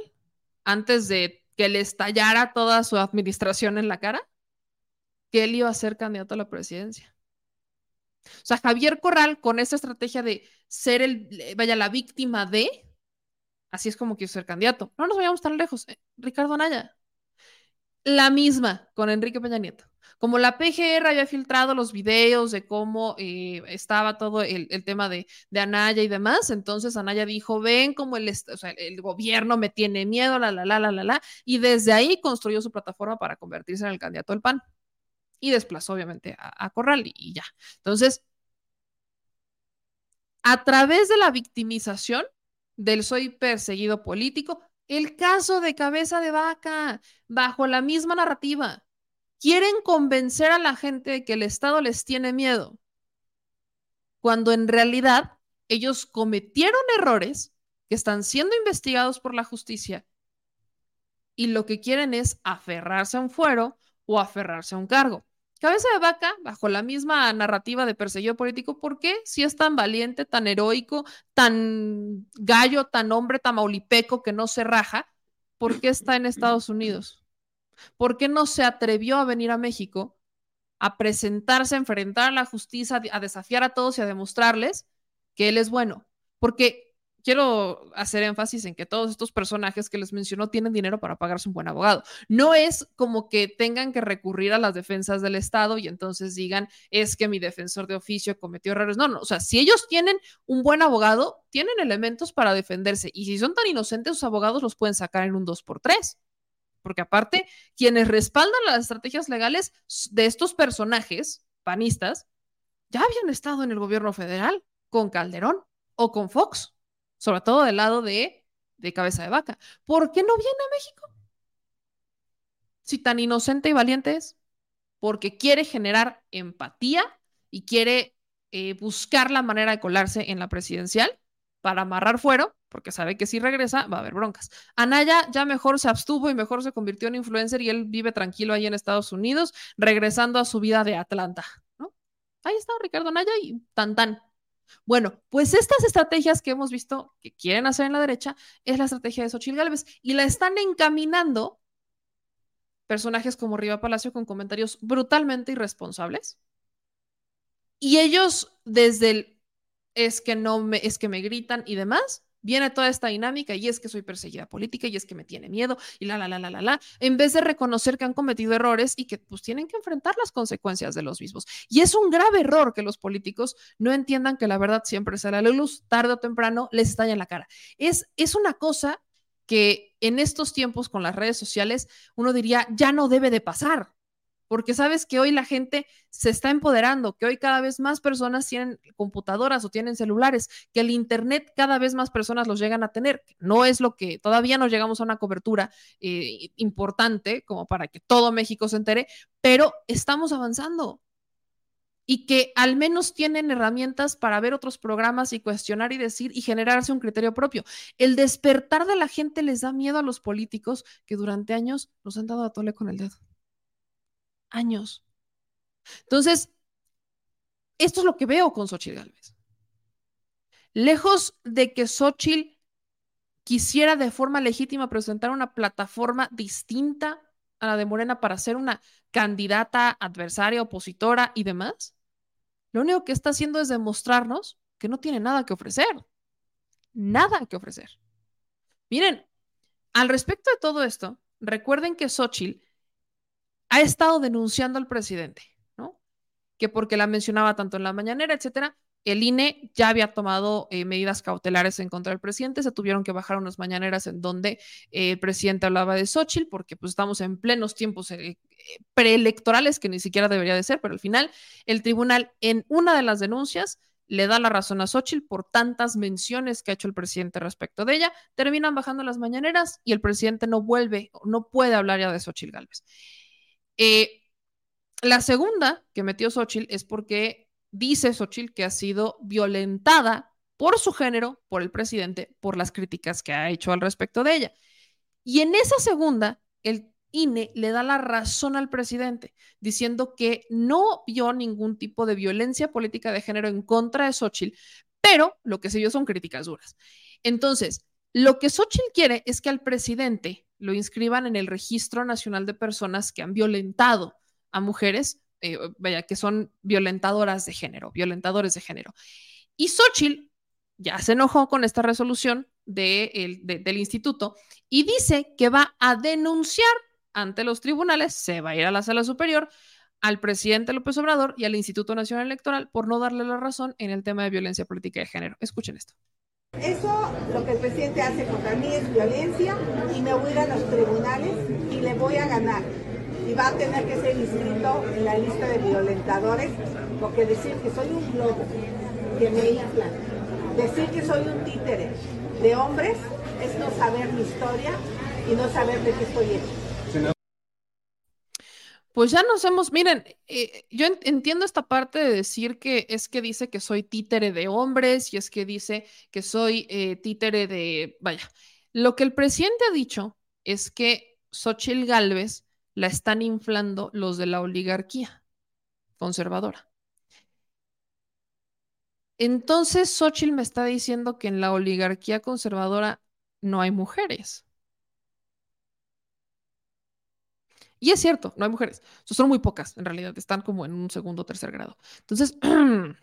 antes de que le estallara toda su administración en la cara, que él iba a ser candidato a la presidencia. O sea, Javier Corral, con esa estrategia de ser el, vaya, la víctima de, así es como quiso ser candidato. No nos vayamos tan lejos. Eh, Ricardo Anaya, la misma con Enrique Peña Nieto. Como la PGR había filtrado los videos de cómo eh, estaba todo el, tema de, Anaya y demás, entonces Anaya dijo, ven como el, el gobierno me tiene miedo, la, la, la, la, la, la, y desde ahí construyó su plataforma para convertirse en el candidato del PAN. Y desplazó obviamente a, a Corral y ya. Entonces, a través de la victimización del soy perseguido político, el caso de cabeza de vaca, bajo la misma narrativa. Quieren convencer a la gente de que el Estado les tiene miedo, cuando en realidad ellos cometieron errores que están siendo investigados por la justicia y lo que quieren es aferrarse a un fuero o aferrarse a un cargo. Cabeza de vaca, bajo la misma narrativa de perseguido político, ¿por qué si es tan valiente, tan heroico, tan gallo, tan hombre tamaulipeco que no se raja? ¿Por qué está en Estados Unidos? ¿Por qué no se atrevió a venir a México a presentarse, a enfrentar a la justicia, a desafiar a todos y a demostrarles que él es bueno? Porque quiero hacer énfasis en que todos estos personajes que les mencionó tienen dinero para pagarse un buen abogado. No es como que tengan que recurrir a las defensas del Estado y entonces digan, es que mi defensor de oficio cometió errores. No, no, o sea, si ellos tienen un buen abogado, tienen elementos para defenderse y si son tan inocentes, sus abogados los pueden sacar en un 2x3. Porque aparte, quienes respaldan las estrategias legales de estos personajes panistas ya habían estado en el gobierno federal con Calderón o con Fox, sobre todo del lado de, de cabeza de vaca. ¿Por qué no viene a México? Si tan inocente y valiente es, porque quiere generar empatía y quiere eh, buscar la manera de colarse en la presidencial para amarrar fuero, porque sabe que si regresa va a haber broncas. Anaya ya mejor se abstuvo y mejor se convirtió en influencer y él vive tranquilo ahí en Estados Unidos, regresando a su vida de Atlanta. Ahí está Ricardo Anaya y tan tan. Bueno, pues estas estrategias que hemos visto que quieren hacer en la derecha es la estrategia de Xochitl Gálvez y la están encaminando personajes como Riva Palacio con comentarios brutalmente irresponsables. Y ellos desde el es que no me es que me gritan y demás, viene toda esta dinámica y es que soy perseguida política y es que me tiene miedo y la la la la la la, en vez de reconocer que han cometido errores y que pues tienen que enfrentar las consecuencias de los mismos. Y es un grave error que los políticos no entiendan que la verdad siempre a la luz, tarde o temprano les estalla en la cara. Es es una cosa que en estos tiempos con las redes sociales uno diría ya no debe de pasar, porque sabes que hoy la gente se está empoderando, que hoy cada vez más personas tienen computadoras o tienen celulares, que el Internet cada vez más personas los llegan a tener. No es lo que todavía no llegamos a una cobertura eh, importante como para que todo México se entere, pero estamos avanzando y que al menos tienen herramientas para ver otros programas y cuestionar y decir y generarse un criterio propio. El despertar de la gente les da miedo a los políticos que durante años nos han dado a tole con el dedo. Años. Entonces, esto es lo que veo con Xochitl Gálvez. Lejos de que Xochitl quisiera de forma legítima presentar una plataforma distinta a la de Morena para ser una candidata adversaria, opositora y demás, lo único que está haciendo es demostrarnos que no tiene nada que ofrecer. Nada que ofrecer. Miren, al respecto de todo esto, recuerden que Xochitl ha estado denunciando al presidente, ¿no? Que porque la mencionaba tanto en la mañanera, etcétera, el INE ya había tomado eh, medidas cautelares en contra del presidente, se tuvieron que bajar unas mañaneras en donde eh, el presidente hablaba de Xochitl, porque pues estamos en plenos tiempos eh, preelectorales, que ni siquiera debería de ser, pero al final el tribunal en una de las denuncias le da la razón a Xochitl por tantas menciones que ha hecho el presidente respecto de ella, terminan bajando las mañaneras y el presidente no vuelve, no puede hablar ya de Xochitl Galvez. Eh, la segunda que metió Xochitl es porque dice Xochitl que ha sido violentada por su género, por el presidente, por las críticas que ha hecho al respecto de ella. Y en esa segunda, el INE le da la razón al presidente, diciendo que no vio ningún tipo de violencia política de género en contra de Xochitl, pero lo que se vio son críticas duras. Entonces, lo que Xochitl quiere es que al presidente lo inscriban en el Registro Nacional de Personas que han violentado a mujeres, eh, vaya, que son violentadoras de género, violentadores de género. Y Xochitl ya se enojó con esta resolución del instituto y dice que va a denunciar ante los tribunales, se va a ir a la sala superior al presidente López Obrador y al Instituto Nacional Electoral por no darle la razón en el tema de violencia política de género. Escuchen esto. Eso, lo que el presidente hace contra mí es violencia y me voy a los tribunales y le voy a ganar. Y va a tener que ser inscrito en la lista de violentadores, porque decir que soy un globo, que me inflan, decir que soy un títere de hombres es no saber mi historia y no saber de qué estoy hecho pues ya nos hemos, miren, eh, yo entiendo esta parte de decir que es que dice que soy títere de hombres y es que dice que soy eh, títere de, vaya, lo que el presidente ha dicho es que Xochitl Galvez la están inflando los de la oligarquía conservadora. Entonces Xochitl me está diciendo que en la oligarquía conservadora no hay mujeres. Y es cierto, no hay mujeres. son muy pocas, en realidad. Están como en un segundo o tercer grado. Entonces,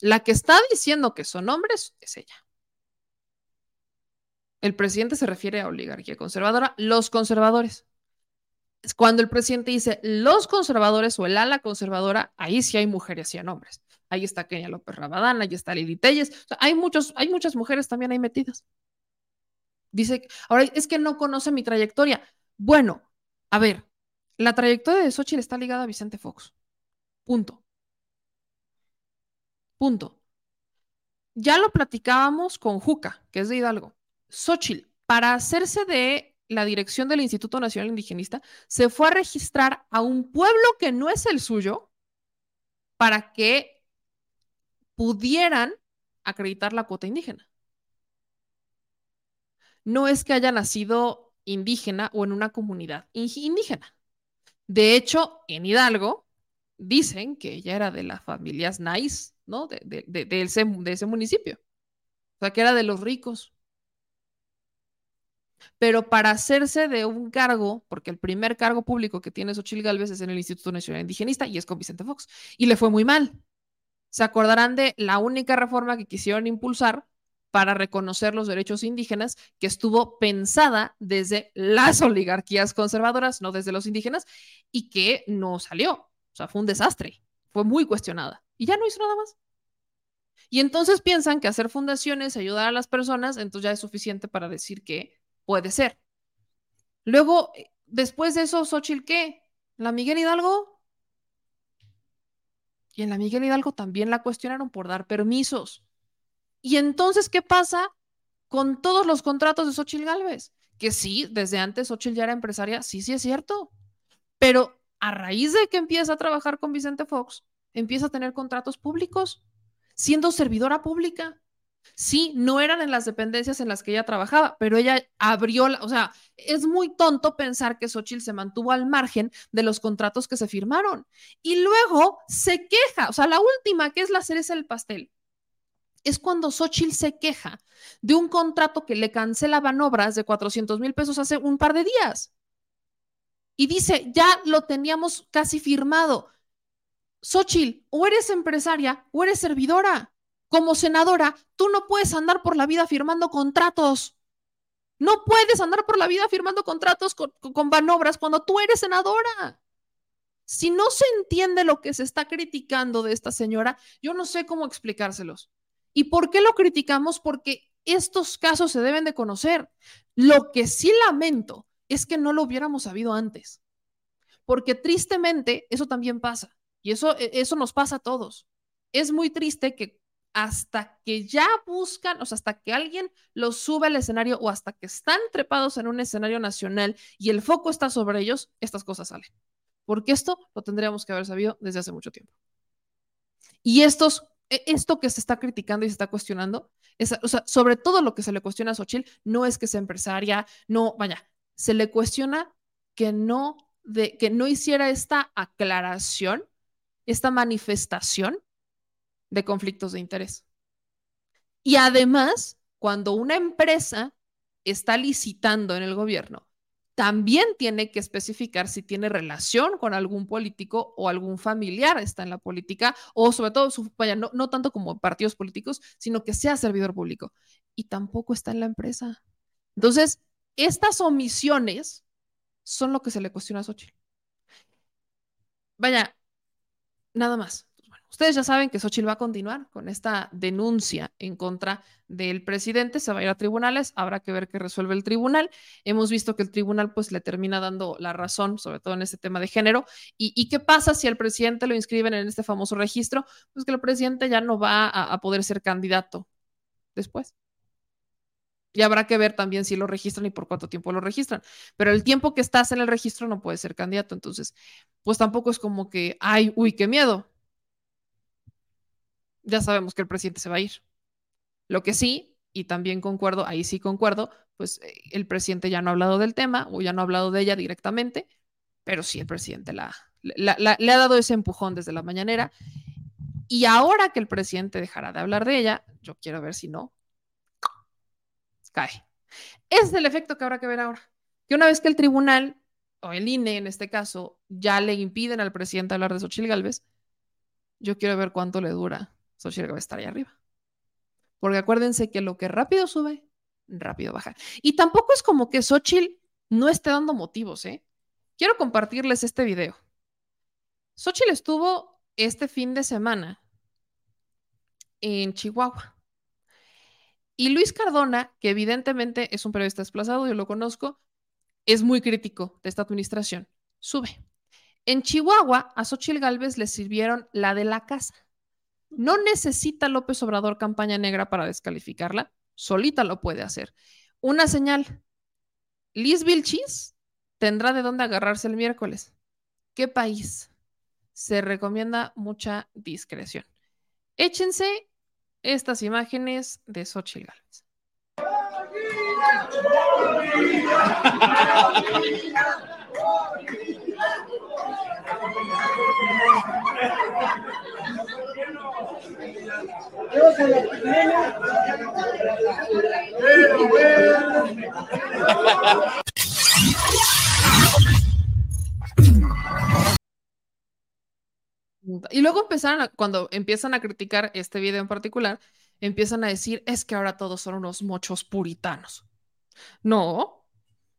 la que está diciendo que son hombres es ella. El presidente se refiere a oligarquía conservadora, los conservadores. Cuando el presidente dice los conservadores o el ala conservadora, ahí sí hay mujeres y hay hombres. Ahí está Kenia López Rabadán, ahí está Lili Telles. hay, muchos, hay muchas mujeres también ahí metidas. Dice, ahora es que no conoce mi trayectoria. Bueno, a ver, la trayectoria de Xochitl está ligada a Vicente Fox. Punto. Punto. ya lo platicábamos con Juca, que es de Hidalgo. Xochitl, para hacerse de la dirección del Instituto Nacional Indigenista, se fue a registrar a un pueblo que no es el suyo para que pudieran acreditar la cuota indígena. No es que haya nacido indígena o en una comunidad indígena. De hecho, en Hidalgo dicen que ella era de las familias nice, ¿no? De, ese, ese municipio. O sea, que era de los ricos. Pero para hacerse de un cargo, porque el primer cargo público que tiene Xochitl Galvez es en el Instituto Nacional Indigenista y es con Vicente Fox. Y le fue muy mal. Se acordarán de la única reforma que quisieron impulsar para reconocer los derechos indígenas que estuvo pensada desde las oligarquías conservadoras, no desde los indígenas, y que no salió. O sea, fue un desastre. Fue muy cuestionada. Y ya no hizo nada más. Y entonces piensan que hacer fundaciones, ayudar a las personas, entonces ya es suficiente para decir que puede ser. Luego, eh, después de eso, Xochitl, ¿qué? ¿La Miguel Hidalgo? Y en la Miguel Hidalgo también la cuestionaron por dar permisos. Y entonces, ¿qué pasa con todos los contratos de Xochitl Galvez? Que sí, desde antes Xochitl ya era empresaria, sí, sí es cierto. Pero a raíz de que empieza a trabajar con Vicente Fox, empieza a tener contratos públicos, siendo servidora pública. Sí, no eran en las dependencias en las que ella trabajaba, pero ella abrió, la, o sea, es muy tonto pensar que Xochitl se mantuvo al margen de los contratos que se firmaron. Y luego se queja, o sea, la última, que es la cereza del pastel, es cuando Xochitl se queja de un contrato que le cancelaban obras de 400 mil pesos hace un par de días. Y dice, ya lo teníamos casi firmado. Xochitl, o eres empresaria o eres servidora. Como senadora, tú no puedes andar por la vida firmando contratos. No puedes andar por la vida firmando contratos con, con Banobras cuando tú eres senadora. Si no se entiende lo que se está criticando de esta señora, yo no sé cómo explicárselos. ¿Y por qué lo criticamos? Porque estos casos se deben de conocer. Lo que sí lamento es que no lo hubiéramos sabido antes. Porque tristemente eso también pasa. Y eso, e, eso nos pasa a todos. Es muy triste que hasta que ya buscan, o sea, hasta que alguien los sube al escenario o hasta que están trepados en un escenario nacional y el foco está sobre ellos, estas cosas salen. Porque esto lo tendríamos que haber sabido desde hace mucho tiempo. Y estos esto que se está criticando y se está cuestionando, o sea, sobre todo lo que se le cuestiona a Xochitl, no es que sea empresaria, no, vaya, se le cuestiona que no, que no hiciera esta aclaración, esta manifestación de conflictos de interés. Y además, cuando una empresa está licitando en el gobierno también tiene que especificar si tiene relación con algún político o algún familiar está en la política, o sobre todo, vaya, no, no tanto como partidos políticos, sino que sea servidor público. Y tampoco está en la empresa. Entonces, estas omisiones son lo que se le cuestiona a Xochitl. Vaya, nada más. Ustedes ya saben que Xochitl va a continuar con esta denuncia en contra del presidente, se va a ir a tribunales, habrá que ver qué resuelve el tribunal. Hemos visto que el tribunal pues le termina dando la razón, sobre todo en este tema de género. ¿Y, qué pasa si al presidente lo inscriben en este famoso registro? Pues que el presidente ya no va a, a poder ser candidato después. Y habrá que ver también si lo registran y por cuánto tiempo lo registran. Pero el tiempo que estás en el registro no puedes ser candidato. Entonces, pues tampoco es como que, ay, uy, qué miedo ya sabemos que el presidente se va a ir. Lo que sí, y también concuerdo, ahí sí concuerdo, pues eh, el presidente ya no ha hablado del tema o ya no ha hablado de ella directamente, pero sí el presidente la, le ha dado ese empujón desde la mañanera. Y ahora que el presidente dejará de hablar de ella, yo quiero ver si no, cae. Es el efecto que habrá que ver ahora. Que una vez que el tribunal, o el INE en este caso, ya le impiden al presidente hablar de Xochitl Galvez, yo quiero ver cuánto le dura Xochitl va a estar ahí arriba. Porque acuérdense que lo que rápido sube, rápido baja. Y tampoco es como que Xochitl no esté dando motivos, ¿eh? Quiero compartirles este video. Xochitl estuvo este fin de semana en Chihuahua. Y Luis Cardona, que evidentemente es un periodista desplazado, yo lo conozco, es muy crítico de esta administración. Sube. En Chihuahua, a Xochitl Galvez le sirvieron la de la casa No necesita López Obrador campaña negra para descalificarla, solita lo puede hacer. Una señal, Liz Vilchis tendrá de dónde agarrarse el miércoles. ¿Qué país? Se recomienda mucha discreción. Échense estas imágenes de Xochitl Gálvez. Y luego empezaron, cuando empiezan a criticar este video en particular, empiezan a decir, es que ahora todos son unos mochos puritanos. No,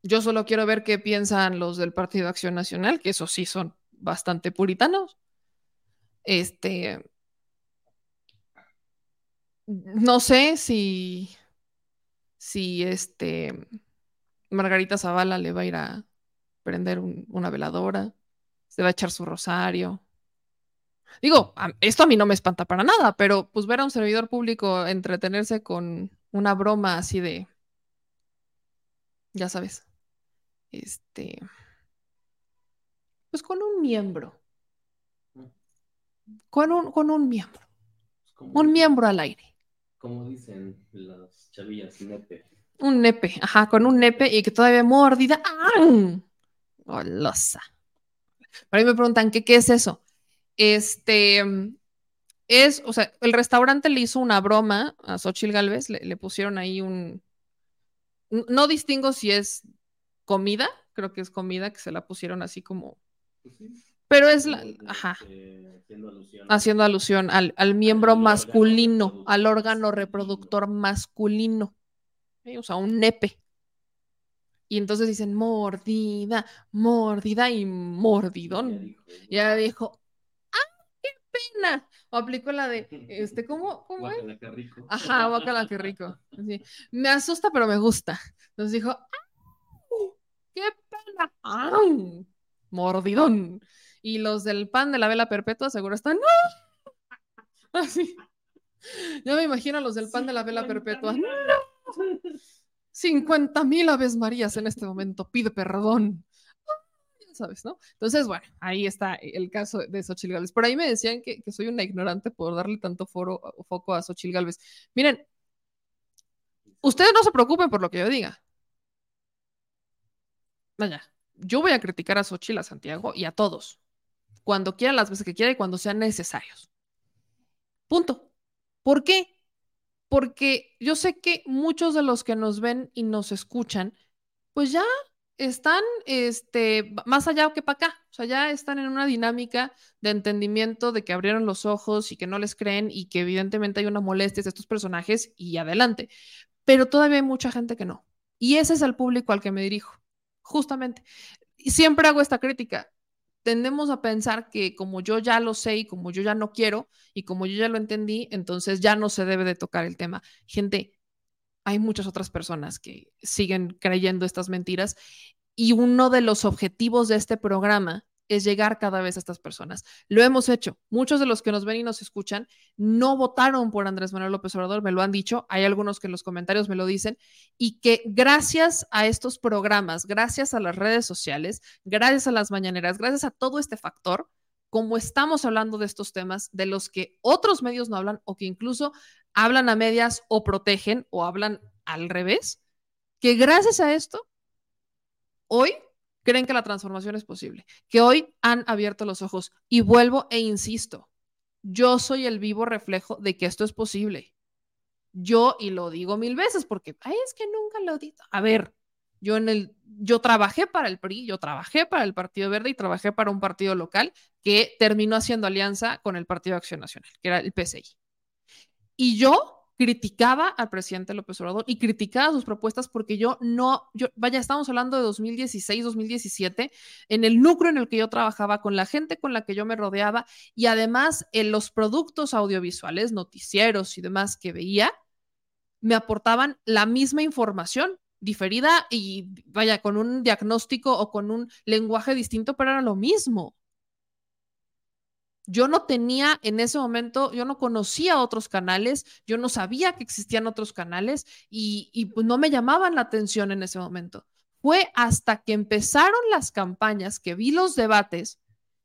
yo solo quiero ver qué piensan los del Partido Acción Nacional, que eso sí son bastante puritanos. Este, no sé si, si este, Margarita Zavala le va a ir a prender una veladora, se va a echar su rosario. Digo, esto a mí no me espanta para nada, pero pues ver a un servidor público entretenerse con una broma así de, ya sabes, este, pues con un miembro, con un, con un miembro, un miembro al aire. Como dicen las chavillas, nepe. Un nepe, ajá, con un nepe y que todavía mordida. ¡Ah! Golosa. Por ahí me preguntan, ¿qué, ¿qué es eso? Este, es, o sea, el restaurante le hizo una broma a Xochitl Galvez, le, pusieron ahí un, no distingo si es comida, creo que es comida, que se la pusieron así como, pues pero es la, ajá, haciendo alusión, al, miembro masculino, al órgano reproductor masculino, o sea, un nepe. Y entonces dicen mordida, mordida y mordidón. Ya dijo, pena. O aplicó la de, este, ¿cómo, cómo es? qué rico. Ajá, guacala, qué rico. Me asusta, pero me gusta. Entonces dijo, ¡qué pena! ¡Ay! Mordidón. Y los del pan de la vela perpetua seguro están, Así. Ya me imagino a los del pan de la vela perpetua. ¡No! 50 mil aves marías en este momento. Pide perdón. ¿sabes? ¿No? Entonces, bueno, ahí está el caso de Xochil Gálvez. Por ahí me decían que, soy una ignorante por darle tanto foro, foco a Xochil Gálvez. Miren, ustedes no se preocupen por lo que yo diga. Vaya, yo voy a criticar a Xochitl, a Santiago y a todos, cuando quieran, las veces que quiera y cuando sean necesarios. Punto. ¿Por qué? Porque yo sé que muchos de los que nos ven y nos escuchan, pues ya están este, más allá que para acá. O sea, ya están en una dinámica de entendimiento de que abrieron los ojos y que no les creen y que evidentemente hay una molestia de estos personajes y adelante. Pero todavía hay mucha gente que no. Y ese es el público al que me dirijo, justamente. Y siempre hago esta crítica. Tendemos a pensar que como yo ya lo sé y como yo ya no quiero y como yo ya lo entendí, entonces ya no se debe de tocar el tema. Gente, hay muchas otras personas que siguen creyendo estas mentiras y uno de los objetivos de este programa es llegar cada vez a estas personas. Lo hemos hecho. Muchos de los que nos ven y nos escuchan no votaron por Andrés Manuel López Obrador, me lo han dicho, hay algunos que en los comentarios me lo dicen, y que gracias a estos programas, gracias a las redes sociales, gracias a las mañaneras, gracias a todo este factor, como estamos hablando de estos temas de los que otros medios no hablan o que incluso hablan a medias o protegen o hablan al revés, que gracias a esto, hoy creen que la transformación es posible, que hoy han abierto los ojos. Y vuelvo e insisto, yo soy el vivo reflejo de que esto es posible. Yo, y lo digo mil veces, porque, ay, es que nunca lo digo. A ver, yo en el, yo trabajé para el PRI, yo trabajé para el Partido Verde y trabajé para un partido local que terminó haciendo alianza con el Partido Acción Nacional, que era el PSI. Y yo criticaba al presidente López Obrador y criticaba sus propuestas porque yo no, yo, vaya, estamos hablando de 2016, 2017, en el núcleo en el que yo trabajaba, con la gente con la que yo me rodeaba y además en los productos audiovisuales, noticieros y demás que veía, me aportaban la misma información diferida y vaya, con un diagnóstico o con un lenguaje distinto, pero era lo mismo. Yo no tenía en ese momento, yo no conocía otros canales, yo no sabía que existían otros canales y, pues no me llamaban la atención en ese momento. Fue hasta que empezaron las campañas, que vi los debates,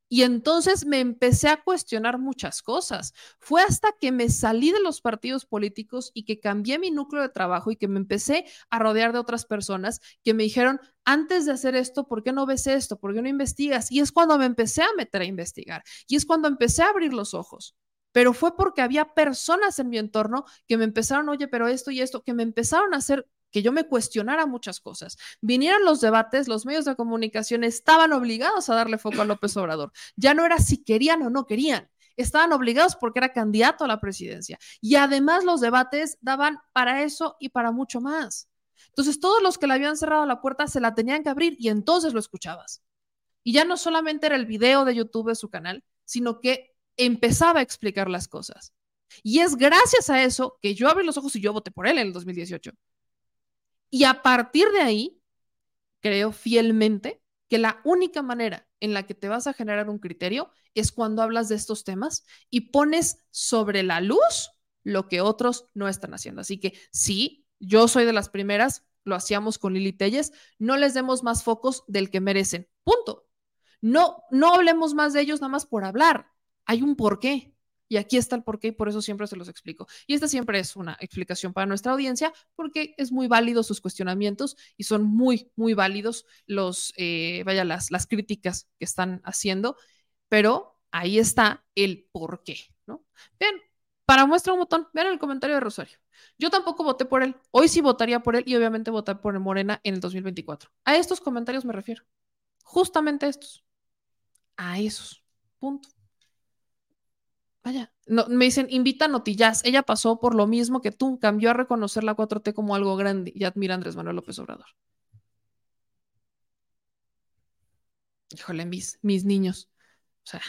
y entonces me empecé a cuestionar muchas cosas. Fue hasta que me salí de los partidos políticos y que cambié mi núcleo de trabajo y que me empecé a rodear de otras personas que me dijeron, antes de hacer esto, ¿por qué no ves esto? ¿Por qué no investigas? Y es cuando me empecé a meter a investigar. Y es cuando empecé a abrir los ojos. Pero fue porque había personas en mi entorno que me empezaron, oye, pero esto y esto, que me empezaron a hacer que yo me cuestionara muchas cosas. Vinieron los debates, los medios de comunicación estaban obligados a darle foco a López Obrador. Ya no era si querían o no querían, estaban obligados porque era candidato a la presidencia. Y además los debates daban para eso y para mucho más. Entonces todos los que le habían cerrado la puerta se la tenían que abrir y entonces lo escuchabas. Y ya no solamente era el video de YouTube de su canal, sino que empezaba a explicar las cosas. Y es gracias a eso que yo abrí los ojos y yo voté por él en el 2018. Y a partir de ahí, creo fielmente que la única manera en la que te vas a generar un criterio es cuando hablas de estos temas y pones sobre la luz lo que otros no están haciendo. Así que sí, yo soy de las primeras, lo hacíamos con Lili Telles, no les demos más focos del que merecen. Punto. No, no hablemos más de ellos nada más por hablar. Hay un porqué. Y aquí está el porqué y por eso siempre se los explico. Y esta siempre es una explicación para nuestra audiencia porque es muy válido sus cuestionamientos y son muy, muy válidos los, eh, vaya, las, las críticas que están haciendo, pero ahí está el porqué, ¿no? Bien, para muestra un botón, vean el comentario de Rosario. Yo tampoco voté por él. Hoy sí votaría por él y obviamente votar por Morena en el 2024. A estos comentarios me refiero. Justamente a estos. A esos. Punto. Vaya, no, me dicen, invita a Notillas. Ella pasó por lo mismo que tú, cambió a reconocer la 4T como algo grande y admira a Andrés Manuel López Obrador. Híjole, mis, mis niños. O sea.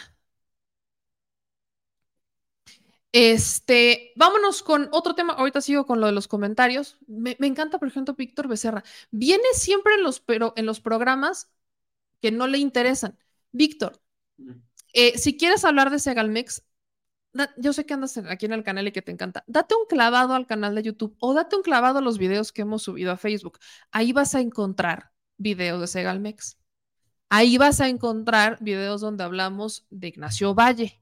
Este, vámonos con otro tema. Ahorita sigo con lo de los comentarios. Me, encanta, por ejemplo, Víctor Becerra. Viene siempre en los, pero en los programas que no le interesan. Víctor, eh, si quieres hablar de Segalmex, yo sé que andas aquí en el canal y que te encanta. Date un clavado al canal de YouTube o date un clavado a los videos que hemos subido a Facebook. Ahí vas a encontrar videos de Segalmex. Ahí vas a encontrar videos donde hablamos de Ignacio Valle.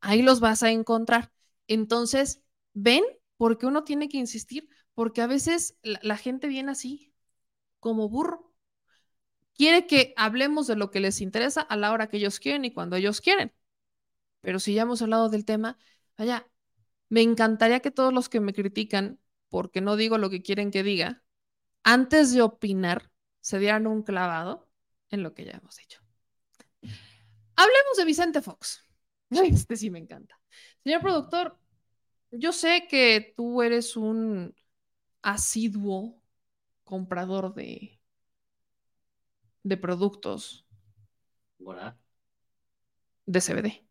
Ahí los vas a encontrar. Entonces, ven, porque uno tiene que insistir, porque a veces la, la gente viene así, como burro. Quiere que hablemos de lo que les interesa a la hora que ellos quieren y cuando ellos quieren. Pero si ya hemos hablado del tema, vaya, me encantaría que todos los que me critican porque no digo lo que quieren que diga, antes de opinar, se dieran un clavado en lo que ya hemos dicho. Hablemos de Vicente Fox. Este sí me encanta. Señor productor, yo sé que tú eres un asiduo comprador de, de productos de CBD.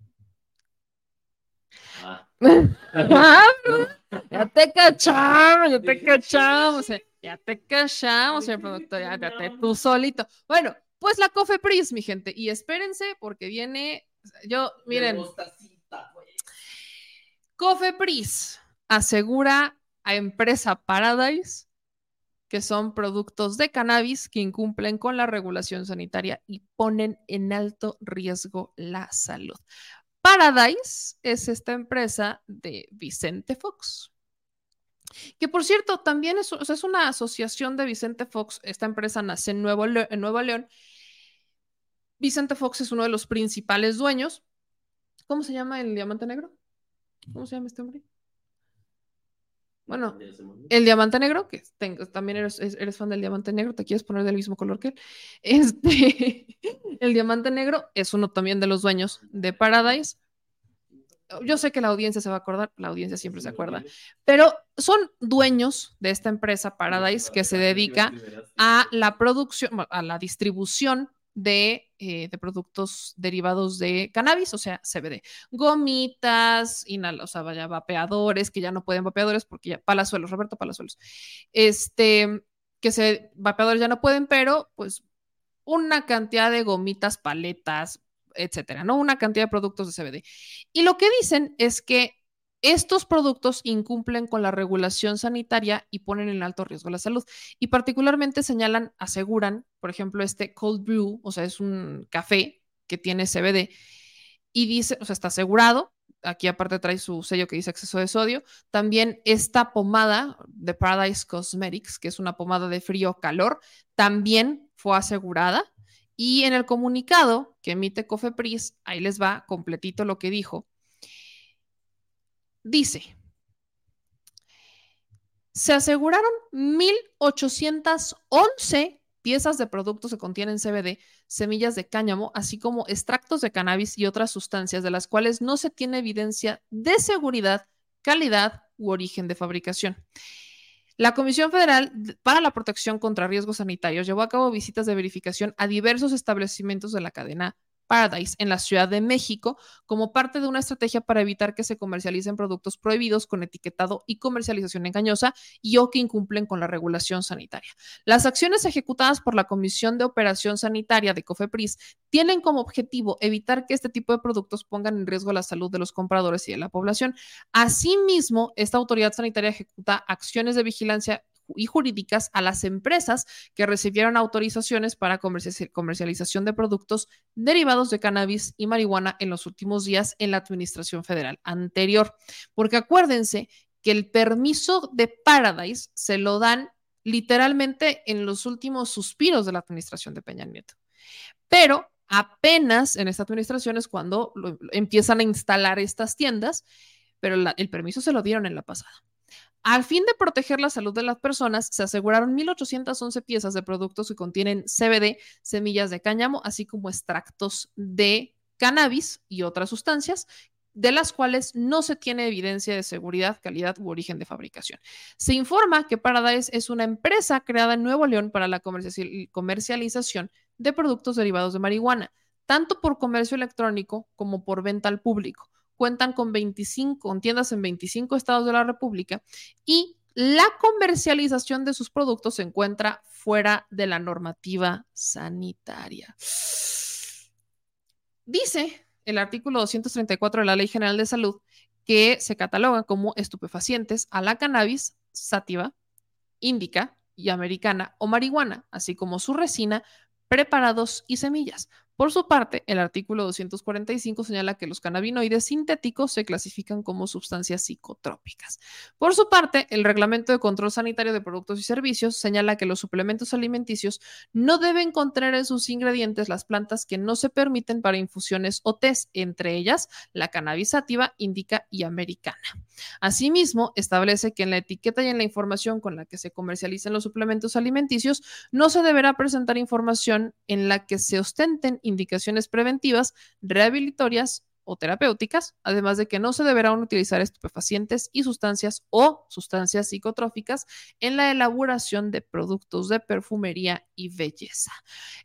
Ah. ya te cachamos, ya te cachamos, eh, ya te cachamos, señor productor, ya, te tú solito. Bueno, pues la Cofepris, mi gente, y espérense porque viene, yo, miren, Cofepris asegura a empresa Paradise que son productos de cannabis que incumplen con la regulación sanitaria y ponen en alto riesgo la salud. Paradise es esta empresa de Vicente Fox. Que por cierto, también es, una asociación de Vicente Fox. Esta empresa nace en Nuevo, León. Vicente Fox es uno de los principales dueños. ¿Cómo se llama el diamante negro? ¿Cómo se llama este hombre? Bueno, el diamante negro, que también eres, fan del diamante negro, te quieres poner del mismo color que él. Este, el diamante negro es uno también de los dueños de Paradise. Yo sé que la audiencia se va a acordar, la audiencia siempre se acuerda, pero son dueños de esta empresa Paradise que se dedica a la producción, a la distribución de, eh, de, productos derivados de cannabis, o sea, CBD. Gomitas, o sea, vaya, vapeadores, que ya no pueden vapeadores porque ya, palazuelos, Roberto Palazuelos. Este, que se, vapeadores ya no pueden, pero pues una cantidad de gomitas, paletas, etcétera, ¿no? Una cantidad de productos de CBD. Y lo que dicen es que estos productos incumplen con la regulación sanitaria y ponen en alto riesgo la salud. Y particularmente señalan, aseguran, por ejemplo, este cold brew, o sea, es un café que tiene CBD y dice, o sea, está asegurado. Aquí aparte trae su sello que dice exceso de sodio. También esta pomada de Paradise Cosmetics, que es una pomada de frío-calor, también fue asegurada. Y en el comunicado que emite Cofepris, ahí les va completito lo que dijo Dice, se aseguraron 1.811 piezas de productos que contienen CBD, semillas de cáñamo, así como extractos de cannabis y otras sustancias de las cuales no se tiene evidencia de seguridad, calidad u origen de fabricación. La Comisión Federal para la Protección contra Riesgos Sanitarios llevó a cabo visitas de verificación a diversos establecimientos de la cadena Paradise en la Ciudad de México como parte de una estrategia para evitar que se comercialicen productos prohibidos con etiquetado y comercialización engañosa y o que incumplen con la regulación sanitaria. Las acciones ejecutadas por la Comisión de Operación Sanitaria de COFEPRIS tienen como objetivo evitar que este tipo de productos pongan en riesgo la salud de los compradores y de la población. Asimismo, esta autoridad sanitaria ejecuta acciones de vigilancia y jurídicas a las empresas que recibieron autorizaciones para comercialización de productos derivados de cannabis y marihuana en los últimos días en la administración federal anterior. Porque acuérdense que el permiso de Paradise se lo dan literalmente en los últimos suspiros de la administración de Peña Nieto. Pero apenas en esta administración es cuando empiezan a instalar estas tiendas, pero el permiso se lo dieron en la pasada. Al fin de proteger la salud de las personas, se aseguraron 1.811 piezas de productos que contienen CBD, semillas de cáñamo, así como extractos de cannabis y otras sustancias de las cuales no se tiene evidencia de seguridad, calidad u origen de fabricación. Se informa que Paradise es una empresa creada en Nuevo León para la comercialización de productos derivados de marihuana, tanto por comercio electrónico como por venta al público cuentan con 25 tiendas en 25 estados de la República y la comercialización de sus productos se encuentra fuera de la normativa sanitaria. Dice el artículo 234 de la Ley General de Salud que se cataloga como estupefacientes a la cannabis sativa, índica y americana o marihuana, así como su resina, preparados y semillas. Por su parte, el artículo 245 señala que los cannabinoides sintéticos se clasifican como sustancias psicotrópicas. Por su parte, el Reglamento de Control Sanitario de Productos y Servicios señala que los suplementos alimenticios no deben contener en sus ingredientes las plantas que no se permiten para infusiones o test, entre ellas la cannabis sativa, indica y americana. Asimismo, establece que en la etiqueta y en la información con la que se comercializan los suplementos alimenticios no se deberá presentar información en la que se ostenten indicaciones preventivas, rehabilitorias o terapéuticas, además de que no se deberán utilizar estupefacientes y sustancias o sustancias psicotróficas en la elaboración de productos de perfumería y belleza.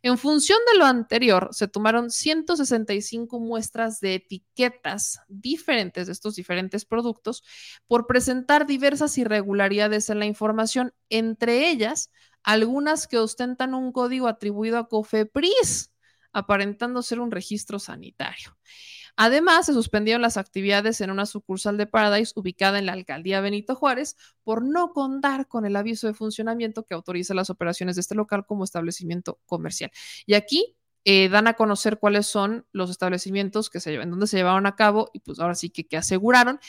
En función de lo anterior, se tomaron 165 muestras de etiquetas diferentes de estos diferentes productos por presentar diversas irregularidades en la información, entre ellas algunas que ostentan un código atribuido a COFEPRIS aparentando ser un registro sanitario. Además, se suspendieron las actividades en una sucursal de Paradise ubicada en la alcaldía Benito Juárez por no contar con el aviso de funcionamiento que autoriza las operaciones de este local como establecimiento comercial. Y aquí eh, dan a conocer cuáles son los establecimientos que se donde se llevaron a cabo y pues ahora sí que, que aseguraron.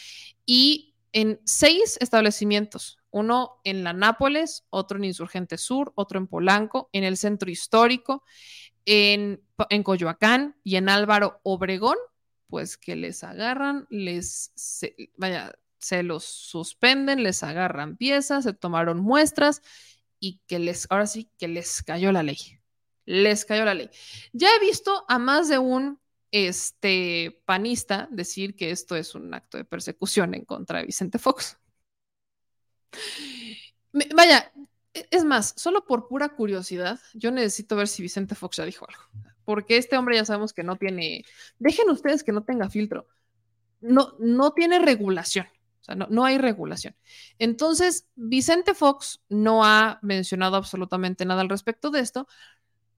Y en seis establecimientos, uno en la Nápoles, otro en Insurgente Sur, otro en Polanco, en el centro histórico, en, Coyoacán y en Álvaro Obregón, pues que les agarran, les, vaya, se los suspenden, les agarran piezas, se tomaron muestras y que les, ahora sí, que les cayó la ley. Les cayó la ley. Ya he visto a más de un este, panista decir que esto es un acto de persecución en contra de Vicente Fox. vaya, es más, solo por pura curiosidad, yo necesito ver si Vicente Fox ya dijo algo. Porque este hombre ya sabemos que no tiene. Dejen ustedes que no tenga filtro. No, no tiene regulación. O sea, no, no hay regulación. Entonces, Vicente Fox no ha mencionado absolutamente nada al respecto de esto,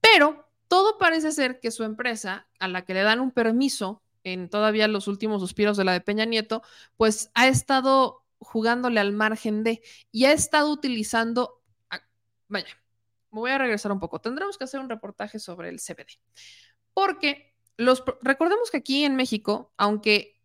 pero todo parece ser que su empresa, a la que le dan un permiso en todavía los últimos suspiros de la de Peña Nieto, pues ha estado jugándole al margen de y ha estado utilizando, vaya, me voy a regresar un poco, tendremos que hacer un reportaje sobre el CBD, porque los, recordemos que aquí en México, aunque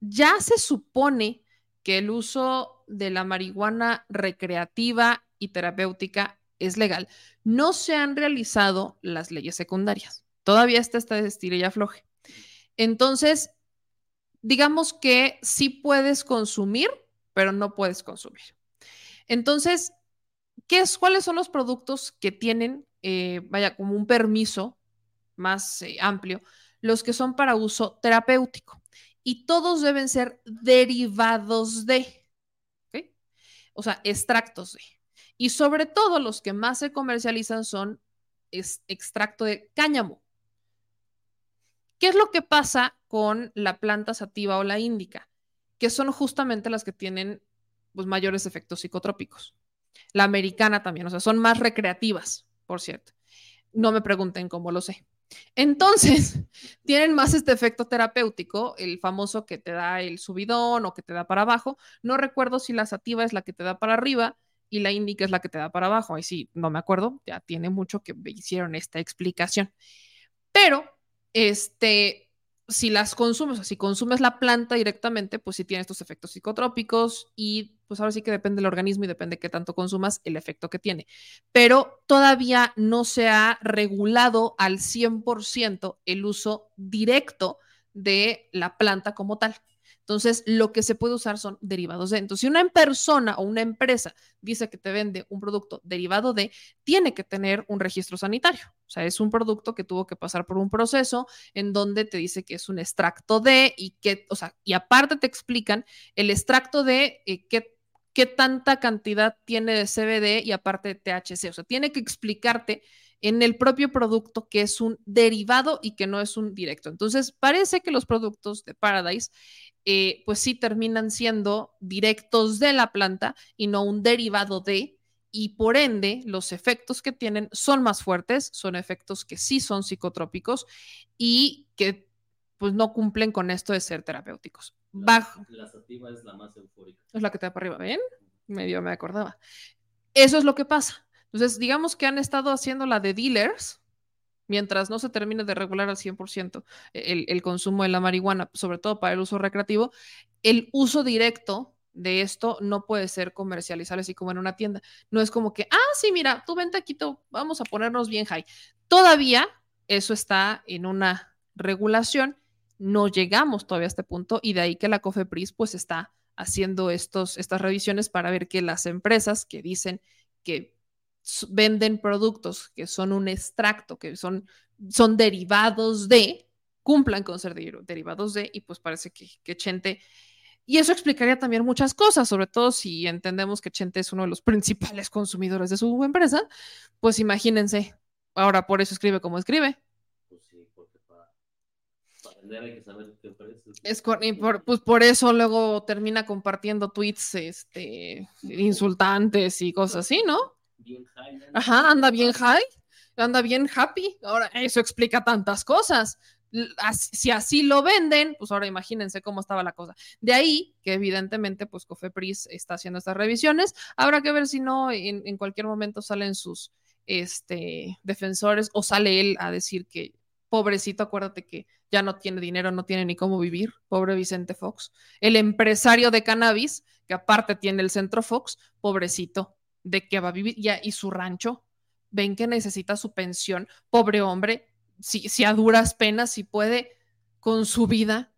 ya se supone que el uso de la marihuana recreativa y terapéutica es legal, no se han realizado las leyes secundarias. Todavía está esta estilo y afloje. Entonces, digamos que sí puedes consumir, pero no puedes consumir. Entonces, ¿qué es, ¿cuáles son los productos que tienen, eh, vaya, como un permiso más eh, amplio? Los que son para uso terapéutico. Y todos deben ser derivados de. O sea, extractos de. Y sobre todo los que más se comercializan son extracto de cáñamo. ¿Qué es lo que pasa con la planta sativa o la índica? Que son justamente las que tienen pues, mayores efectos psicotrópicos. La americana también, o sea, son más recreativas, por cierto. No me pregunten cómo lo sé. Entonces, tienen más este efecto terapéutico, el famoso que te da el subidón o que te da para abajo. No recuerdo si la sativa es la que te da para arriba y la índica es la que te da para abajo. Ahí sí, no me acuerdo, ya tiene mucho que hicieron esta explicación. Pero este, si las consumes, o si consumes la planta directamente, pues sí tiene estos efectos psicotrópicos y pues ahora sí que depende del organismo y depende de qué tanto consumas el efecto que tiene. Pero todavía no se ha regulado al 100% el uso directo de la planta como tal. Entonces, lo que se puede usar son derivados de. Entonces, si una persona o una empresa dice que te vende un producto derivado de, tiene que tener un registro sanitario. O sea, es un producto que tuvo que pasar por un proceso en donde te dice que es un extracto de y que, o sea, y aparte te explican el extracto de eh, qué, qué tanta cantidad tiene de CBD y aparte de THC. O sea, tiene que explicarte en el propio producto que es un derivado y que no es un directo. Entonces, parece que los productos de Paradise eh, pues sí terminan siendo directos de la planta y no un derivado de, y por ende los efectos que tienen son más fuertes, son efectos que sí son psicotrópicos y que pues no cumplen con esto de ser terapéuticos. Bajo. La sativa es la más eufórica. Es la que te da para arriba, ¿ven? Medio me acordaba. Eso es lo que pasa. Entonces, digamos que han estado haciendo la de dealers, mientras no se termine de regular al 100% el, consumo de la marihuana, sobre todo para el uso recreativo, el uso directo de esto no puede ser comercializable así como en una tienda. No es como que, ah, sí, mira, tú vente aquí, vamos a ponernos bien high. Todavía eso está en una regulación, no llegamos todavía a este punto y de ahí que la COFEPRIS pues está haciendo estos, estas revisiones para ver que las empresas que dicen que venden productos que son un extracto, que son, son derivados de, cumplan con ser derivados de, y pues parece que, que Chente, y eso explicaría también muchas cosas, sobre todo si entendemos que Chente es uno de los principales consumidores de su empresa, pues imagínense, ahora por eso escribe como escribe. Pues sí, porque para, hay que saber qué Es, por, pues por eso luego termina compartiendo tweets este, insultantes y cosas así, ¿no? Ajá, anda bien high, anda bien happy. Ahora, eso explica tantas cosas. Si así lo venden, pues ahora imagínense cómo estaba la cosa. De ahí que evidentemente, pues Cofepris está haciendo estas revisiones. Habrá que ver si no en, cualquier momento salen sus este, defensores o sale él a decir que pobrecito, acuérdate que ya no tiene dinero, no tiene ni cómo vivir, pobre Vicente Fox, el empresario de cannabis, que aparte tiene el centro Fox, pobrecito, de que va a vivir y su rancho, ven que necesita su pensión, pobre hombre, si, si a duras penas, si puede con su vida,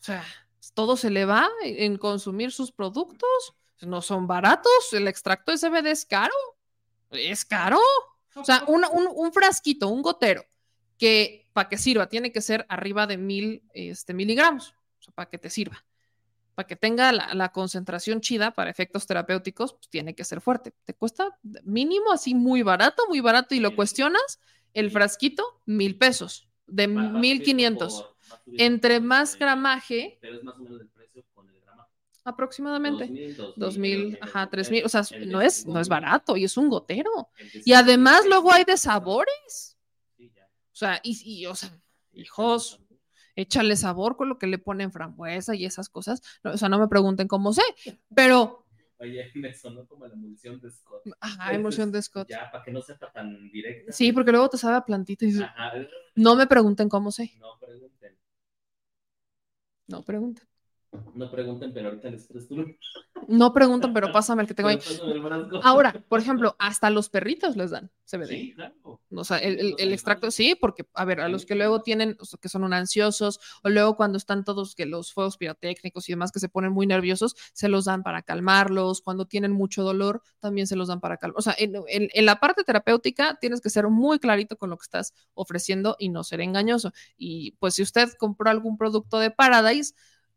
o sea, todo se le va en consumir sus productos, no son baratos, el extracto de CBD es caro, es caro, o sea, un, un, frasquito, un gotero, que para que sirva tiene que ser arriba de mil este, miligramos, o sea, para que te sirva para que tenga la, concentración chida para efectos terapéuticos, pues tiene que ser fuerte. Te cuesta mínimo así muy barato, muy barato y lo cuestionas, el frasquito, mil pesos, de mil quinientos. Entre más gramaje. Pero es más o menos el precio con el gramaje. Aproximadamente. Dos mil, ajá, tres mil. O sea, no es, no es barato y es un gotero. Y además luego hay de sabores. Sea, y, y o sea, hijos, échale sabor con lo que le ponen frambuesa y esas cosas. o sea, no me pregunten cómo sé, pero Oye, me sonó como la emulsión de Scott. Ajá, emulsión de Scott. Ya, para que no sepa tan directa. Sí, porque luego te sabe a plantita y dices, no me pregunten cómo sé. No pregunten. No pregunten. No pregunten, pero ahorita les presto. No preguntan, pero pásame el que tengo ahí. Ahora, por ejemplo, hasta los perritos les dan CBD. Sí, claro. O sea, el, el, extracto sí, porque, a ver, a los que luego tienen, o sea, que son ansiosos, o luego cuando están todos que los fuegos pirotécnicos y demás que se ponen muy nerviosos, se los dan para calmarlos. Cuando tienen mucho dolor, también se los dan para calmar. O sea, en, en la parte terapéutica tienes que ser muy clarito con lo que estás ofreciendo y no ser engañoso. Y pues si usted compró algún producto de Paradise,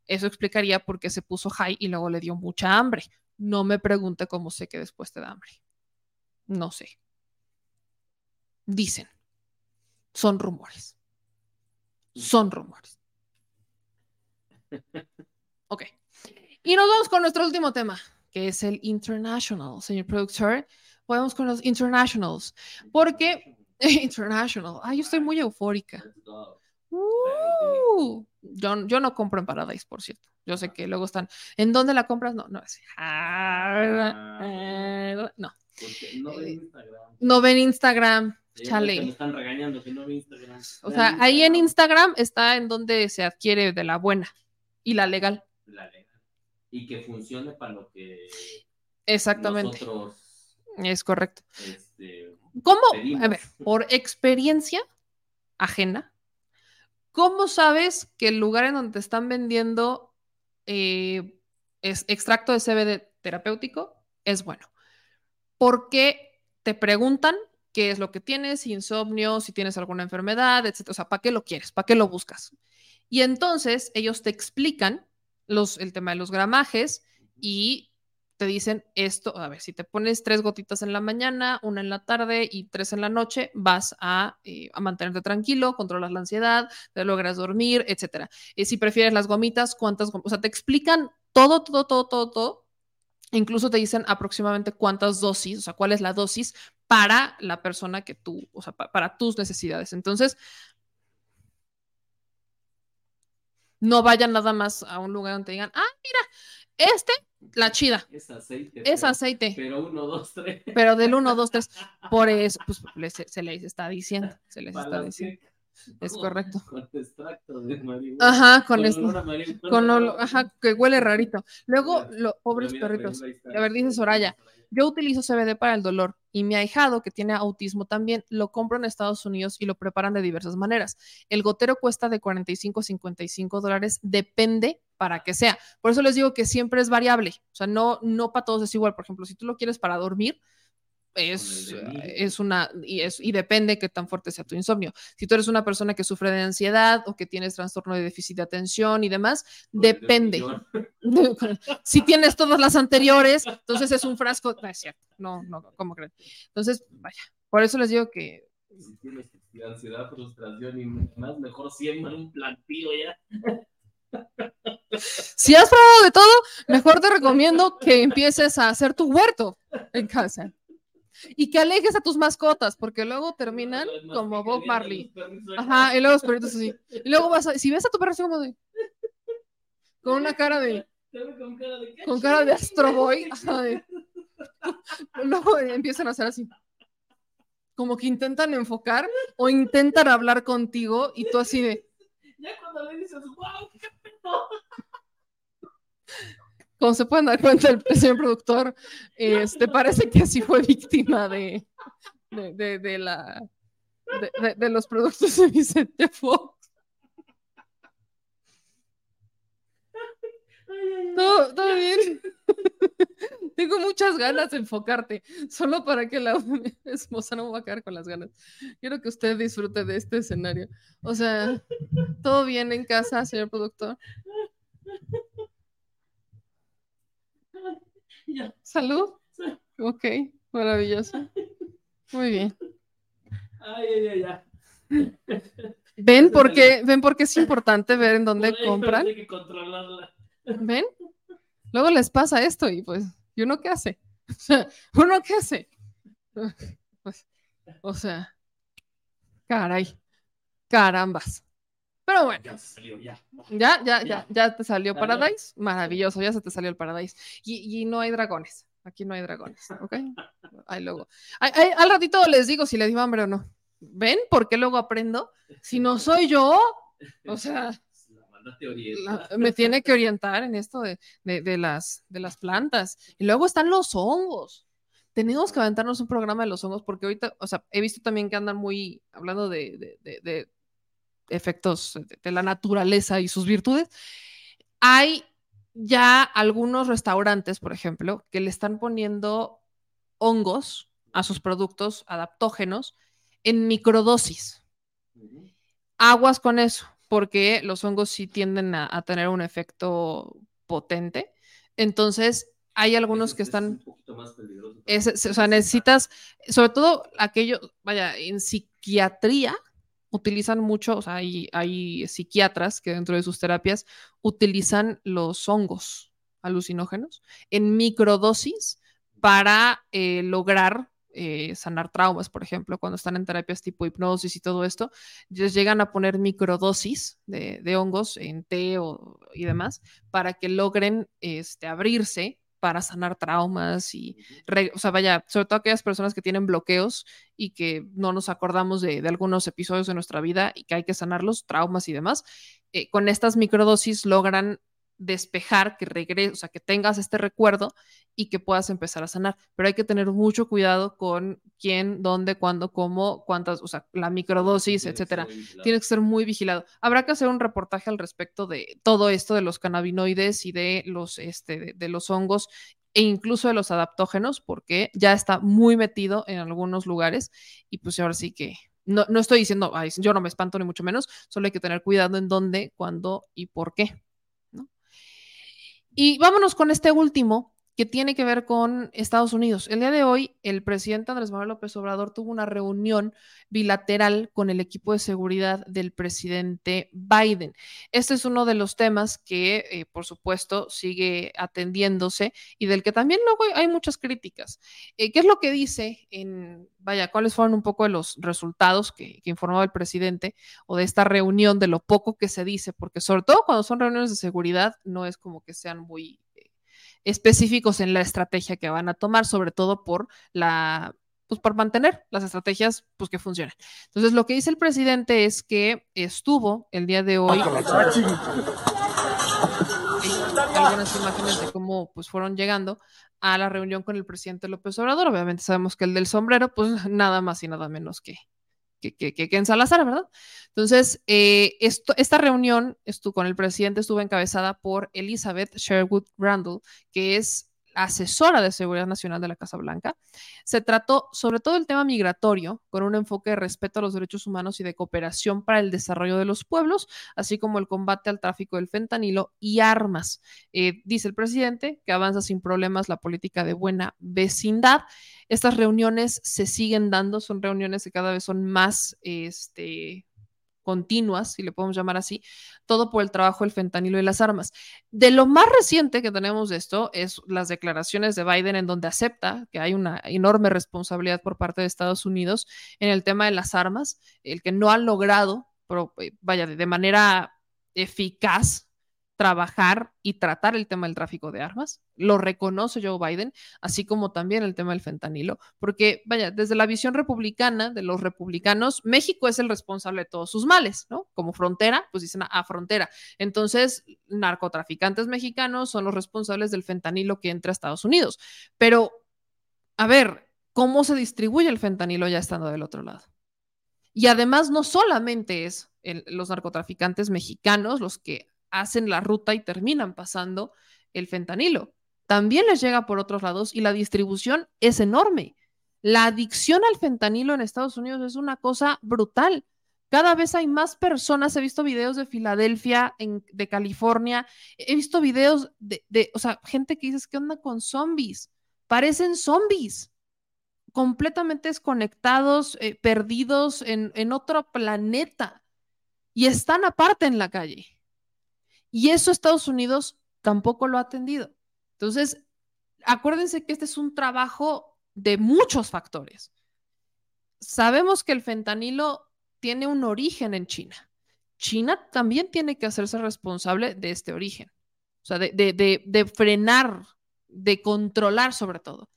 eso explicaría por qué se puso high y luego le dio mucha hambre. No me pregunte cómo sé que después te da hambre. No sé. Dicen. Son rumores. Son rumores. Ok. Y nos vamos con nuestro último tema, que es el international, señor productor. Vamos con los internationals. Porque, international, ay, yo estoy muy eufórica. Uh, yo, yo, no compro en Paradise, por cierto. Yo sé que luego están. ¿En dónde la compras? No, no es. Ah, no. No ven Instagram. No ven Instagram. Chale. Me están regañando que no ven Instagram. O sea, ahí en Instagram está en donde se adquiere de la buena y la legal. La legal. Y que funcione para lo que. Exactamente. Nosotros, es correcto. Este, ¿Cómo? pedimos. A ver, por experiencia ajena, ¿Cómo sabes que el lugar en donde te están vendiendo eh, es extracto de CBD terapéutico es bueno? Porque te preguntan qué es lo que tienes, insomnio, si tienes alguna enfermedad, etc. O sea, ¿para qué lo quieres? ¿Para qué lo buscas? Y entonces ellos te explican los, el tema de los gramajes y te dicen esto, a ver, si te pones tres gotitas en la mañana, una en la tarde y tres en la noche, vas a, eh, a mantenerte tranquilo, controlas la ansiedad, te logras dormir, etcétera. Eh, si prefieres las gomitas, cuántas, o sea, te explican todo, todo, todo, todo, todo. Incluso te dicen aproximadamente cuántas dosis, o sea, cuál es la dosis para la persona que tú, o sea, pa para tus necesidades. Entonces, no vayan nada más a un lugar donde digan, ah, mira, este la chida. Es aceite. Es pero, aceite. Pero uno, dos, tres. Pero del 1, 2, 3. Por eso, pues les, se les está diciendo. Se les está diciendo. Que- Es correcto. Con extracto de marihuana. Ajá, con Con esto. olor. Con olo- ajá, que huele rarito. Luego, los pobres mira, perritos. A ver, dice Soraya, yo utilizo CBD para el dolor y mi ahijado, que tiene autismo también, lo compro en Estados Unidos y lo preparan de diversas maneras. El gotero cuesta de 45 a 55 dólares, depende para qué sea. Por eso les digo que siempre es variable. O sea, no, no para todos es igual. Por ejemplo, si tú lo quieres para dormir, es, es una, y, es, y depende qué tan fuerte sea tu insomnio. Si tú eres una persona que sufre de ansiedad o que tienes trastorno de déficit de atención y demás, Con depende. si tienes todas las anteriores, entonces es un frasco. No es cierto. No, no, ¿cómo creen? Entonces, vaya, por eso les digo que Si tienes ansiedad, frustración y más, mejor siembra un plantío ya. si has probado de todo, mejor te recomiendo que empieces a hacer tu huerto en casa. Y que alejes a tus mascotas, porque luego terminan como Bob Marley. Ajá, y luego los perritos así. Y luego vas a, si ves a tu perro así como de, con una cara de, Con cara de, ¿qué con cara de chingados? Astro Boy, de- luego empiezan a hacer así. Como que intentan enfocar o intentan hablar contigo y tú así de, Ya cuando le dices, wow, qué pedo. Como se pueden dar cuenta el señor productor, este parece que sí fue víctima de, de, de- de la de, de- de los productos de Vicente Fox. Todo, todo bien. Tengo muchas ganas de enfocarte, solo para que la esposa no me va a quedar con las ganas. Quiero que usted disfrute de este escenario. O sea, todo bien en casa, señor productor. Ya. Salud. Ok, maravilloso. Muy bien. Ay, ay, ay, ay. ¿Ven por qué, ven por qué es importante ver en dónde Por compran? Hay que controlarla. ¿Ven? Luego les pasa esto y pues, ¿y uno qué hace? O sea, ¿uno qué hace? Pues, o sea, caray. Carambas. Pero bueno. Ya salió, ya. Ya, ya, ya, ya te salió. Paradise. Maravilloso, ya se te salió el Paradise. Y, y no hay dragones. Aquí no hay dragones, ¿ok? Ahí luego. Ay, ay, al ratito les digo si les dio hambre o no. ¿Ven por qué luego aprendo? Si no soy yo, o sea, La me tiene que orientar en esto de, de- de las, de las plantas. Y luego están los hongos. Tenemos que aventarnos un programa de los hongos porque ahorita, o sea, he visto también que andan muy hablando de efectos de, la naturaleza y sus virtudes. Hay ya algunos restaurantes, por ejemplo, que le están poniendo hongos a sus productos adaptógenos en microdosis aguas con eso, porque los hongos sí tienden a, a tener un efecto potente. Entonces, hay algunos que ese es están, un poquito más peligroso. es- o sea, necesitas, sobre todo aquello, vaya, en psiquiatría utilizan mucho, o sea, hay, hay psiquiatras que dentro de sus terapias utilizan los hongos alucinógenos en microdosis para eh, lograr eh, sanar traumas, por ejemplo, cuando están en terapias tipo hipnosis y todo esto, les llegan a poner microdosis de, de hongos en té o- y demás para que logren este, abrirse para sanar traumas y, re- o sea, vaya, sobre todo aquellas personas que tienen bloqueos y que no nos acordamos de, de algunos episodios de nuestra vida y que hay que sanarlos, traumas y demás, eh, con estas microdosis logran despejar, que regrese, o sea, que tengas este recuerdo y que puedas empezar a sanar. Pero hay que tener mucho cuidado con quién, dónde, cuándo, cómo, cuántas, o sea, la microdosis, etcétera. Tienes que ser muy vigilado. Habrá que hacer un reportaje al respecto de todo esto de los cannabinoides y de los, este, de, de los hongos e incluso de los adaptógenos, porque ya está muy metido en algunos lugares y pues ahora sí que no, no estoy diciendo, "Ay, yo no me espanto ni mucho menos, solo hay que tener cuidado en dónde, cuándo y por qué. Y vámonos con este último que tiene que ver con Estados Unidos. El día de hoy, el presidente Andrés Manuel López Obrador tuvo una reunión bilateral con el equipo de seguridad del presidente Biden. Este es uno de los temas que, eh, por supuesto, sigue atendiéndose y del que también luego hay, muchas críticas. Eh, ¿Qué es lo que dice en, vaya, cuáles fueron un poco de los resultados que, que informaba el presidente o de esta reunión, de lo poco que se dice? Porque sobre todo cuando son reuniones de seguridad, no es como que sean muy específicos en la estrategia que van a tomar, sobre todo por la pues por mantener las estrategias pues que funcionan. Entonces, lo que dice el presidente es que estuvo el día de hoy algunas imágenes de cómo pues fueron llegando a la reunión con el presidente López Obrador. Obviamente sabemos que el del sombrero, pues nada más y nada menos que, que, que, que en Salazar, ¿verdad? Entonces, eh, esta reunión estuvo, con el presidente estuvo encabezada por Elizabeth Sherwood Randall, que es asesora de seguridad nacional de la Casa Blanca. Se trató sobre todo el tema migratorio, con un enfoque de respeto a los derechos humanos y de cooperación para el desarrollo de los pueblos, así como el combate al tráfico del fentanilo y armas. Eh, dice el presidente que avanza sin problemas la política de buena vecindad. Estas reuniones se siguen dando, son reuniones que cada vez son más este, continuas, si le podemos llamar así, todo por el trabajo del fentanilo y las armas. De lo más reciente que tenemos de esto es las declaraciones de Biden en donde acepta que hay una enorme responsabilidad por parte de Estados Unidos en el tema de las armas, el que no han logrado, pero, eh, vaya, de manera eficaz trabajar y tratar el tema del tráfico de armas. Lo reconoce Joe Biden, así como también el tema del fentanilo, porque, vaya, desde la visión republicana de los republicanos, México es el responsable de todos sus males, ¿no? Como frontera, pues dicen a, frontera. Entonces, narcotraficantes mexicanos son los responsables del fentanilo que entra a Estados Unidos. Pero, a ver, ¿cómo se distribuye el fentanilo ya estando del otro lado? Y además, no solamente es los narcotraficantes mexicanos los que hacen la ruta y terminan pasando el fentanilo. También les llega por otros lados y la distribución es enorme. La adicción al fentanilo en Estados Unidos es una cosa brutal. Cada vez hay más personas. He visto videos de Filadelfia, en, de California. He visto videos de, de, o sea, gente que dice, ¿qué onda con zombies? Parecen zombies completamente desconectados, eh, perdidos en, en otro planeta y están aparte en la calle. Y eso Estados Unidos tampoco lo ha atendido. Entonces, acuérdense que este es un trabajo de muchos factores. Sabemos que el fentanilo tiene un origen en China. China también tiene que hacerse responsable de este origen. O sea, de, de frenar, de controlar sobre todo.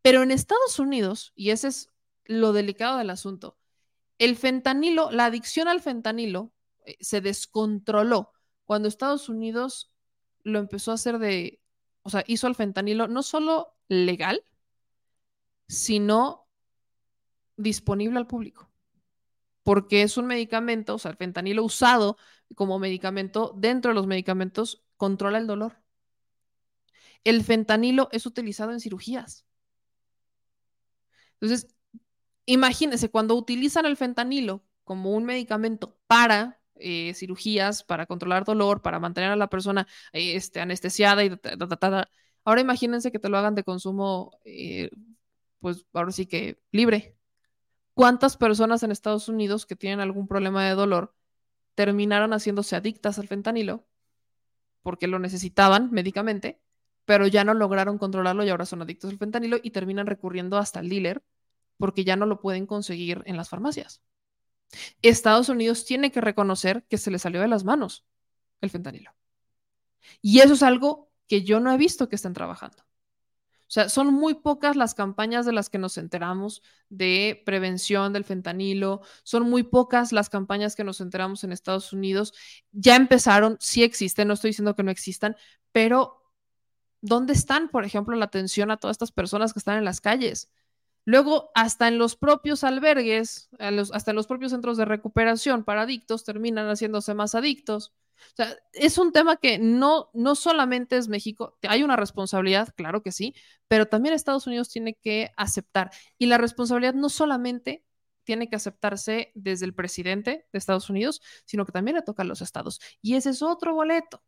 Pero en Estados Unidos, y ese es lo delicado del asunto, el fentanilo, la adicción al fentanilo eh, se descontroló cuando Estados Unidos lo empezó a hacer de, o sea, hizo al fentanilo no solo legal, sino disponible al público. Porque es un medicamento, o sea, el fentanilo usado como medicamento, dentro de los medicamentos, controla el dolor. El fentanilo es utilizado en cirugías. Entonces, imagínense, cuando utilizan el fentanilo como un medicamento para eh, cirugías, para controlar dolor, para mantener a la persona este, anestesiada y ahora imagínense que te lo hagan de consumo, eh, pues ahora sí que libre. ¿Cuántas personas en Estados Unidos que tienen algún problema de dolor terminaron haciéndose adictas al fentanilo porque lo necesitaban médicamente, pero ya no lograron controlarlo y ahora son adictos al fentanilo y terminan recurriendo hasta el dealer porque ya no lo pueden conseguir en las farmacias. Estados Unidos tiene que reconocer que se le salió de las manos el fentanilo. Y eso es algo que yo no he visto que estén trabajando. O sea, son muy pocas las campañas de las que nos enteramos de prevención del fentanilo, son muy pocas las campañas que nos enteramos en Estados Unidos. Ya empezaron, sí existen, no estoy diciendo que no existan, pero ¿dónde están, por ejemplo, la atención a todas estas personas que están en las calles? Luego, hasta en los propios albergues, hasta en los propios centros de recuperación para adictos, terminan haciéndose más adictos. O sea, es un tema que no, no solamente es México, hay una responsabilidad, claro que sí, pero también Estados Unidos tiene que aceptar. Y la responsabilidad no solamente tiene que aceptarse desde el presidente de Estados Unidos, sino que también le toca a los estados. Y ese es otro boleto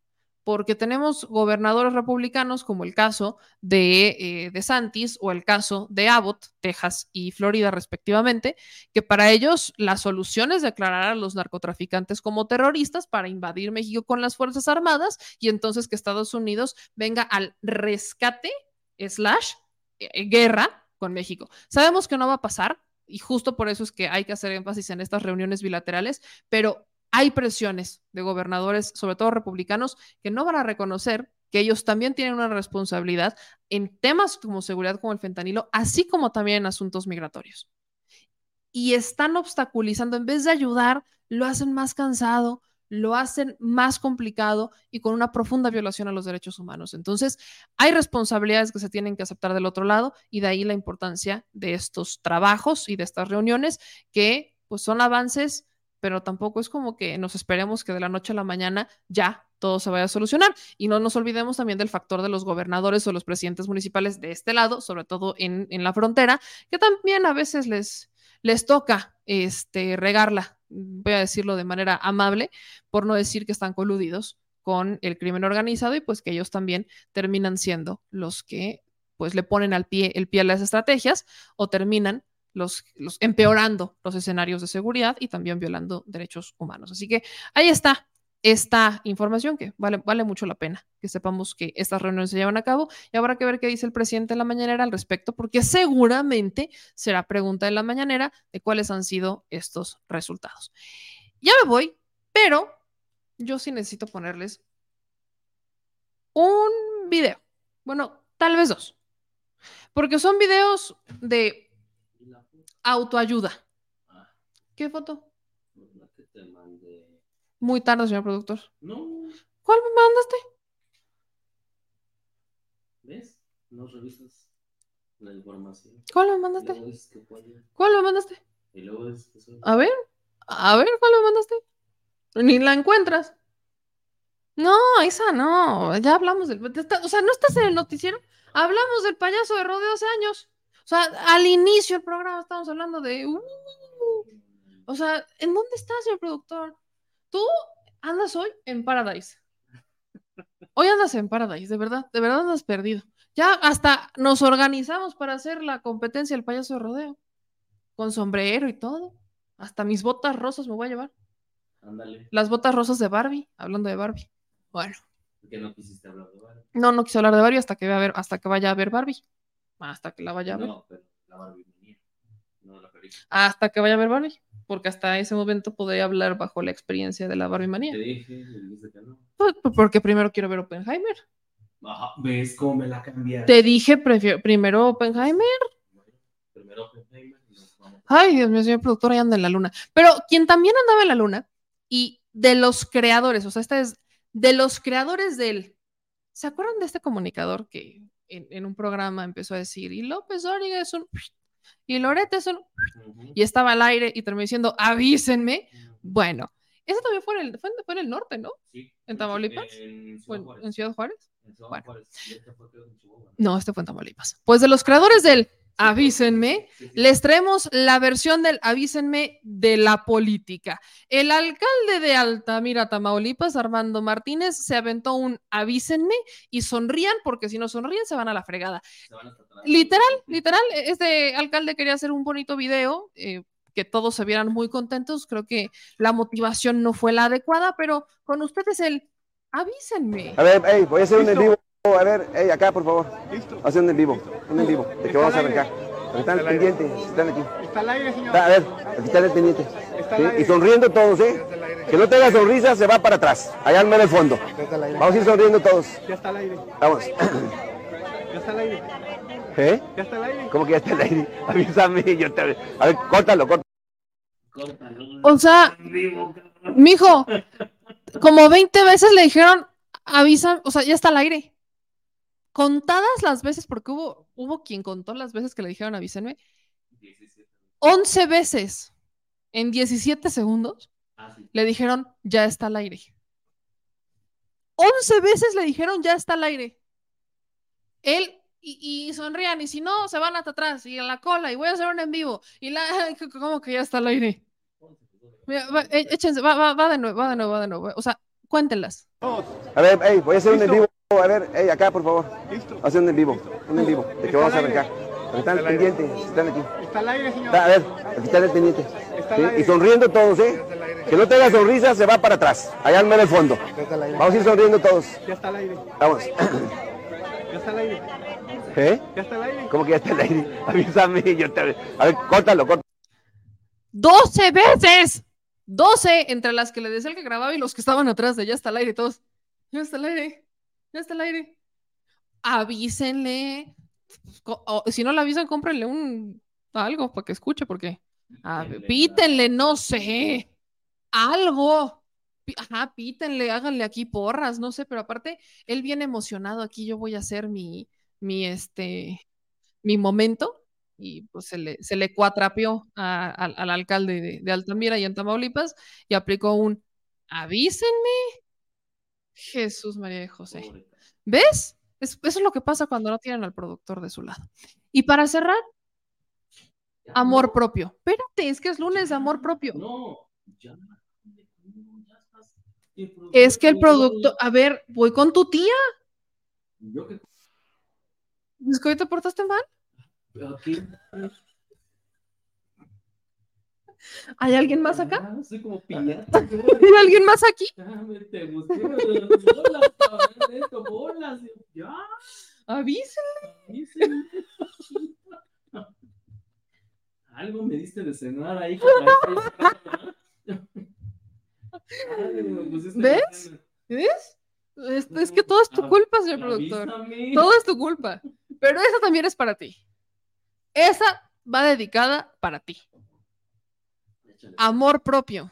porque tenemos gobernadores republicanos como el caso de, eh, de Santis o el caso de Abbott, Texas y Florida respectivamente, que para ellos la solución es declarar a los narcotraficantes como terroristas para invadir México con las Fuerzas Armadas y entonces que Estados Unidos venga al rescate slash eh, guerra con México. Sabemos que no va a pasar, y justo por eso es que hay que hacer énfasis en estas reuniones bilaterales, pero hay presiones de gobernadores, sobre todo republicanos, que no van a reconocer que ellos también tienen una responsabilidad en temas como seguridad como el fentanilo, así como también en asuntos migratorios. Y están obstaculizando, en vez de ayudar, lo hacen más cansado, lo hacen más complicado y con una profunda violación a los derechos humanos. Entonces, hay responsabilidades que se tienen que aceptar del otro lado y de ahí la importancia de estos trabajos y de estas reuniones que pues son avances pero tampoco es como que nos esperemos que de la noche a la mañana ya todo se vaya a solucionar. Y no nos olvidemos también del factor de los gobernadores o los presidentes municipales de este lado, sobre todo en, la frontera, que también a veces les, les toca este, regarla, voy a decirlo de manera amable, por no decir que están coludidos con el crimen organizado y pues que ellos también terminan siendo los que pues le ponen al pie el pie a las estrategias o terminan los, empeorando los escenarios de seguridad y también violando derechos humanos. Así que ahí está esta información que vale, mucho la pena que sepamos que estas reuniones se llevan a cabo y habrá que ver qué dice el presidente en la mañanera al respecto, porque seguramente será pregunta en la mañanera de cuáles han sido estos resultados. Ya me voy, pero yo sí necesito ponerles un video. Bueno, tal vez dos. Porque son videos de Autoayuda. Ah. ¿Qué foto? La que te mandé. Muy tarde, señor productor. No. ¿Cuál me mandaste? ¿Ves? No revisas la información. ¿Cuál me mandaste? ¿Cuál me mandaste? Y luego es que A ver, a ver, ¿cuál me mandaste? Ni la encuentras. No, esa no. Ya hablamos del. O sea, ¿no estás en el noticiero? Hablamos del payaso de rodeo hace años. O sea, al inicio del programa estamos hablando de... Uh, o sea, ¿en dónde estás, señor productor? Tú andas hoy en Paradise. Hoy andas en Paradise, de verdad, de verdad andas perdido. Ya hasta nos organizamos para hacer la competencia del payaso de rodeo. Con sombrero y todo. Hasta mis botas rosas me voy a llevar. Ándale. Las botas rosas de Barbie, hablando de Barbie. Bueno. ¿Por qué no quisiste hablar de Barbie? No, no quise hablar de Barbie hasta que, vaya a ver, hasta que vaya a ver Barbie. Hasta que la vaya a ver. No, pero la Barbie venía. No la Hasta que vaya a ver Barbie. porque hasta ese momento podría hablar bajo la experiencia de la Barbie manía. Te dije, que no. Pues, pues, porque primero quiero ver Oppenheimer. Ajá, ¿Ves cómo me la cambiaste? Te dije prefiero- primero Oppenheimer. Primero Oppenheimer. Ay, Dios mío, señor productor, ahí anda en la luna. Pero quien también andaba en la luna y de los creadores, o sea, este es de los creadores del. ¿Se acuerdan de este comunicador que en, en un programa empezó a decir, y López Dóriga es un. Y Lorete es un. Y estaba al aire y terminó diciendo, avísenme. Bueno, eso también fue en el, fue en, fue en el norte, ¿no? Sí. ¿En Tamaulipas? En ¿O Ciudad Juárez. en Ciudad Juárez? Ciudad Bueno. Juárez. Este fue. No, este fue en Tamaulipas. Pues de los creadores del Avísenme, les traemos la versión del Avísenme de la política. El alcalde de Altamira, Tamaulipas, Armando Martínez, se aventó un Avísenme y sonrían porque si no sonríen se van a la fregada. Literal, literal, este alcalde quería hacer un bonito video, eh, que todos se vieran muy contentos. Creo que la motivación no fue la adecuada, pero con ustedes el Avísenme. A ver, hey, voy a hacer un en vivo. A ver, hey, acá, por favor. Hacer un en vivo. Un en vivo. De que vamos a arrancar. Están pendientes, están aquí. Está al aire, señor. Está- a ver, aquí están pendientes. Está ¿sí? al aire. Y sonriendo todos, ¿eh? Está al. Que no tenga sonrisa, se va para atrás. Allá al medio del fondo. Está al. Vamos a ir sonriendo todos. Ya está al aire. Vamos. Ya está al aire. ¿Eh? Ya está al aire. ¿Cómo que ya está el aire? Avísame, yo te... A ver, córtalo, córtalo. Córtalo. O sea, mijo, como 20 veces le dijeron, avisa, o sea, ya está al aire. Contadas las veces, porque hubo, hubo quien contó las veces que le dijeron avísenme, 17. 11 veces en 17 segundos Ah, sí. le dijeron, ya está al aire. 11 veces le dijeron, ya está al aire. Él, y, y sonrían, y si no, se van hasta atrás, y en la cola, y voy a hacer un en vivo, y la, ¿cómo que ya está al aire? Mira, va, e- échense, va, va, va de nuevo, va de nuevo, va de nuevo. O sea, cuéntenlas. A ver, hey, voy a hacer un en vivo. A ver, hey, acá, por favor. Listo. Hacer un en vivo. Un en vivo. De que vamos a al arrancar. Están Está al aire. pendientes, están aquí. Está al aire, señor. Está- a ver, aquí están pendientes. Está ¿sí? al aire. Y sonriendo todos, ¿eh? Al. Que no tenga sonrisa, se va para atrás. Allá al medio del fondo. Ya está al aire. Vamos a ir sonriendo todos. Ya está al aire. Vamos. Ya está al aire. ¿Eh? Ya está al aire. ¿Cómo que ya está el aire? Avísame, yo te... A ver, córtalo, córtalo. 12 veces. 12 entre las que le decía el que grababa y los que estaban atrás de ya está al aire, todos. Ya está al aire. Ya está al aire. Avísenle. O si no le avisan, cómprenle un algo para que escuche, porque. a ver, pítenle, no sé. Algo. Ajá, pítenle, háganle aquí porras, no sé, pero aparte, él viene emocionado aquí, yo voy a hacer mi, mi, este, mi momento y pues se le, se le cuatrapeó a- al, al alcalde de, de Altamira y en Tamaulipas y aplicó un avísenme. Jesús María de José. Pobre. ¿Ves? Es- eso es lo que pasa cuando no tienen al productor de su lado. Y para cerrar, Ya, amor no. propio. Espérate, es que es lunes amor propio. No, ya. Es que el producto, a ver, voy con tu tía. Yo que. ¿Es que hoy te portaste mal? ¿Hay alguien más acá? Ah, Soy como piñata. ¿Hay alguien más aquí? Ya me te gusté. Bolas, cabrón, esto, bolas. Ya. Avísenme. Dicen. Algo me diste de cenar ahí. pues ¿Ves? ¿Ves? Es, es que todo es tu culpa, señor productor. Todo es tu culpa. Pero esa también es para ti. Esa va dedicada para ti. Amor propio.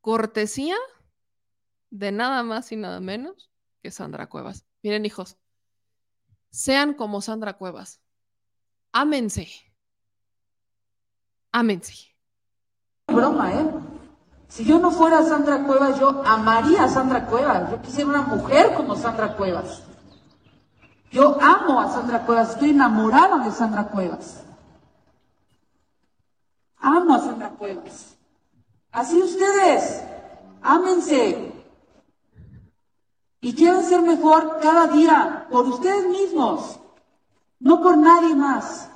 Cortesía de nada más y nada menos que Sandra Cuevas. Miren, hijos, sean como Sandra Cuevas. Ámense. Ámense. broma, ¿eh? Si yo no fuera Sandra Cuevas, yo amaría a Sandra Cuevas. Yo quisiera una mujer como Sandra Cuevas. Yo amo a Sandra Cuevas, estoy enamorada de Sandra Cuevas. Amo a Sandra Cuevas. Así ustedes, ámense. Y quieran ser mejor cada día por ustedes mismos, no por nadie más.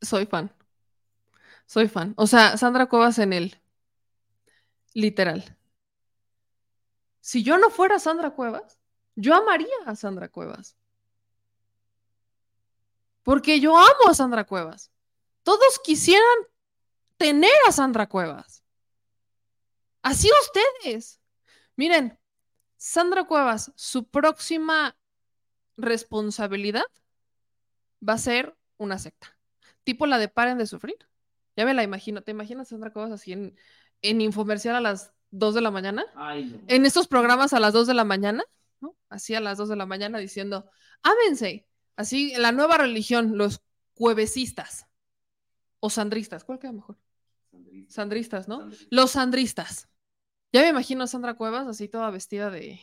Soy fan. Soy fan. O sea, Sandra Cuevas en él. Literal. Si yo no fuera Sandra Cuevas, yo amaría a Sandra Cuevas. Porque yo amo a Sandra Cuevas. Todos quisieran tener a Sandra Cuevas. Así ustedes. Miren, Sandra Cuevas, su próxima responsabilidad va a ser una secta. Tipo la de Paren de Sufrir. Ya me la imagino. ¿Te imaginas Sandra Cuevas así en, en infomercial a las 2 de la mañana? Ay, no. En estos programas a las 2 de la mañana, ¿no? Así a las 2 de la mañana diciendo, ámense. Así, la nueva religión, los cuevesistas o sandristas. ¿Cuál queda mejor? Sandristas, ¿no? Los sandristas. Ya me imagino a Sandra Cuevas así toda vestida de,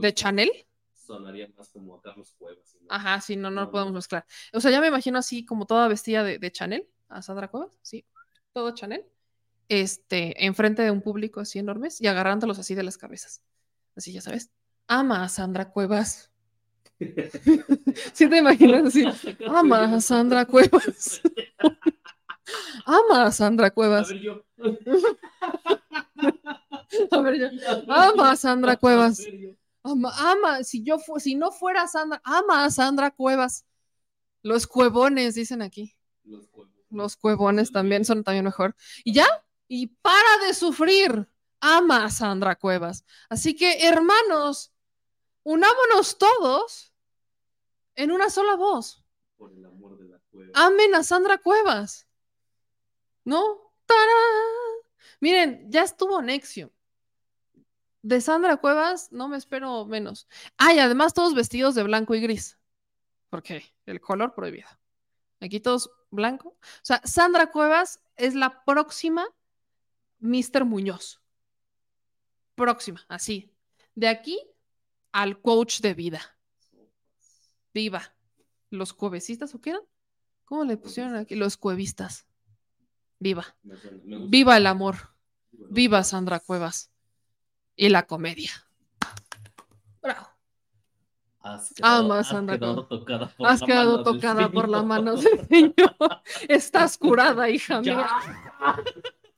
de Chanel. Sonaría más como a Carlos Cuevas. ¿no? Ajá, sí, no, no lo podemos mezclar. O sea, ya me imagino así como toda vestida de, de Chanel, a Sandra Cuevas, sí, todo Chanel, este, enfrente de un público así enormes y agarrándolos así de las cabezas. Así, ya sabes. Ama a Sandra Cuevas. ¿Sí te imaginas así? Ama a Sandra Cuevas. Ama a Sandra A Cuevas. ver, yo. A ver, yo. Ama a Sandra Cuevas. Ama, ama, si yo fu- si no fuera Sandra, ama a Sandra Cuevas. Los cuevones, dicen aquí. Los. Los cuevones también son también mejor. Y ya, y para de sufrir. Ama a Sandra Cuevas. Así que, hermanos, unámonos todos en una sola voz. Por el amor de la cueva. Amen a Sandra Cuevas. ¿No? ¡Tarán! Miren, ya estuvo Nexium. De Sandra Cuevas no me espero menos. Ah, y además todos vestidos de blanco y gris. Porque el color prohibido. Aquí todos blanco. O sea, Sandra Cuevas es la próxima Mr. Muñoz. Próxima, así. De aquí al coach de vida. Viva. ¿Los cuevesistas o qué eran? ¿Cómo le pusieron aquí? Los cuevistas. Viva. Viva el amor. Viva Sandra Cuevas. Y la comedia. Bravo. Has quedado, Ama has Sandra quedado tocada por Has la quedado mano tocada por la Señor. mano del Señor. Estás curada, hija Ya. mía.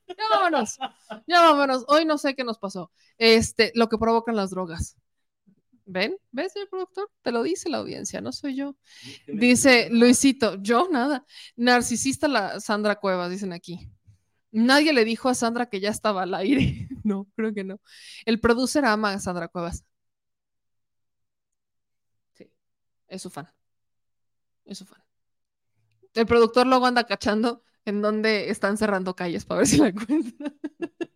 Ya vámonos. Ya vámonos. Hoy no sé qué nos pasó. Este, lo que provocan las drogas. ¿Ven? ¿Ves, señor productor? Te lo dice la audiencia, no soy yo. ¿Qué me Dice? Luisito, yo nada. Narcisista la Sandra Cuevas, dicen aquí. Nadie le dijo a Sandra que ya estaba al aire. No, creo que no. El producer ama a Sandra Cuevas. Sí, es su fan. Es su fan. El productor luego anda cachando en donde están cerrando calles para ver si la encuentra.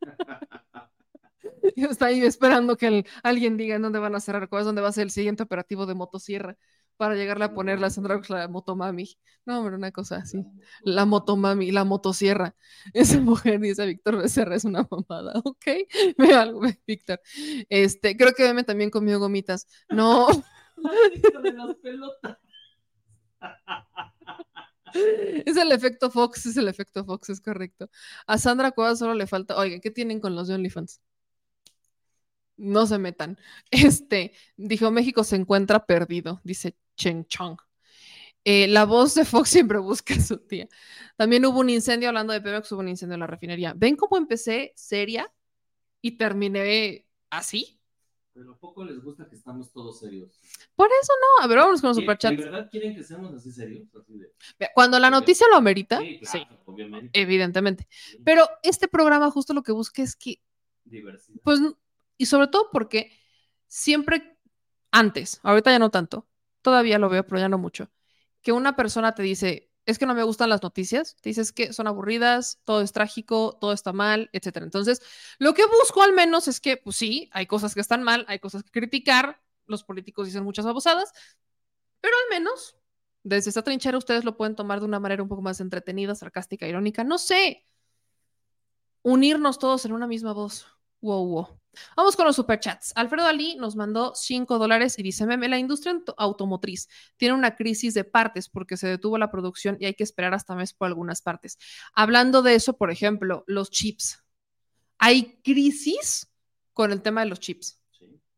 Y Está ahí esperando que el- alguien diga en dónde van a cerrar cosas, dónde va a ser el siguiente operativo de motosierra para llegarle a poner la Sandra la motomami. No, hombre, una cosa así. La motomami, la motosierra. Esa mujer, dice Víctor Becerra, es una mamada, ¿ok? Ve algo, Víctor. Este, creo que Meme también comió gomitas. No, Hijo de las pelotas. es el efecto Fox, es el efecto Fox, es correcto. A Sandra Cuevas solo le falta, oigan, ¿qué tienen con los de OnlyFans? No se metan. Este, dijo, México se encuentra perdido, dice Chen Chong. Eh, la voz de Fox siempre busca a su tía. También hubo un incendio, hablando de Pemex, hubo un incendio en la refinería. ¿Ven cómo empecé seria y terminé así? Pero poco les gusta que estamos todos serios. Por eso no. A ver, vámonos con los ¿De superchats. verdad quieren que seamos así serios? Así de... Cuando la noticia lo amerita, Sí, sí, claro, obviamente. evidentemente. Pero este programa justo lo que busca es que Diversidad. Pues, y sobre todo porque siempre antes, ahorita ya no tanto, todavía lo veo, pero ya no mucho, que una persona te dice, es que no me gustan las noticias, te dices que son aburridas, todo es trágico, todo está mal, etcétera. Entonces, lo que busco al menos es que, pues sí, hay cosas que están mal, hay cosas que criticar, los políticos dicen muchas babosadas, pero al menos desde esta trinchera ustedes lo pueden tomar de una manera un poco más entretenida, sarcástica, irónica, no sé, unirnos todos en una misma voz. Wow, wow. Vamos con los superchats. Alfredo Ali nos mandó 5 dólares y dice, meme, la industria auto- automotriz tiene una crisis de partes porque se detuvo la producción y hay que esperar hasta mes por algunas partes. Hablando de eso, por ejemplo, los chips. Hay crisis con el tema de los chips.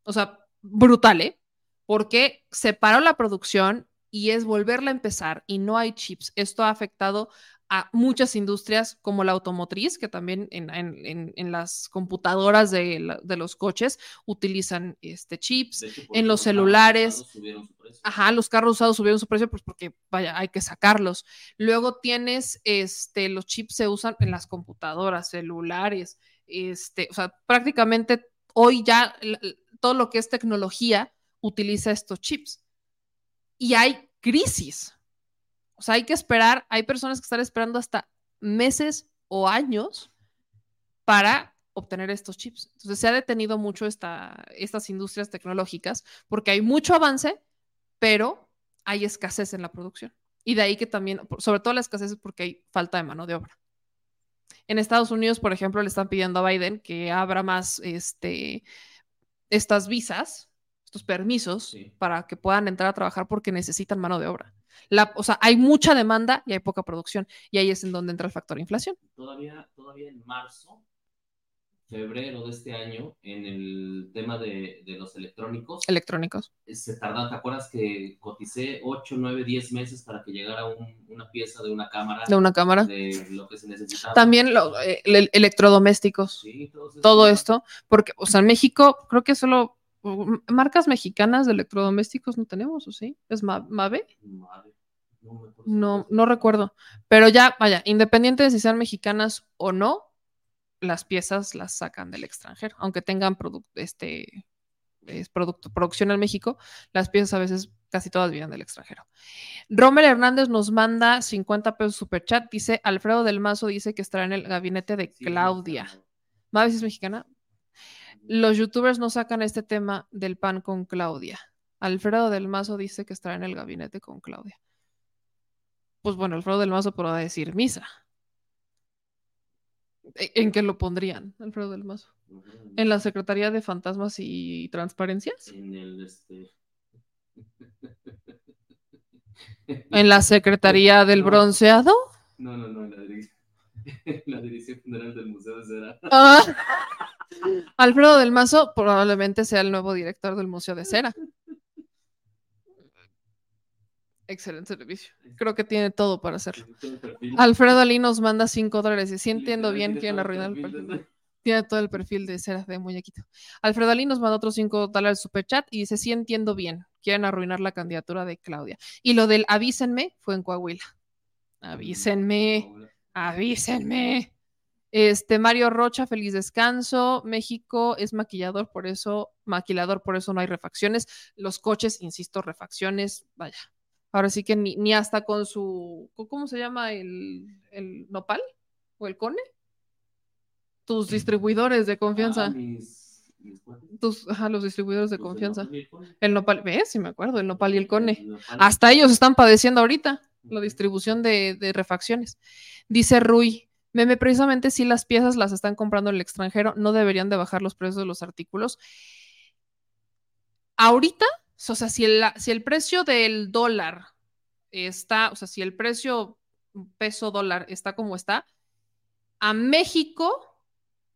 O sea, brutal, ¿eh? Porque se paró la producción y es volverla a empezar y no hay chips. Esto ha afectado a muchas industrias como la automotriz, que también en, en- en- las computadoras de, la- de los coches utilizan este, chips, hecho, en los carros celulares. usados subieron su precio. Ajá, los carros usados subieron su precio pues porque, vaya, hay que sacarlos. Luego tienes, este, los chips se usan en las computadoras, celulares, este, o sea, prácticamente hoy ya todo lo que es tecnología utiliza estos chips. Y hay crisis. O sea, hay que esperar, hay personas que están esperando hasta meses o años para obtener estos chips. Entonces se ha detenido mucho esta, estas industrias tecnológicas porque hay mucho avance, pero hay escasez en la producción. Y de ahí que también, sobre todo la escasez es porque hay falta de mano de obra. En Estados Unidos, por ejemplo, le están pidiendo a Biden que abra más este, estas visas, estos permisos, para que puedan entrar a trabajar porque necesitan mano de obra. La, o sea, hay mucha demanda y hay poca producción. Y ahí es en donde entra el factor inflación. Todavía, todavía en marzo, febrero de este año, en el tema de, de los electrónicos, Electrónicos. se tarda, ¿te acuerdas que coticé 8, 9, 10 meses para que llegara un- una pieza de una cámara? De una cámara. De lo que se necesitaba. También lo- eh, el- electrodomésticos. Sí, todo temas. esto. Porque, o sea, en México, creo que solo marcas mexicanas de electrodomésticos no tenemos, ¿o sí? ¿Es Ma- Mave? No. No, no recuerdo. Pero ya, vaya, independiente de si sean mexicanas o no, las piezas las sacan del extranjero. Aunque tengan produ- este, es producto, producción en México, las piezas a veces casi todas vienen del extranjero. Rommel Hernández nos manda 50 pesos superchat. Dice, Alfredo del Mazo dice que estará en el gabinete de Claudia. ¿Maves es mexicana? Los youtubers no sacan este tema del pan con Claudia. Alfredo del Mazo dice que estará en el gabinete con Claudia. Pues bueno, Alfredo del Mazo podrá decir misa. ¿E- ¿En qué lo pondrían, Alfredo del Mazo? ¿En la Secretaría de Fantasmas y Transparencias? En el, este... ¿En la Secretaría del No. Bronceado? No, no, no, en la dirección, en la dirección general del Museo de Cera. Ah. Alfredo del Mazo probablemente sea el nuevo director del Museo de Cera. Excelente servicio. Creo que tiene todo para hacerlo. Alfredo Ali nos manda 5 dólares. Y sí entiendo bien, el arruinar el perfil Tiene todo el perfil de cera de muñequito. Alfredo Ali nos manda otros 5 dólares super chat y dice: Sí entiendo bien. Quieren arruinar la candidatura de Claudia. Y lo del avísenme fue en Coahuila. Avísenme. Avísenme. Este Mario Rocha, feliz descanso. México es maquillador, por eso, maquilador, por eso no hay refacciones. Los coches, insisto, refacciones, vaya. Ahora sí que ni, ni hasta con su, ¿cómo se llama? El, el nopal o el cone. Tus distribuidores de confianza. Ah, mis, mis cuates. Tus, ajá, los distribuidores de confianza. Nopal el Cone. El nopal, ¿ves? Sí me acuerdo, el nopal y el cone. El Nopal. Hasta ellos están padeciendo ahorita la distribución de, de refacciones. Dice Rui, meme, precisamente si las piezas las están comprando en el extranjero, no deberían de bajar los precios de los artículos. Ahorita, o sea, si el, si el precio del dólar está, o sea, si el precio peso dólar está como está, a México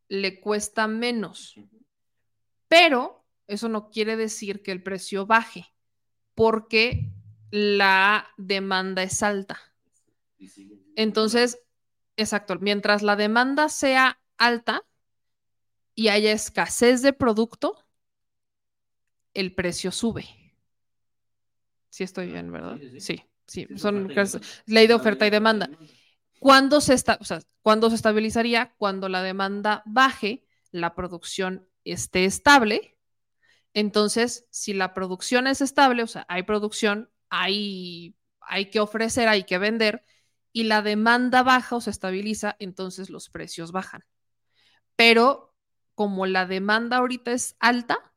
le cuesta menos. Pero eso no quiere decir que el precio baje, porque la demanda es alta. Entonces, exacto, mientras la demanda sea alta y haya escasez de producto, el precio sube. Sí estoy bien, ¿verdad? Sí, sí, son ley de oferta y demanda. ¿Cuándo se, o sea, ¿Cuándo se estabilizaría? Cuando la demanda baje, la producción esté estable. Entonces, si la producción es estable, o sea, hay producción, hay, hay que ofrecer, hay que vender, y la demanda baja o se estabiliza, entonces los precios bajan. Pero como la demanda ahorita es alta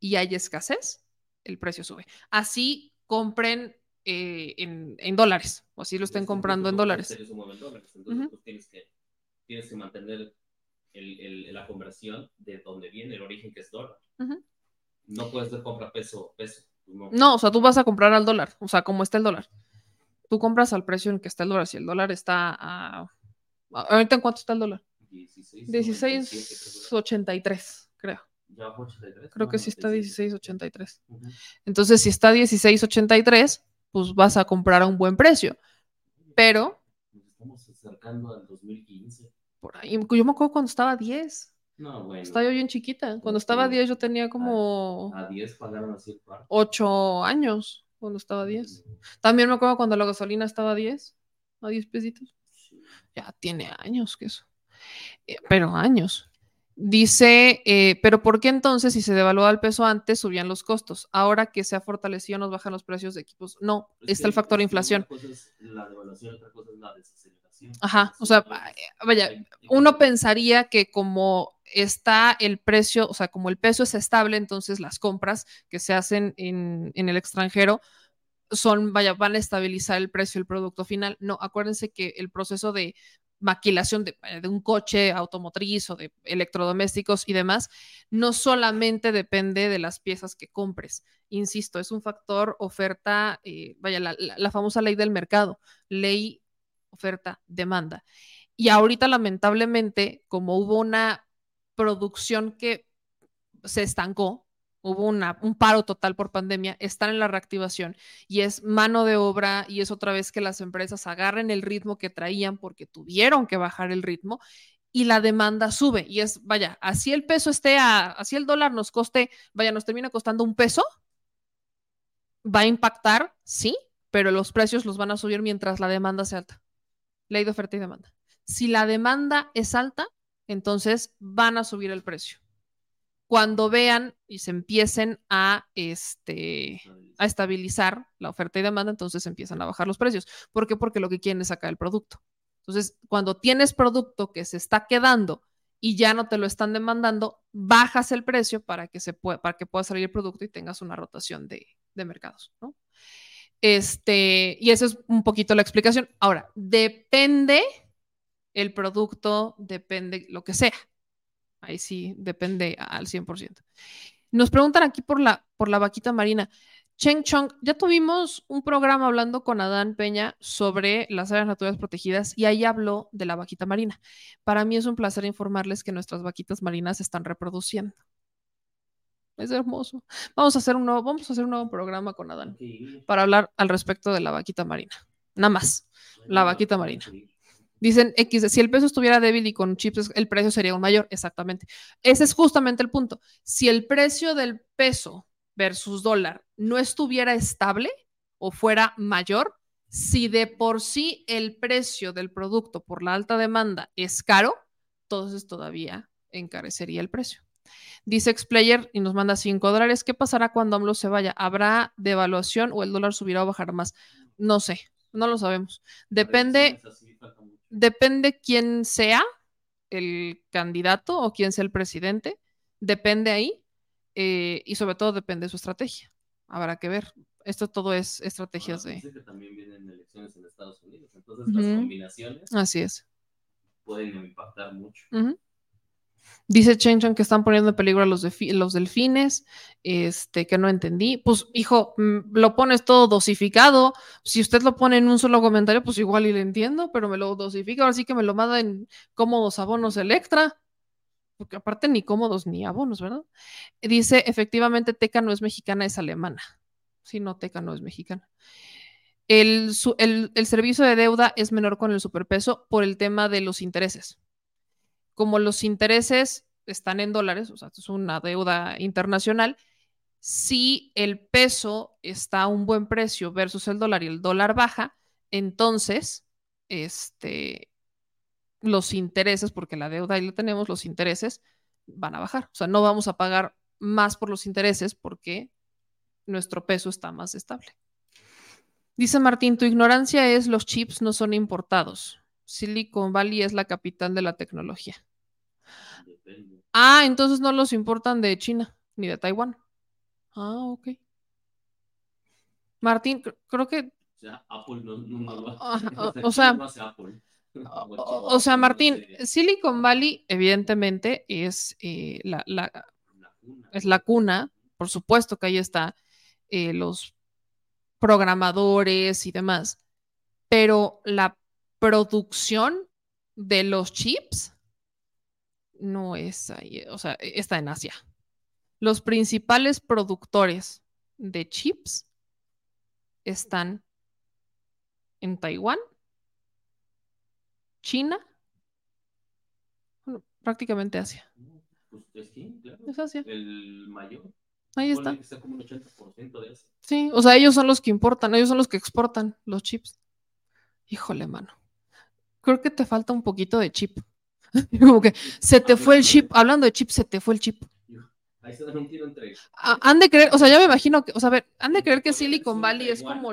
y hay escasez, el precio sube. Así compren eh, en, en dólares, o así lo estén comprando en dólares. Entonces, pues tienes que, tienes que mantener el- el- la conversión de donde viene el origen, que es dólar. No puedes ver compra peso, peso. pues no. No, o sea, tú vas a comprar al dólar, o sea, como está el dólar. Tú compras al precio en que está el dólar. Si el dólar está a... ¿Ahorita en cuánto está el dólar? 16, 97, 16.83, creo. Ya bajó 83. Creo No, que sí está 96. 16.83. Ujú. Entonces, si está 16.83, pues vas a comprar a un buen precio. Pero cercano al 2015. Por ahí. Yo me acuerdo cuando estaba a 10. No, bueno. Estaba yo bien chiquita. Cuando estaba a 10 yo tenía como A 10 pagaron así el par. 8 años. Cuando estaba a 10. También me acuerdo cuando la gasolina estaba a 10. A 10 pesitos. Ya tiene años que eso. Eh, Pero años. Dice, eh, pero ¿por qué entonces si se devaluaba el peso antes subían los costos? Ahora que se ha fortalecido nos bajan los precios de equipos. No, Es está el factor que inflación. Una cosa es la devaluación, otra cosa es la desaceleración. Ajá, o sea, vaya, uno pensaría que como está el precio, o sea, como el peso es estable, entonces las compras que se hacen en, en el extranjero son, vaya, van a estabilizar el precio del producto final. No, acuérdense que el proceso de maquilación de, de un coche automotriz o de electrodomésticos y demás, no solamente depende de las piezas que compres. Insisto, es un factor oferta, eh, vaya, la- la famosa ley del mercado, ley oferta, demanda. Y ahorita, lamentablemente, como hubo una producción que se estancó, hubo un paro total por pandemia, están en la reactivación y es mano de obra y es otra vez que las empresas agarren el ritmo que traían porque tuvieron que bajar el ritmo y la demanda sube y es, vaya, así el peso esté a, así el dólar nos coste, vaya, nos termina costando un peso, va a impactar, sí, pero los precios los van a subir mientras la demanda sea alta. Ley de oferta y demanda. Si la demanda es alta, entonces van a subir el precio. Cuando vean y se empiecen a, este, a estabilizar la oferta y demanda, entonces empiezan a bajar los precios. ¿Por qué? Porque lo que quieren es sacar el producto. Entonces, cuando tienes producto que se está quedando y ya no te lo están demandando, bajas el precio para que, se pueda, para que pueda salir el producto y tengas una rotación de, de mercados, ¿no? Este, y esa es un poquito la explicación. Ahora, depende el producto, depende lo que sea. Ahí sí, depende al 100%. Nos preguntan aquí por la, por la vaquita marina. Cheng Chong, ya tuvimos un programa hablando con Adán Peña sobre las áreas naturales protegidas y ahí habló de la vaquita marina. Para mí es un placer informarles que nuestras vaquitas marinas se están reproduciendo. Es hermoso. Vamos a hacer un nuevo, vamos a hacer un nuevo programa con Adán para hablar al respecto de la vaquita marina. Nada más, la vaquita marina. Dicen X, si el peso estuviera débil y con chips, el precio sería aún mayor. Exactamente. Ese es justamente el punto. Si el precio del peso versus dólar no estuviera estable o fuera mayor, si de por sí el precio del producto por la alta demanda es caro, entonces todavía encarecería el precio. Dice Explayer y nos manda 5 dólares. ¿Qué pasará cuando AMLO se vaya? ¿Habrá devaluación o el dólar subirá o bajará más? No sé, no lo sabemos. Depende, depende quién sea el candidato o quién sea el presidente. Depende ahí eh, y sobre todo depende de su estrategia. Habrá que ver. Esto todo es estrategias de... Que también vienen elecciones en Estados Unidos, entonces las combinaciones Así es. pueden impactar mucho. Ujú. Dice Chenchan que están poniendo en peligro a los, delfines, este, que no entendí. Pues, hijo, mm, lo pones todo dosificado. Si usted lo pone en un solo comentario, pues igual y le entiendo, pero me lo dosifica. Ahora sí que me lo manda en cómodos abonos Electra. Porque aparte ni cómodos ni abonos, ¿verdad? Dice, efectivamente, Teca no es mexicana, es alemana. Sí, no, Teca no es mexicana. El- el servicio de deuda es menor con el superpeso por el tema de los intereses como los intereses están en dólares, o sea, es una deuda internacional, si el peso está a un buen precio versus el dólar y el dólar baja, entonces, este, los intereses, porque la deuda ahí la tenemos, los intereses van a bajar. O sea, no vamos a pagar más por los intereses porque nuestro peso está más estable. Dice Martín, tu ignorancia es los chips no son importados. Silicon Valley es la capital de la tecnología. Ah, entonces no los importan de China ni de Taiwán. Ah, ok. Martín, cr- creo que, O sea, Apple no, no, hace. o- o sea, no hace Apple. o, o sea, Martín, Silicon Valley evidentemente es, eh, la, la- es la cuna, por supuesto que ahí está eh, los programadores y demás, pero la producción de los chips no es ahí, o sea, está en Asia. Los principales productores de chips están en Taiwán China, bueno, prácticamente Asia. Pues es que, claro. Es Asia. El mayor. Ahí está. está como un 80% de eso. Sí, o sea, ellos son los que importan, ellos son los que exportan los chips. Híjole, mano. Creo que te falta un poquito de chip. Como que se te fue el chip. Hablando de chip, se te fue el chip. Ahí se un tiro entre. Han de creer, o sea, ya me imagino que, o sea, a ver, han de creer que Silicon Valley es como,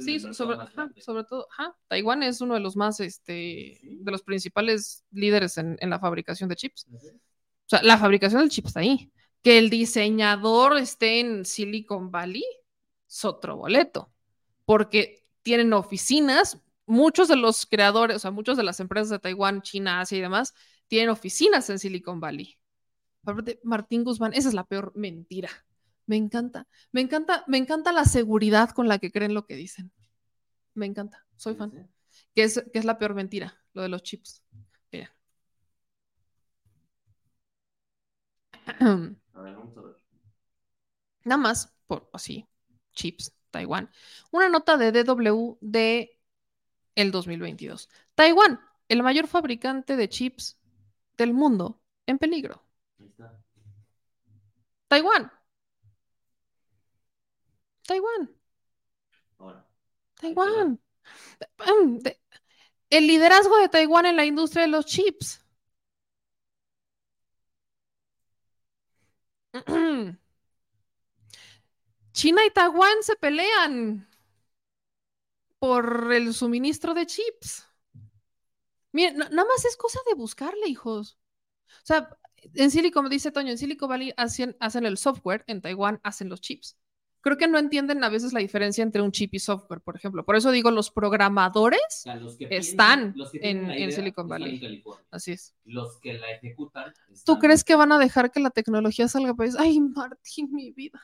sí, sobre, ajá, sobre todo, ajá, Taiwán es uno de los más, este, de los principales líderes en, en la fabricación de chips. O sea, la fabricación del chip está ahí. Que el diseñador esté en Silicon Valley es otro boleto, porque tienen oficinas, muchos de los creadores, o sea, muchas de las empresas de Taiwán, China, Asia y demás, tienen oficinas en Silicon Valley. Aparte, Martín Guzmán, esa es la peor mentira. Me encanta, me encanta, me encanta la seguridad con la que creen lo que dicen. Me encanta, soy fan. Que es, que es la peor mentira, lo de los chips. Mira. A ver, vamos a ver. Nada más, por así, chips, Taiwán. Una nota de DW de el 2022. Taiwán, el mayor fabricante de chips del mundo, en peligro. Ahí está. Taiwán. Taiwán. Taiwán. El liderazgo de Taiwán en la industria de los chips. China y Taiwán se pelean por el suministro de chips. Miren, na- nada más es cosa de buscarle, hijos. O sea, en Silicon, dice Toño, en Silicon Valley hacen, hacen el software, en Taiwán hacen los chips. Creo que no entienden a veces la diferencia entre un chip y software, por ejemplo. Por eso digo, los programadores O sea, los que están piensan- los que en, Silicon en Valley. Así es. Los que la ejecutan. ¿Tú crees que van a dejar que la tecnología salga ellos? Ay, Martín, mi vida.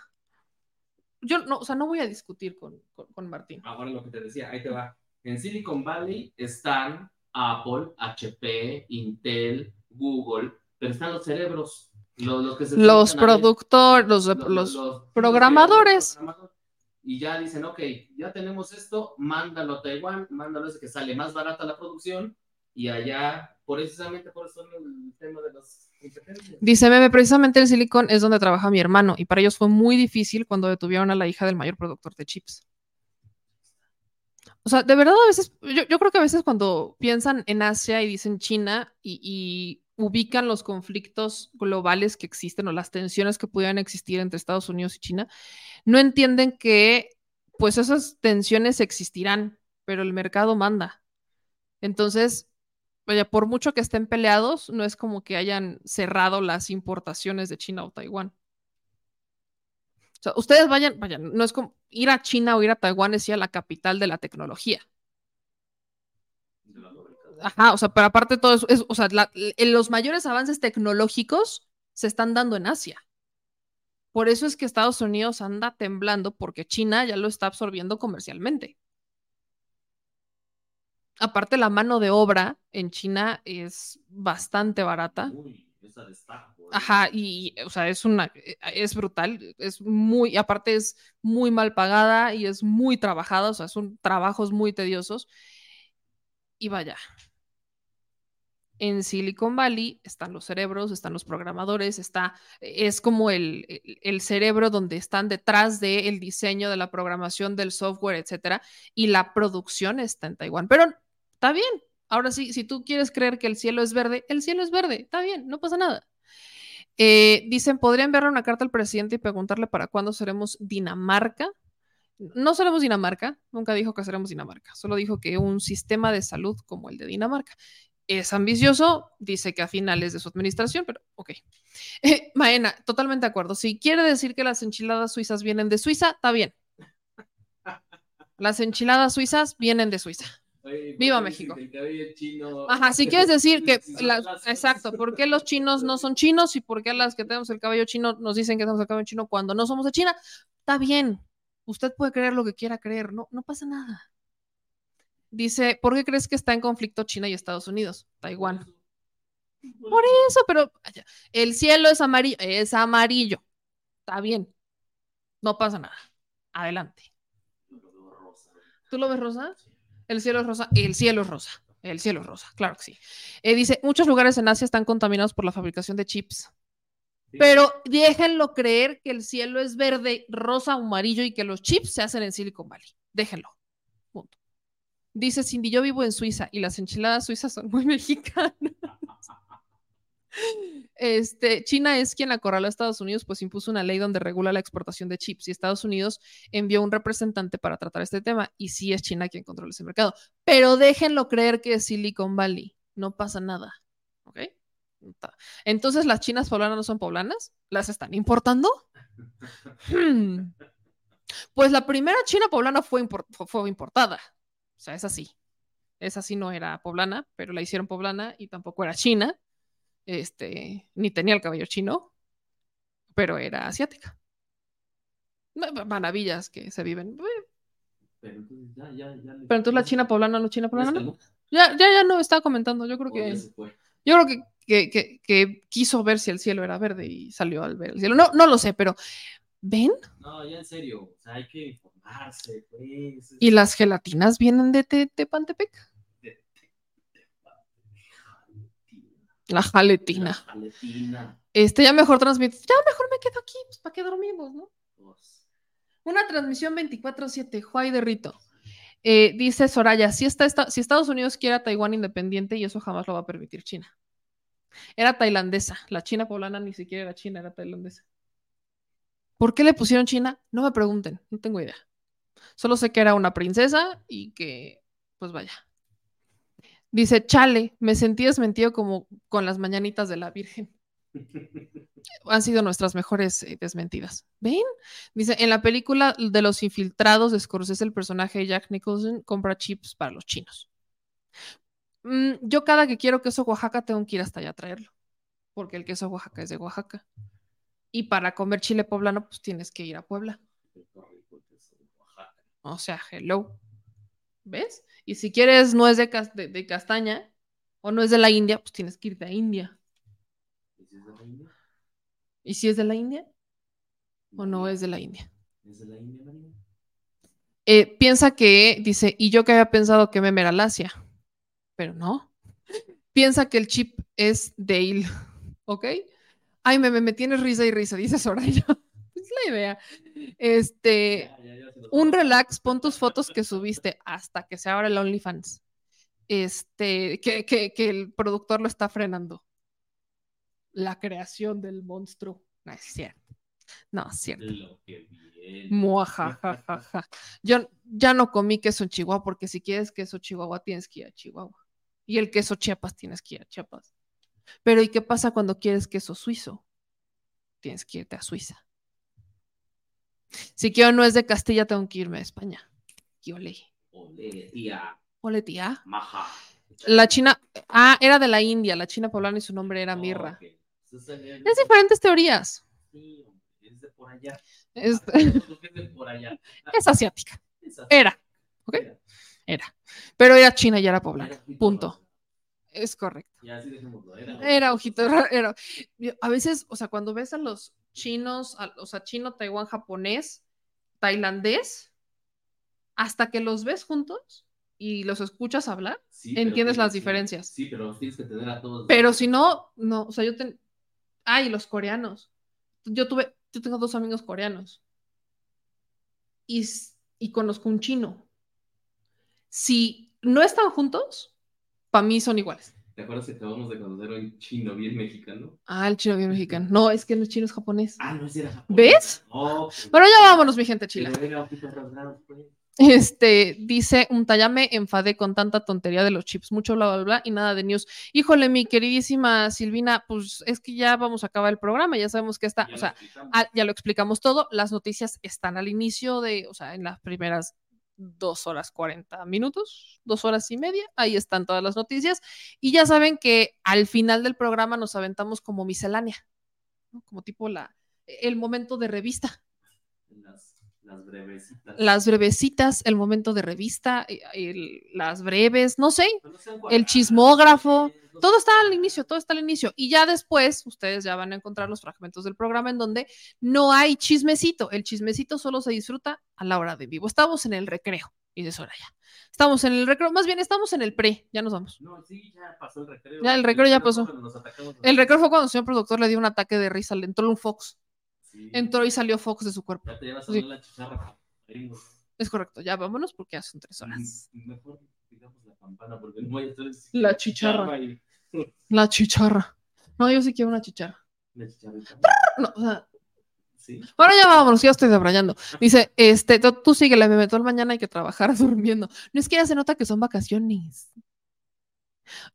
Yo no, o sea, no voy a discutir con, con, con Martín. Ahora lo que te decía, ahí te va. En Silicon Valley están Apple, HP, Intel, Google, pero están los cerebros. Los, los que se Los productores, los, lo- los, lo- los- los programadores. programadores. Y ya dicen, ok, ya tenemos esto, mándalo a Taiwán, mándalo ese que sale más barata la producción, y allá, precisamente por eso el tema de competencias. Dice Meme, precisamente en Silicon es donde trabaja mi hermano y para ellos fue muy difícil cuando detuvieron a la hija del mayor productor de chips. O sea, de verdad a veces, yo, creo que a veces cuando piensan en Asia y dicen China y, y ubican los conflictos globales que existen o las tensiones que pudieran existir entre Estados Unidos y China, no entienden que pues esas tensiones existirán, pero el mercado manda. Entonces, vaya, por mucho que estén peleados, no es como que hayan cerrado las importaciones de China o Taiwán. O sea, ustedes vayan, vayan, no es como ir a China o ir a Taiwán es ir a la capital de la tecnología. Ajá, o sea, pero aparte todo eso, es, o sea, la- los mayores avances tecnológicos se están dando en Asia. Por eso es que Estados Unidos anda temblando porque China ya lo está absorbiendo comercialmente. Aparte, la mano de obra en China es bastante barata. Uy, esa destaco. Ajá, y, o sea, es una, eh, es brutal, es muy, y aparte es muy mal pagada y es muy trabajada, o sea, son trabajos muy tediosos. Y vaya, en Silicon Valley están los cerebros, están los programadores, está, es como el, el- el cerebro donde están detrás del diseño de la programación del software, etcétera, y la producción está en Taiwán. Pero está bien. Ahora sí, si tú quieres creer que el cielo es verde, el cielo es verde, está bien, no pasa nada. Eh, dicen, ¿podrían enviarle una carta al presidente y preguntarle para cuándo seremos Dinamarca? No seremos Dinamarca, nunca dijo que seremos Dinamarca, solo dijo que un sistema de salud como el de Dinamarca. Es ambicioso, dice que a finales de su administración, pero ok. Eh, Maena, totalmente de acuerdo. Si quiere decir que las enchiladas suizas vienen de Suiza, está bien. Las enchiladas suizas vienen de Suiza. Viva ¿por qué dicen México. Ajá, si quieres decir que, las- exacto, ¿por qué los chinos no son chinos y por qué las que tenemos el cabello chino nos dicen que tenemos el cabello chino cuando no somos de China? Está bien, usted puede creer lo que quiera creer, no, no pasa nada. Dice, ¿por qué crees que está en conflicto China y Estados Unidos? Taiwán. Por eso, pero el cielo es amarillo, es amarillo. Está bien, no pasa nada. Adelante. ¿Tú lo ves rosa? El cielo es rosa, el cielo es rosa. El cielo es rosa, claro que sí. Eh, dice, muchos lugares en Asia están contaminados por la fabricación de chips. Pero déjenlo creer que el cielo es verde, rosa o amarillo y que los chips se hacen en Silicon Valley. Déjenlo. Punto. Dice Cindy, yo vivo en Suiza y las enchiladas suizas son muy mexicanas. Este, China es quien acorraló a Estados Unidos, pues impuso una ley donde regula la exportación de chips y Estados Unidos envió un representante para tratar este tema y sí es China quien controla ese mercado. Pero déjenlo creer que es Silicon Valley, no pasa nada. ¿Ok? Entonces, ¿las chinas poblanas no son poblanas? ¿Las están importando? Hmm. Pues la primera china poblana fue, fue importada. O sea, es así. Esa sí no era poblana, pero la hicieron poblana y tampoco era china este, ni tenía el cabello chino, pero era asiática. Maravillas que se viven. Pero entonces, ya, ya, ya pero entonces la China poblana, no China poblana, ¿no? Ya, ya, ya no estaba comentando. Yo creo que. Yo creo que, que, que, que, quiso ver si el cielo era verde y salió al ver el cielo. No, no lo sé, pero. ¿Ven? No, ya en serio. O sea, hay que informarse, pues. ¿Y las gelatinas vienen de Tepantepec? La jaletina. La jaletina. Este ya mejor transmite. Ya mejor me quedo aquí, pues para qué dormimos, ¿no? Pues. Una transmisión 24-7, Juay de Rito. Eh, dice Soraya, si, está, si Estados Unidos quiere a Taiwán independiente y eso jamás lo va a permitir China. Era tailandesa, la China poblana ni siquiera era China, era tailandesa. ¿Por qué le pusieron China? No me pregunten, no tengo idea. Solo sé que era una princesa y que, pues vaya, Dice, chale, me sentí desmentido como con las mañanitas de la Virgen. Han sido nuestras mejores eh, desmentidas. ¿Ven? Dice, en la película de los infiltrados de Scorsese, el personaje de Jack Nicholson compra chips para los chinos. Mm, yo cada que quiero queso Oaxaca tengo que ir hasta allá a traerlo, porque el queso Oaxaca es de Oaxaca. Y para comer chile poblano, pues tienes que ir a Puebla. O sea, hello. ¿Ves? Y si quieres no es de, de, castaña o no es de la India, pues tienes que irte a India. ¿Y si es de la India? ¿Y si es de la India? ¿O no es de la India? ¿Es de la India, María? Eh, piensa que, dice, y yo que había pensado que me era Asia, pero no. Piensa que el chip es Dale, ¿ok? Ay, me, me, tienes risa y risa, dice Soraya. es la idea. Este, un relax, pon tus fotos que subiste hasta que se abra el OnlyFans. Este, que, que, que el productor lo está frenando. La creación del monstruo. No es cierto. No, es cierto. Muajajajaja. Yo ya no comí queso en Chihuahua porque si quieres queso Chihuahua tienes que ir a Chihuahua. Y el queso Chiapas tienes que ir a Chiapas. Pero ¿y qué pasa cuando quieres queso suizo? Tienes que irte a Suiza. Si quiero no es de Castilla, tengo que irme a España. Y ole. Ole, tía. Ole, tía. Maja. La China, ah, era de la India, la China poblana y su nombre era Mirra. Okay. Es diferentes teorías. Sí, es de por allá. Es, es de por allá. es asiática. Era. ¿Ok? Era. Pero era China y era poblana. Punto. Es correcto. Era ojito, era. A veces, o sea, cuando ves a los chinos, o sea, chino, taiwán, japonés, tailandés, hasta que los ves juntos y los escuchas hablar, Sí, entiendes las diferencias. Sí, pero los tienes que tener a todos. Pero si no, no, o sea, yo ten... Ay, los coreanos. Yo tuve, yo tengo dos amigos coreanos. Y, y conozco un chino. Si no están juntos, para mí son iguales. ¿Te acuerdas que acabamos de conocer a un chino bien mexicano? Ah, el chino bien mexicano. No, es que el chino es japonés. Ah, no, ese era japonés. ¿Ves? No, pues, Pero ya vámonos, mi gente chila. pues. Este, dice un ya me enfadé con tanta tontería de los chips, mucho bla, bla, bla, y nada de news. Híjole, mi queridísima Silvina, pues es que ya vamos a acabar el programa, ya sabemos que está, Ya o sea, ah, ya lo explicamos todo, las noticias están al inicio de, o sea, en las primeras dos horas 40 minutos, dos horas y media, ahí están todas las noticias, y ya saben que al final del programa nos aventamos como miscelánea, como tipo la, el momento de revista. Las, brevecitas. las brevecitas, el momento de revista, eh, el- las breves, no sé, no sean el cuadrados, chismógrafo, no todo está al inicio, todo está al inicio. Y ya después, ustedes ya van a encontrar los fragmentos del programa en donde no hay chismecito. El chismecito solo se disfruta a la hora de vivo. Estamos en el recreo, Y dices, ahora ya. Estamos en el recreo, más bien estamos en el pre, ya nos vamos. No, sí, ya pasó el recreo. Ya, el recreo ya pasó. El recreo fue cuando el señor productor le dio un ataque de risa, le entró un Fox. Sí. Entró y salió Fox de su cuerpo. Ya te llevas a Sí. la chicharra. Es correcto, ya vámonos porque ya son tres horas. Mejor digamos la campana porque no estar La chicharra. y- La chicharra. No, yo sí quiero una chicharra. La chicharrita. No, o sea, Sí. Bueno, ya vámonos, ya estoy debrayando. Dice, este, tú, tú síguele, me meto el mañana hay que trabajar durmiendo. No es que ya se nota que son vacaciones.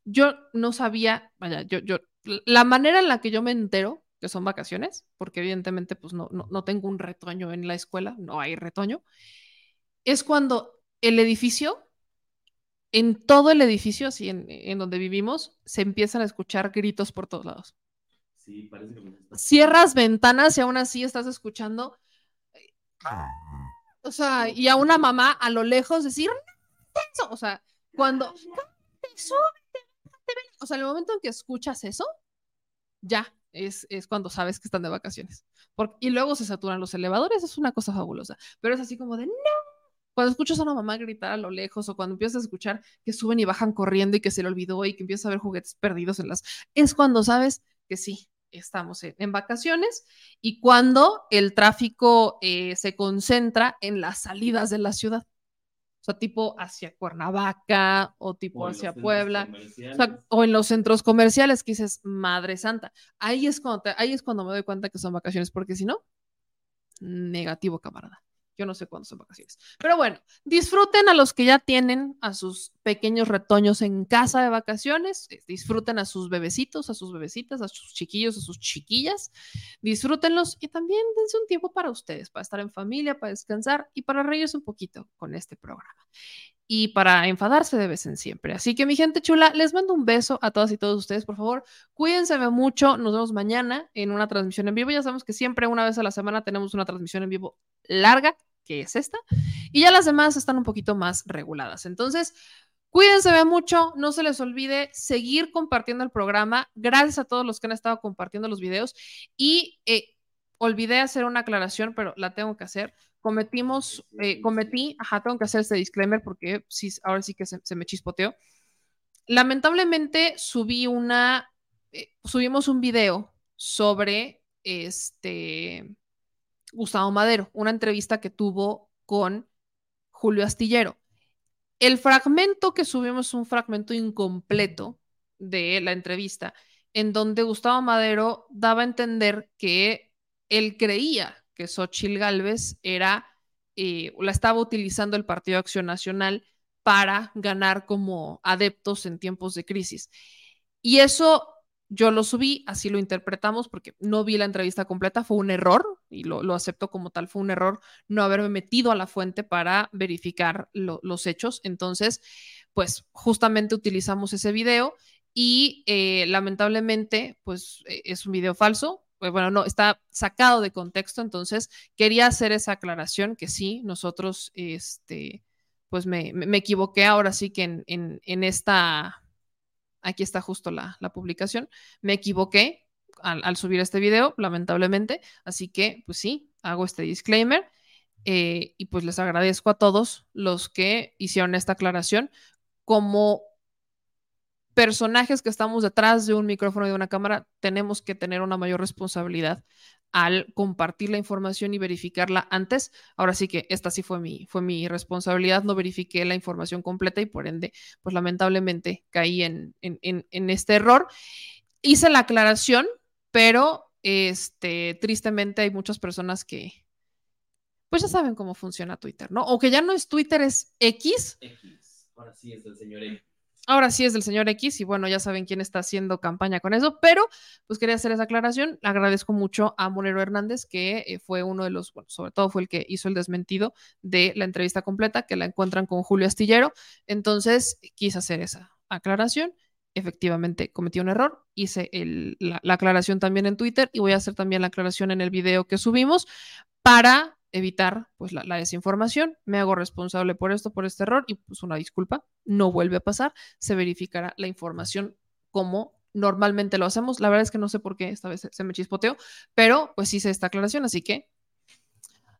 Yo no sabía, vaya, yo, yo, la manera en la que yo me entero que son vacaciones, porque evidentemente pues no, no, no tengo un retoño en la escuela, no hay retoño, es cuando el edificio, en todo el edificio, así en, en donde vivimos, se empiezan a escuchar gritos por todos lados. Sí, parece que me cierras ventanas y aún así estás escuchando. O sea, y a una mamá a lo lejos decir, o sea, cuando, o sea, en el momento en que escuchas eso, ya es, es cuando sabes que están de vacaciones. Porque, y luego se saturan los elevadores, es una cosa fabulosa, pero es así como de, no. Cuando escuchas a una mamá gritar a lo lejos o cuando empiezas a escuchar que suben y bajan corriendo y que se le olvidó y que empiezas a ver juguetes perdidos en las... Es cuando sabes que sí, estamos en, en vacaciones y cuando el tráfico eh, se concentra en las salidas de la ciudad. O sea, tipo hacia Cuernavaca o tipo O hacia Puebla. O, comerciales. sea, o en los centros comerciales que dices, Madre Santa. Ahí es, cuando te- ahí es cuando me doy cuenta que son vacaciones, porque si no, negativo, camarada. Yo no sé cuándo son vacaciones. Pero bueno, disfruten a los que ya tienen a sus pequeños retoños en casa de vacaciones. eh, Disfruten a sus bebecitos, a sus bebecitas, a sus chiquillos, a sus chiquillas. Disfrútenlos y también dense un tiempo para ustedes, para estar en familia, para descansar y para reírse un poquito con este programa y para enfadarse de vez en siempre. Así que mi gente chula, les mando un beso a todas y todos ustedes, por favor. Cuídense mucho, nos vemos mañana en una transmisión en vivo. Ya sabemos que siempre una vez a la semana tenemos una transmisión en vivo larga, que es esta, y ya las demás están un poquito más reguladas. Entonces, Cuídense mucho, no se les olvide seguir compartiendo el programa. Gracias a todos los que han estado compartiendo los videos. Y eh, olvidé hacer una aclaración, pero la tengo que hacer. Cometimos, eh, cometí, ajá, tengo que hacer este disclaimer porque sí, ahora sí que se, me chispoteó. Lamentablemente subí una, eh, subimos un video sobre este Gustavo Madero, una entrevista que tuvo con Julio Astillero. El fragmento que subimos es un fragmento incompleto de la entrevista, en donde Gustavo Madero daba a entender que él creía que Xochitl Gálvez era, eh, la estaba utilizando el Partido Acción Nacional para ganar como adeptos en tiempos de crisis. Y eso yo lo subí, así lo interpretamos, porque no vi la entrevista completa, fue un error, y lo, acepto como tal, fue un error no haberme metido a la fuente para verificar lo, los hechos. Entonces, pues justamente utilizamos ese video y eh, lamentablemente, pues eh, es un video falso. Pues, bueno, no, está sacado de contexto, entonces quería hacer esa aclaración que sí, nosotros, este, pues me, me equivoqué ahora sí que en, en esta aquí está justo la, la publicación, me equivoqué al, subir este video, lamentablemente, así que pues sí, hago este disclaimer eh, y pues les agradezco a todos los que hicieron esta aclaración. Como personajes que estamos detrás de un micrófono y de una cámara, tenemos que tener una mayor responsabilidad al compartir la información y verificarla antes. Ahora sí que esta sí fue mi, fue mi responsabilidad, no verifiqué la información completa y por ende, pues lamentablemente caí en, en, en, este error. Hice la aclaración, pero este, tristemente hay muchas personas que, pues ya saben cómo funciona Twitter, ¿no? O que ya no es Twitter, es X. X. Ahora sí es del señor X. Ahora sí es del señor X y bueno, ya saben quién está haciendo campaña con eso, pero pues quería hacer esa aclaración. Agradezco mucho a Monero Hernández, que eh, fue uno de los, bueno, sobre todo fue el que hizo el desmentido de la entrevista completa, que la encuentran con Julio Astillero. Entonces, quise hacer esa aclaración. Efectivamente, cometí un error. Hice la aclaración también en Twitter y voy a hacer también la aclaración en el video que subimos para evitar pues la, desinformación. Me hago responsable por esto, por este error y pues una disculpa, no vuelve a pasar, se verificará la información como normalmente lo hacemos. La verdad es que no sé por qué esta vez se, se me chispoteó, pero pues hice esta aclaración, así que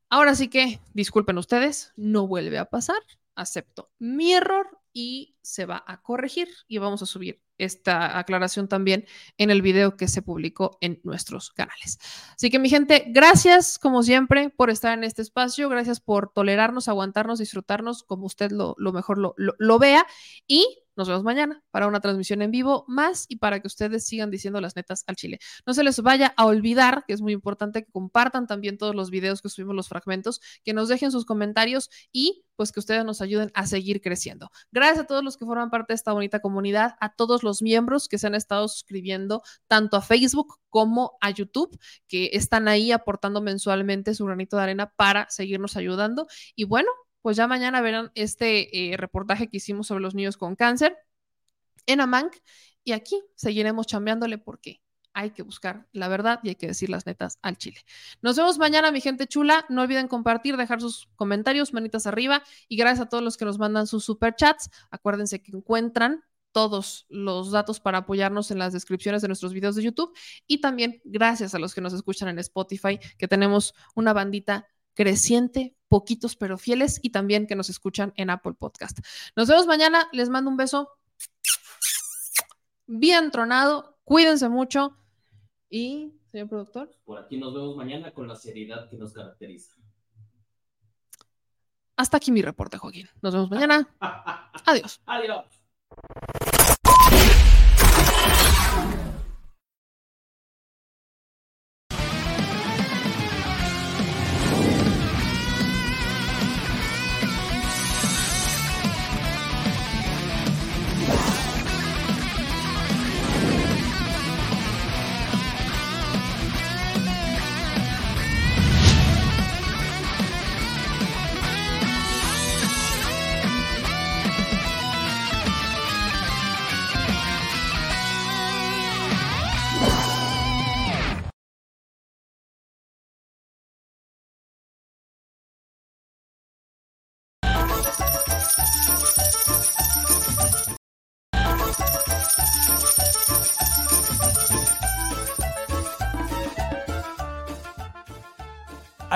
ahora sí que disculpen ustedes, no vuelve a pasar. acepto mi error y se va a corregir y vamos a subir esta aclaración también en el video que se publicó en nuestros canales. Así que mi gente, gracias como siempre por estar en este espacio, gracias por tolerarnos, aguantarnos, disfrutarnos como usted lo, lo mejor lo, lo, lo vea y nos vemos mañana para una transmisión en vivo más y para que ustedes sigan diciendo las netas al chile. No se les vaya a olvidar, que es muy importante que compartan también todos los videos que subimos, los fragmentos, que nos dejen sus comentarios y pues que ustedes nos ayuden a seguir creciendo. Gracias a todos los que forman parte de esta bonita comunidad, a todos los miembros que se han estado suscribiendo tanto a Facebook como a YouTube, que están ahí aportando mensualmente su granito de arena para seguirnos ayudando. Y bueno, pues ya mañana verán este eh, reportaje que hicimos sobre los niños con cáncer en Amanc y aquí seguiremos chambeándole porque hay que buscar la verdad y hay que decir las netas al chile. Nos vemos mañana, mi gente chula. No olviden compartir, dejar sus comentarios, manitas arriba y gracias a todos los que nos mandan sus super chats. Acuérdense que encuentran todos los datos para apoyarnos en las descripciones de nuestros videos de YouTube y también gracias a los que nos escuchan en Spotify, que tenemos una bandita creciente, poquitos pero fieles y también que nos escuchan en Apple Podcast. Nos vemos mañana, les mando un beso bien tronado, cuídense mucho y, señor productor. Por aquí nos vemos mañana con la seriedad que nos caracteriza. Hasta aquí mi reporte, Joaquín. Nos vemos mañana. Adiós. Adiós.